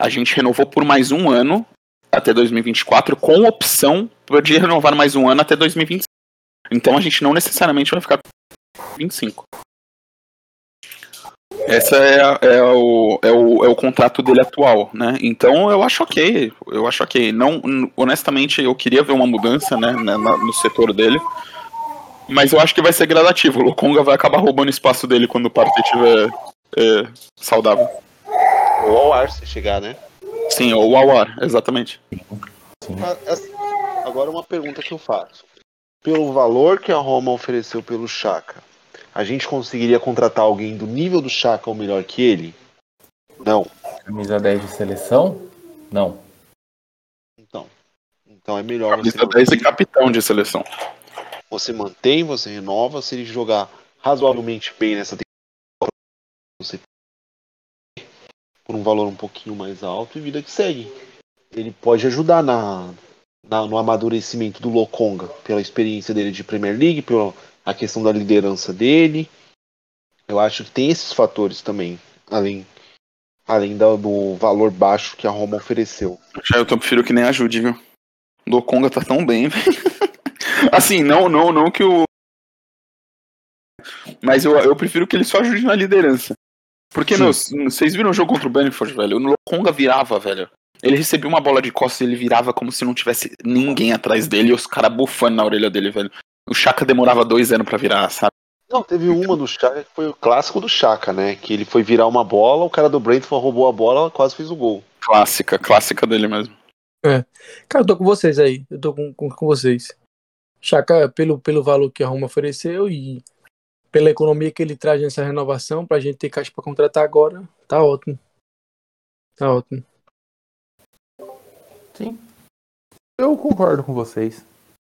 a gente renovou por mais um ano até 2024, com opção de renovar mais um ano até 2025. Então a gente não necessariamente vai ficar com 25. Essa é, é, o, é, o, é o contrato dele atual, né? Então eu acho ok, eu acho ok. Não, honestamente, eu queria ver uma mudança, né, no setor dele, mas eu acho que vai ser gradativo. O Lokonga vai acabar roubando espaço dele quando o Partey estiver é, saudável. Ou ao ar se chegar, né? Sim, ou ao ar, exatamente. Agora uma pergunta que eu faço. Pelo valor que a Roma ofereceu pelo Chaka, a gente conseguiria contratar alguém do nível do Chaka ou melhor que ele? Não. Camisa 10 de seleção? Não. Então. Então é melhor Camisa você 10 é capitão de seleção. Você mantém, você renova, se ele jogar razoavelmente bem nessa temporada, você por um valor um pouquinho mais alto e vida que segue. Ele pode ajudar na, na no amadurecimento do Lokonga, pela experiência dele de Premier League, pela a questão da liderança dele. Eu acho que tem esses fatores também, além além do, do valor baixo que a Roma ofereceu. Já eu prefiro que nem ajude, viu? O Lokonga tá tão bem, (laughs) Assim, não, não, não que o mas eu, eu prefiro que ele só ajude na liderança. Porque, meu, vocês viram o jogo contra o Benford, velho? O Lokonga virava, velho. Ele recebia uma bola de costas e ele virava como se não tivesse ninguém atrás dele e os caras bufando na orelha dele, velho. O Chaka demorava dois anos para virar, sabe? Não, teve uma do Chaka que foi o clássico do Chaka, né? Que ele foi virar uma bola, o cara do Brentford roubou a bola quase fez o gol. Clássica, clássica dele mesmo. É. Cara, eu tô com vocês aí. Eu tô com, com, com vocês. Chaka, pelo, pelo valor que a Roma ofereceu e pela economia que ele traz nessa renovação, para a gente ter caixa para contratar agora, tá ótimo. Tá ótimo. Sim. Eu concordo com vocês.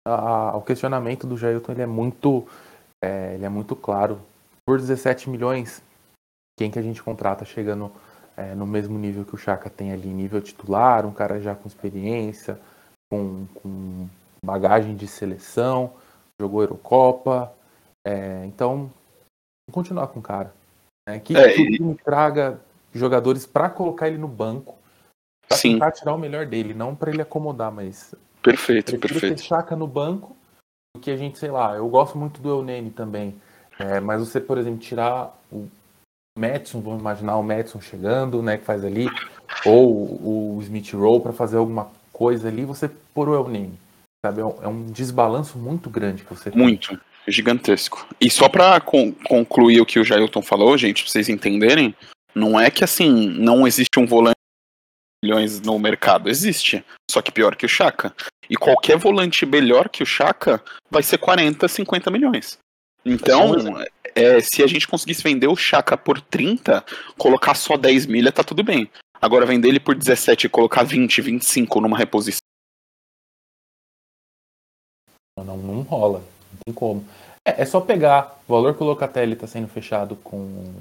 A, o questionamento do Jailton ele é muito é, ele é muito claro. Por 17 milhões, quem que a gente contrata chegando é, no mesmo nível que o Chaka tem ali, nível titular, um cara já com experiência, com, com bagagem de seleção, jogou Eurocopa, é, então, continuar com o cara. Né? Que, é, que o traga jogadores para colocar ele no banco, para tentar tirar o melhor dele, não para ele acomodar, mas Perfeito, perfeito. ter Chaka no banco, porque a gente, sei lá, eu gosto muito do Eunene também. É, mas você, por exemplo, tirar o Madison, vamos imaginar o Madison chegando, né, que faz ali, ou o Smith Rowe para fazer alguma coisa ali, você pôr o Eunene. Sabe? É um, é um desbalanço muito grande que você tem. Muito, gigantesco. E só para con concluir o que o Jailton falou, gente, pra vocês entenderem, não é que assim, não existe um volante milhões no mercado. Existe, só que pior que o Chaka. E qualquer volante melhor que o Chaka vai ser 40, 50 milhões. Então, é, se a gente conseguisse vender o Chaka por 30, colocar só 10 milha, tá tudo bem. Agora vender ele por 17 e colocar 20, 25 numa reposição. Não, não rola. Não tem como. É, é só pegar o valor que o Locatelli está sendo fechado com.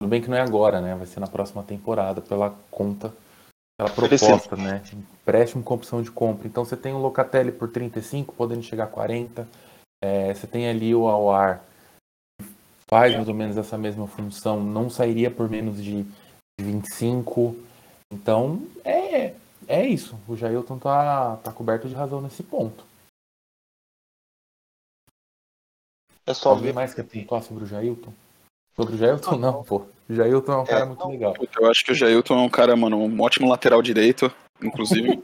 Tudo bem que não é agora, né? Vai ser na próxima temporada, pela conta, pela proposta, né? Empréstimo com opção de compra. Então você tem o Locatelli por 35, podendo chegar a 40. É, você tem ali o Awar, que faz mais ou menos essa mesma função, não sairia por menos de 25. Então, é, é isso. O Jailton tá, tá coberto de razão nesse ponto. É só Alguém ver. mais quer pontuar sobre o Jailton? Sobre o Jailton, não, pô. O Jailton é um cara é, muito não. legal. Eu acho que o Jailton é um cara, mano, um ótimo lateral direito, inclusive.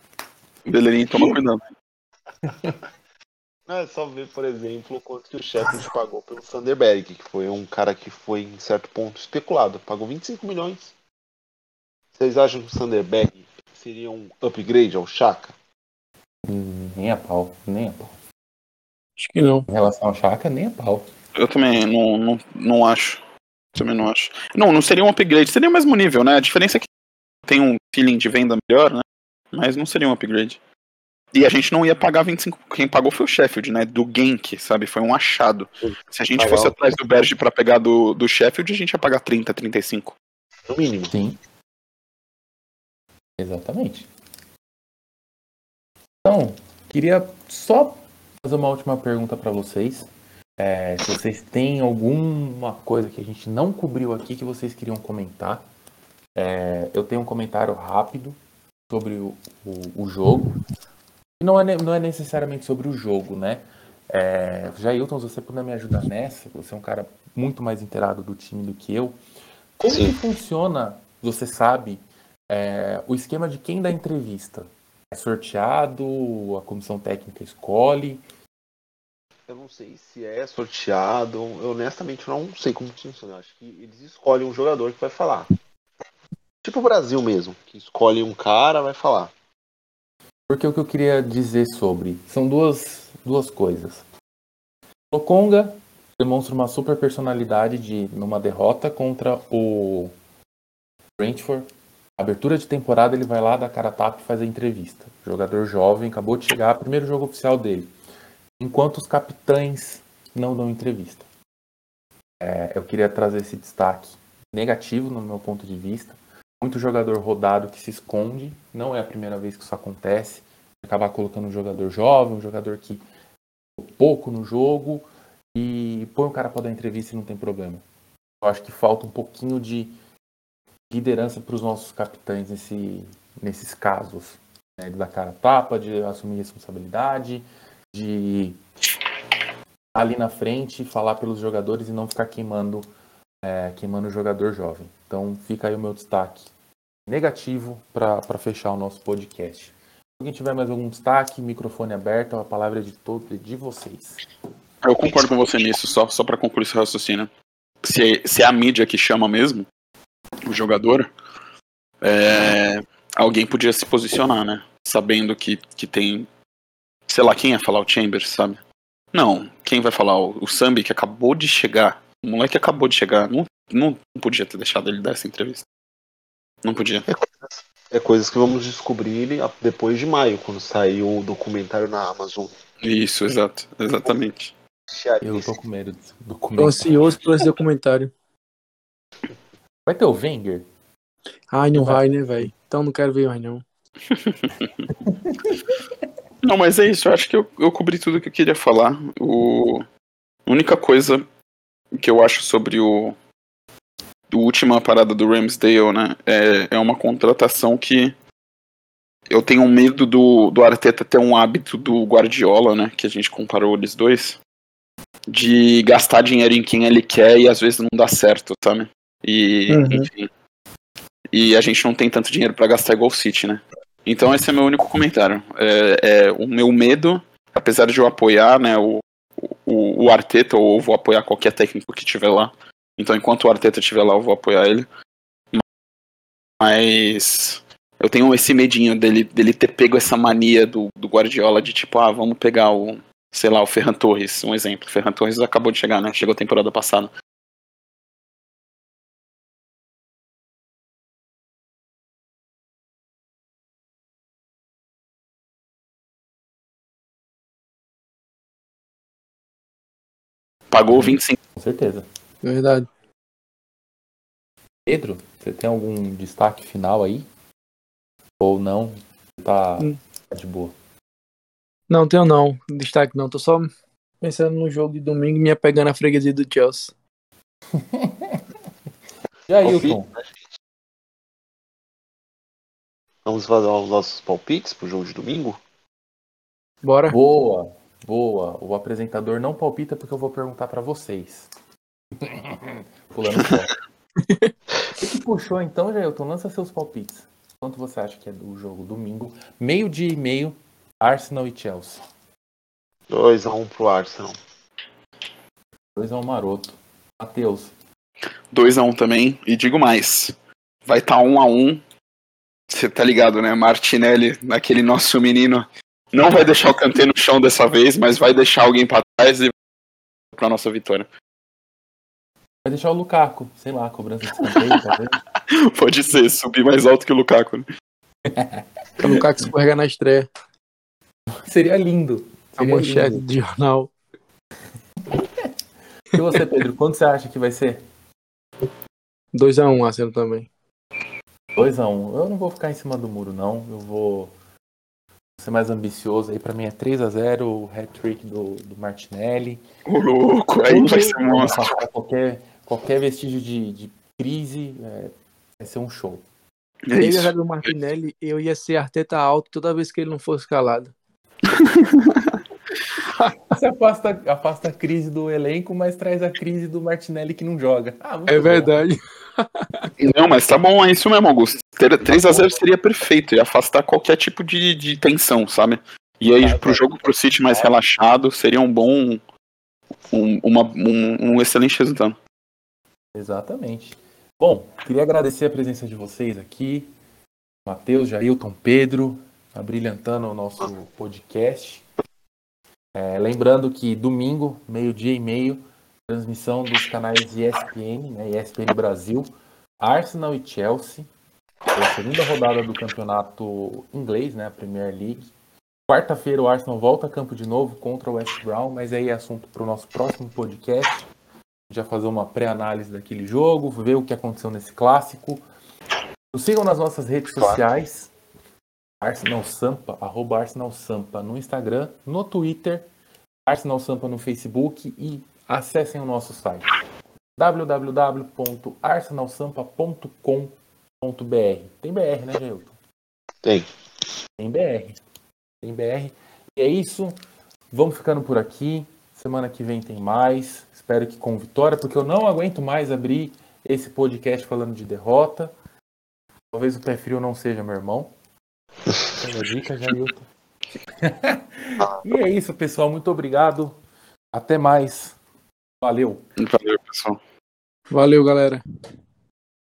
(laughs) Beleirinho, toma cuidado. Não, é só ver, por exemplo, quanto que o Sheffield pagou pelo Sanderberg, que foi um cara que foi, em certo ponto, especulado. Pagou 25 milhões. Vocês acham que o Sanderberg seria um upgrade ao Chaka? Nem a pau, nem a pau. Acho que não. Em relação ao Chaka, nem a pau. Eu também não, não, não acho. Também não acho. Não, não seria um upgrade, seria o mesmo nível, né? A diferença é que tem um feeling de venda melhor, né? Mas não seria um upgrade. E a gente não ia pagar 25. Quem pagou foi o Sheffield, né? Do Genk, sabe? Foi um achado. Se a gente fosse atrás do Berge para pegar do, do Sheffield, a gente ia pagar 30, 35. No mínimo. Sim. Exatamente. Então, queria só fazer uma última pergunta para vocês. É, se vocês têm alguma coisa que a gente não cobriu aqui que vocês queriam comentar. É, eu tenho um comentário rápido sobre o, o, o jogo não é, não é necessariamente sobre o jogo, né? É, Jailton, se você puder me ajudar nessa, você é um cara muito mais inteirado do time do que eu. Como Sim. que funciona, você sabe, é, o esquema de quem dá entrevista? É sorteado? A comissão técnica escolhe? Eu não sei se é sorteado. Eu honestamente não sei como funciona. Acho que eles escolhem um jogador que vai falar. Tipo o Brasil mesmo, que escolhe um cara, vai falar. Porque o que eu queria dizer sobre são duas, duas coisas. Lokonga demonstra uma super personalidade de numa derrota contra o Brentford. Abertura de temporada ele vai lá dar cara tapa e faz a entrevista. Jogador jovem, acabou de chegar, primeiro jogo oficial dele. Enquanto os capitães não dão entrevista. É, eu queria trazer esse destaque negativo no meu ponto de vista muito jogador rodado que se esconde. Não é a primeira vez que isso acontece. Acabar colocando um jogador jovem, um jogador que pouco no jogo e põe o cara para dar entrevista e não tem problema. Eu acho que falta um pouquinho de liderança para os nossos capitães nesse, nesses casos. Né? De dar cara tapa, de assumir responsabilidade, de ali na frente falar pelos jogadores e não ficar queimando, é, queimando o jogador jovem. Então fica aí o meu destaque negativo para fechar o nosso podcast. Se alguém tiver mais algum destaque, microfone aberto, a palavra é de todo de vocês. Eu concordo com você nisso, só, só para concluir esse raciocínio. Se, se é a mídia que chama mesmo o jogador, é, alguém podia se posicionar, né? Sabendo que, que tem. Sei lá, quem ia falar o Chambers, sabe? Não, quem vai falar? O, o Sambi que acabou de chegar. O moleque acabou de chegar. Não não, não podia ter deixado ele dar essa entrevista. Não podia. É coisas, é coisas que vamos descobrir depois de maio, quando sair o documentário na Amazon. Isso, exato. Exatamente. Eu tô com medo do documentário. Tô ansioso por esse documentário. Vai ter o Wenger? Ai, não vai, vai né, velho? Então não quero ver mais, não. (laughs) não, mas é isso. Eu acho que eu, eu cobri tudo que eu queria falar. O... A única coisa que eu acho sobre o, última parada do Ramsdale, né? É, é uma contratação que eu tenho um medo do, do Arteta ter um hábito do Guardiola, né? Que a gente comparou eles dois. De gastar dinheiro em quem ele quer e às vezes não dá certo, sabe? E, uhum. enfim. E a gente não tem tanto dinheiro para gastar igual o City, né? Então esse é meu único comentário. É, é, o meu medo, apesar de eu apoiar, né, o, o, o Arteta, ou vou apoiar qualquer técnico que tiver lá. Então enquanto o Arteta estiver lá, eu vou apoiar ele. Mas eu tenho esse medinho dele, dele ter pego essa mania do, do Guardiola de tipo, ah, vamos pegar o, sei lá, o Ferran Torres, um exemplo. O Ferran Torres acabou de chegar, né? Chegou a temporada passada. Pagou 25. Com certeza. Verdade. Pedro, você tem algum destaque final aí? Ou não? Tá, hum. tá de boa? Não, tenho não. Destaque não. Tô só pensando no jogo de domingo e me apegando a freguesia do Chelsea. (laughs) e aí, Wilton? Vamos fazer os nossos palpites pro jogo de domingo? Bora. Boa, boa. O apresentador não palpita porque eu vou perguntar para vocês. (laughs) Pulando fora. O que puxou então, Jailton? Lança seus palpites. Quanto você acha que é do jogo domingo? Meio dia e meio, Arsenal e Chelsea. 2x1 um pro Arsenal. 2x1 um maroto. Matheus. 2x1 um também. E digo mais. Vai estar tá 1x1. Você tá ligado, né? Martinelli, naquele nosso menino. Não vai deixar o Kanté no chão dessa vez, mas vai deixar alguém para trás e pra nossa vitória. Vai deixar o Lukaku, sei lá, cobrança de escanteio, (laughs) talvez. Pode ser, subir mais alto que o Lukaku. Né? o Lukaku escorregar na estreia. Seria lindo. Seria a manchete lindo. de jornal. e você, Pedro, quanto você acha que vai ser? 2x1, um, Arsenal também. 2x1. Um. Eu não vou ficar em cima do muro, não. Eu vou ser mais ambicioso. Aí pra mim é 3x0, o hat-trick do, do Martinelli. O louco, aí vai ser monstro. Qualquer, qualquer vestígio de, de crise, é, vai ser um show. É eu ia do Martinelli, eu ia ser Arteta alto toda vez que ele não fosse calado. (laughs) Você afasta, afasta a crise do elenco, mas traz a crise do Martinelli que não joga. Ah, é verdade. Não, mas tá bom, é isso mesmo, Augusto. 3x0 seria perfeito, e afastar qualquer tipo de, de tensão, sabe? E aí, ah, pro jogo pro City mais relaxado, seria um bom. Um, uma, um, um excelente resultado. Exatamente. Bom, queria agradecer a presença de vocês aqui. Matheus, Jailton, Pedro, abrilhantando o nosso podcast. É, lembrando que domingo, meio-dia e meio, transmissão dos canais ESPN, né, ESPN Brasil, Arsenal e Chelsea. É a segunda rodada do campeonato inglês, né, a Premier League. Quarta-feira o Arsenal volta a campo de novo contra o West Brown, mas aí é assunto para o nosso próximo podcast já fazer uma pré-análise daquele jogo, ver o que aconteceu nesse clássico. Nos sigam nas nossas redes sociais, Arsenal Sampa, arroba Arsenal Sampa no Instagram, no Twitter, Arsenal Sampa no Facebook e acessem o nosso site www.arsenalsampa.com.br. Tem BR, né, Geilton? Tem. Tem BR. Tem BR. E é isso. Vamos ficando por aqui. Semana que vem tem mais. Espero que com vitória, porque eu não aguento mais abrir esse podcast falando de derrota. Talvez o pé frio não seja meu irmão. Dica, Jailton. (laughs) e é isso, pessoal. Muito obrigado. Até mais. Valeu. Valeu, pessoal. Valeu, galera.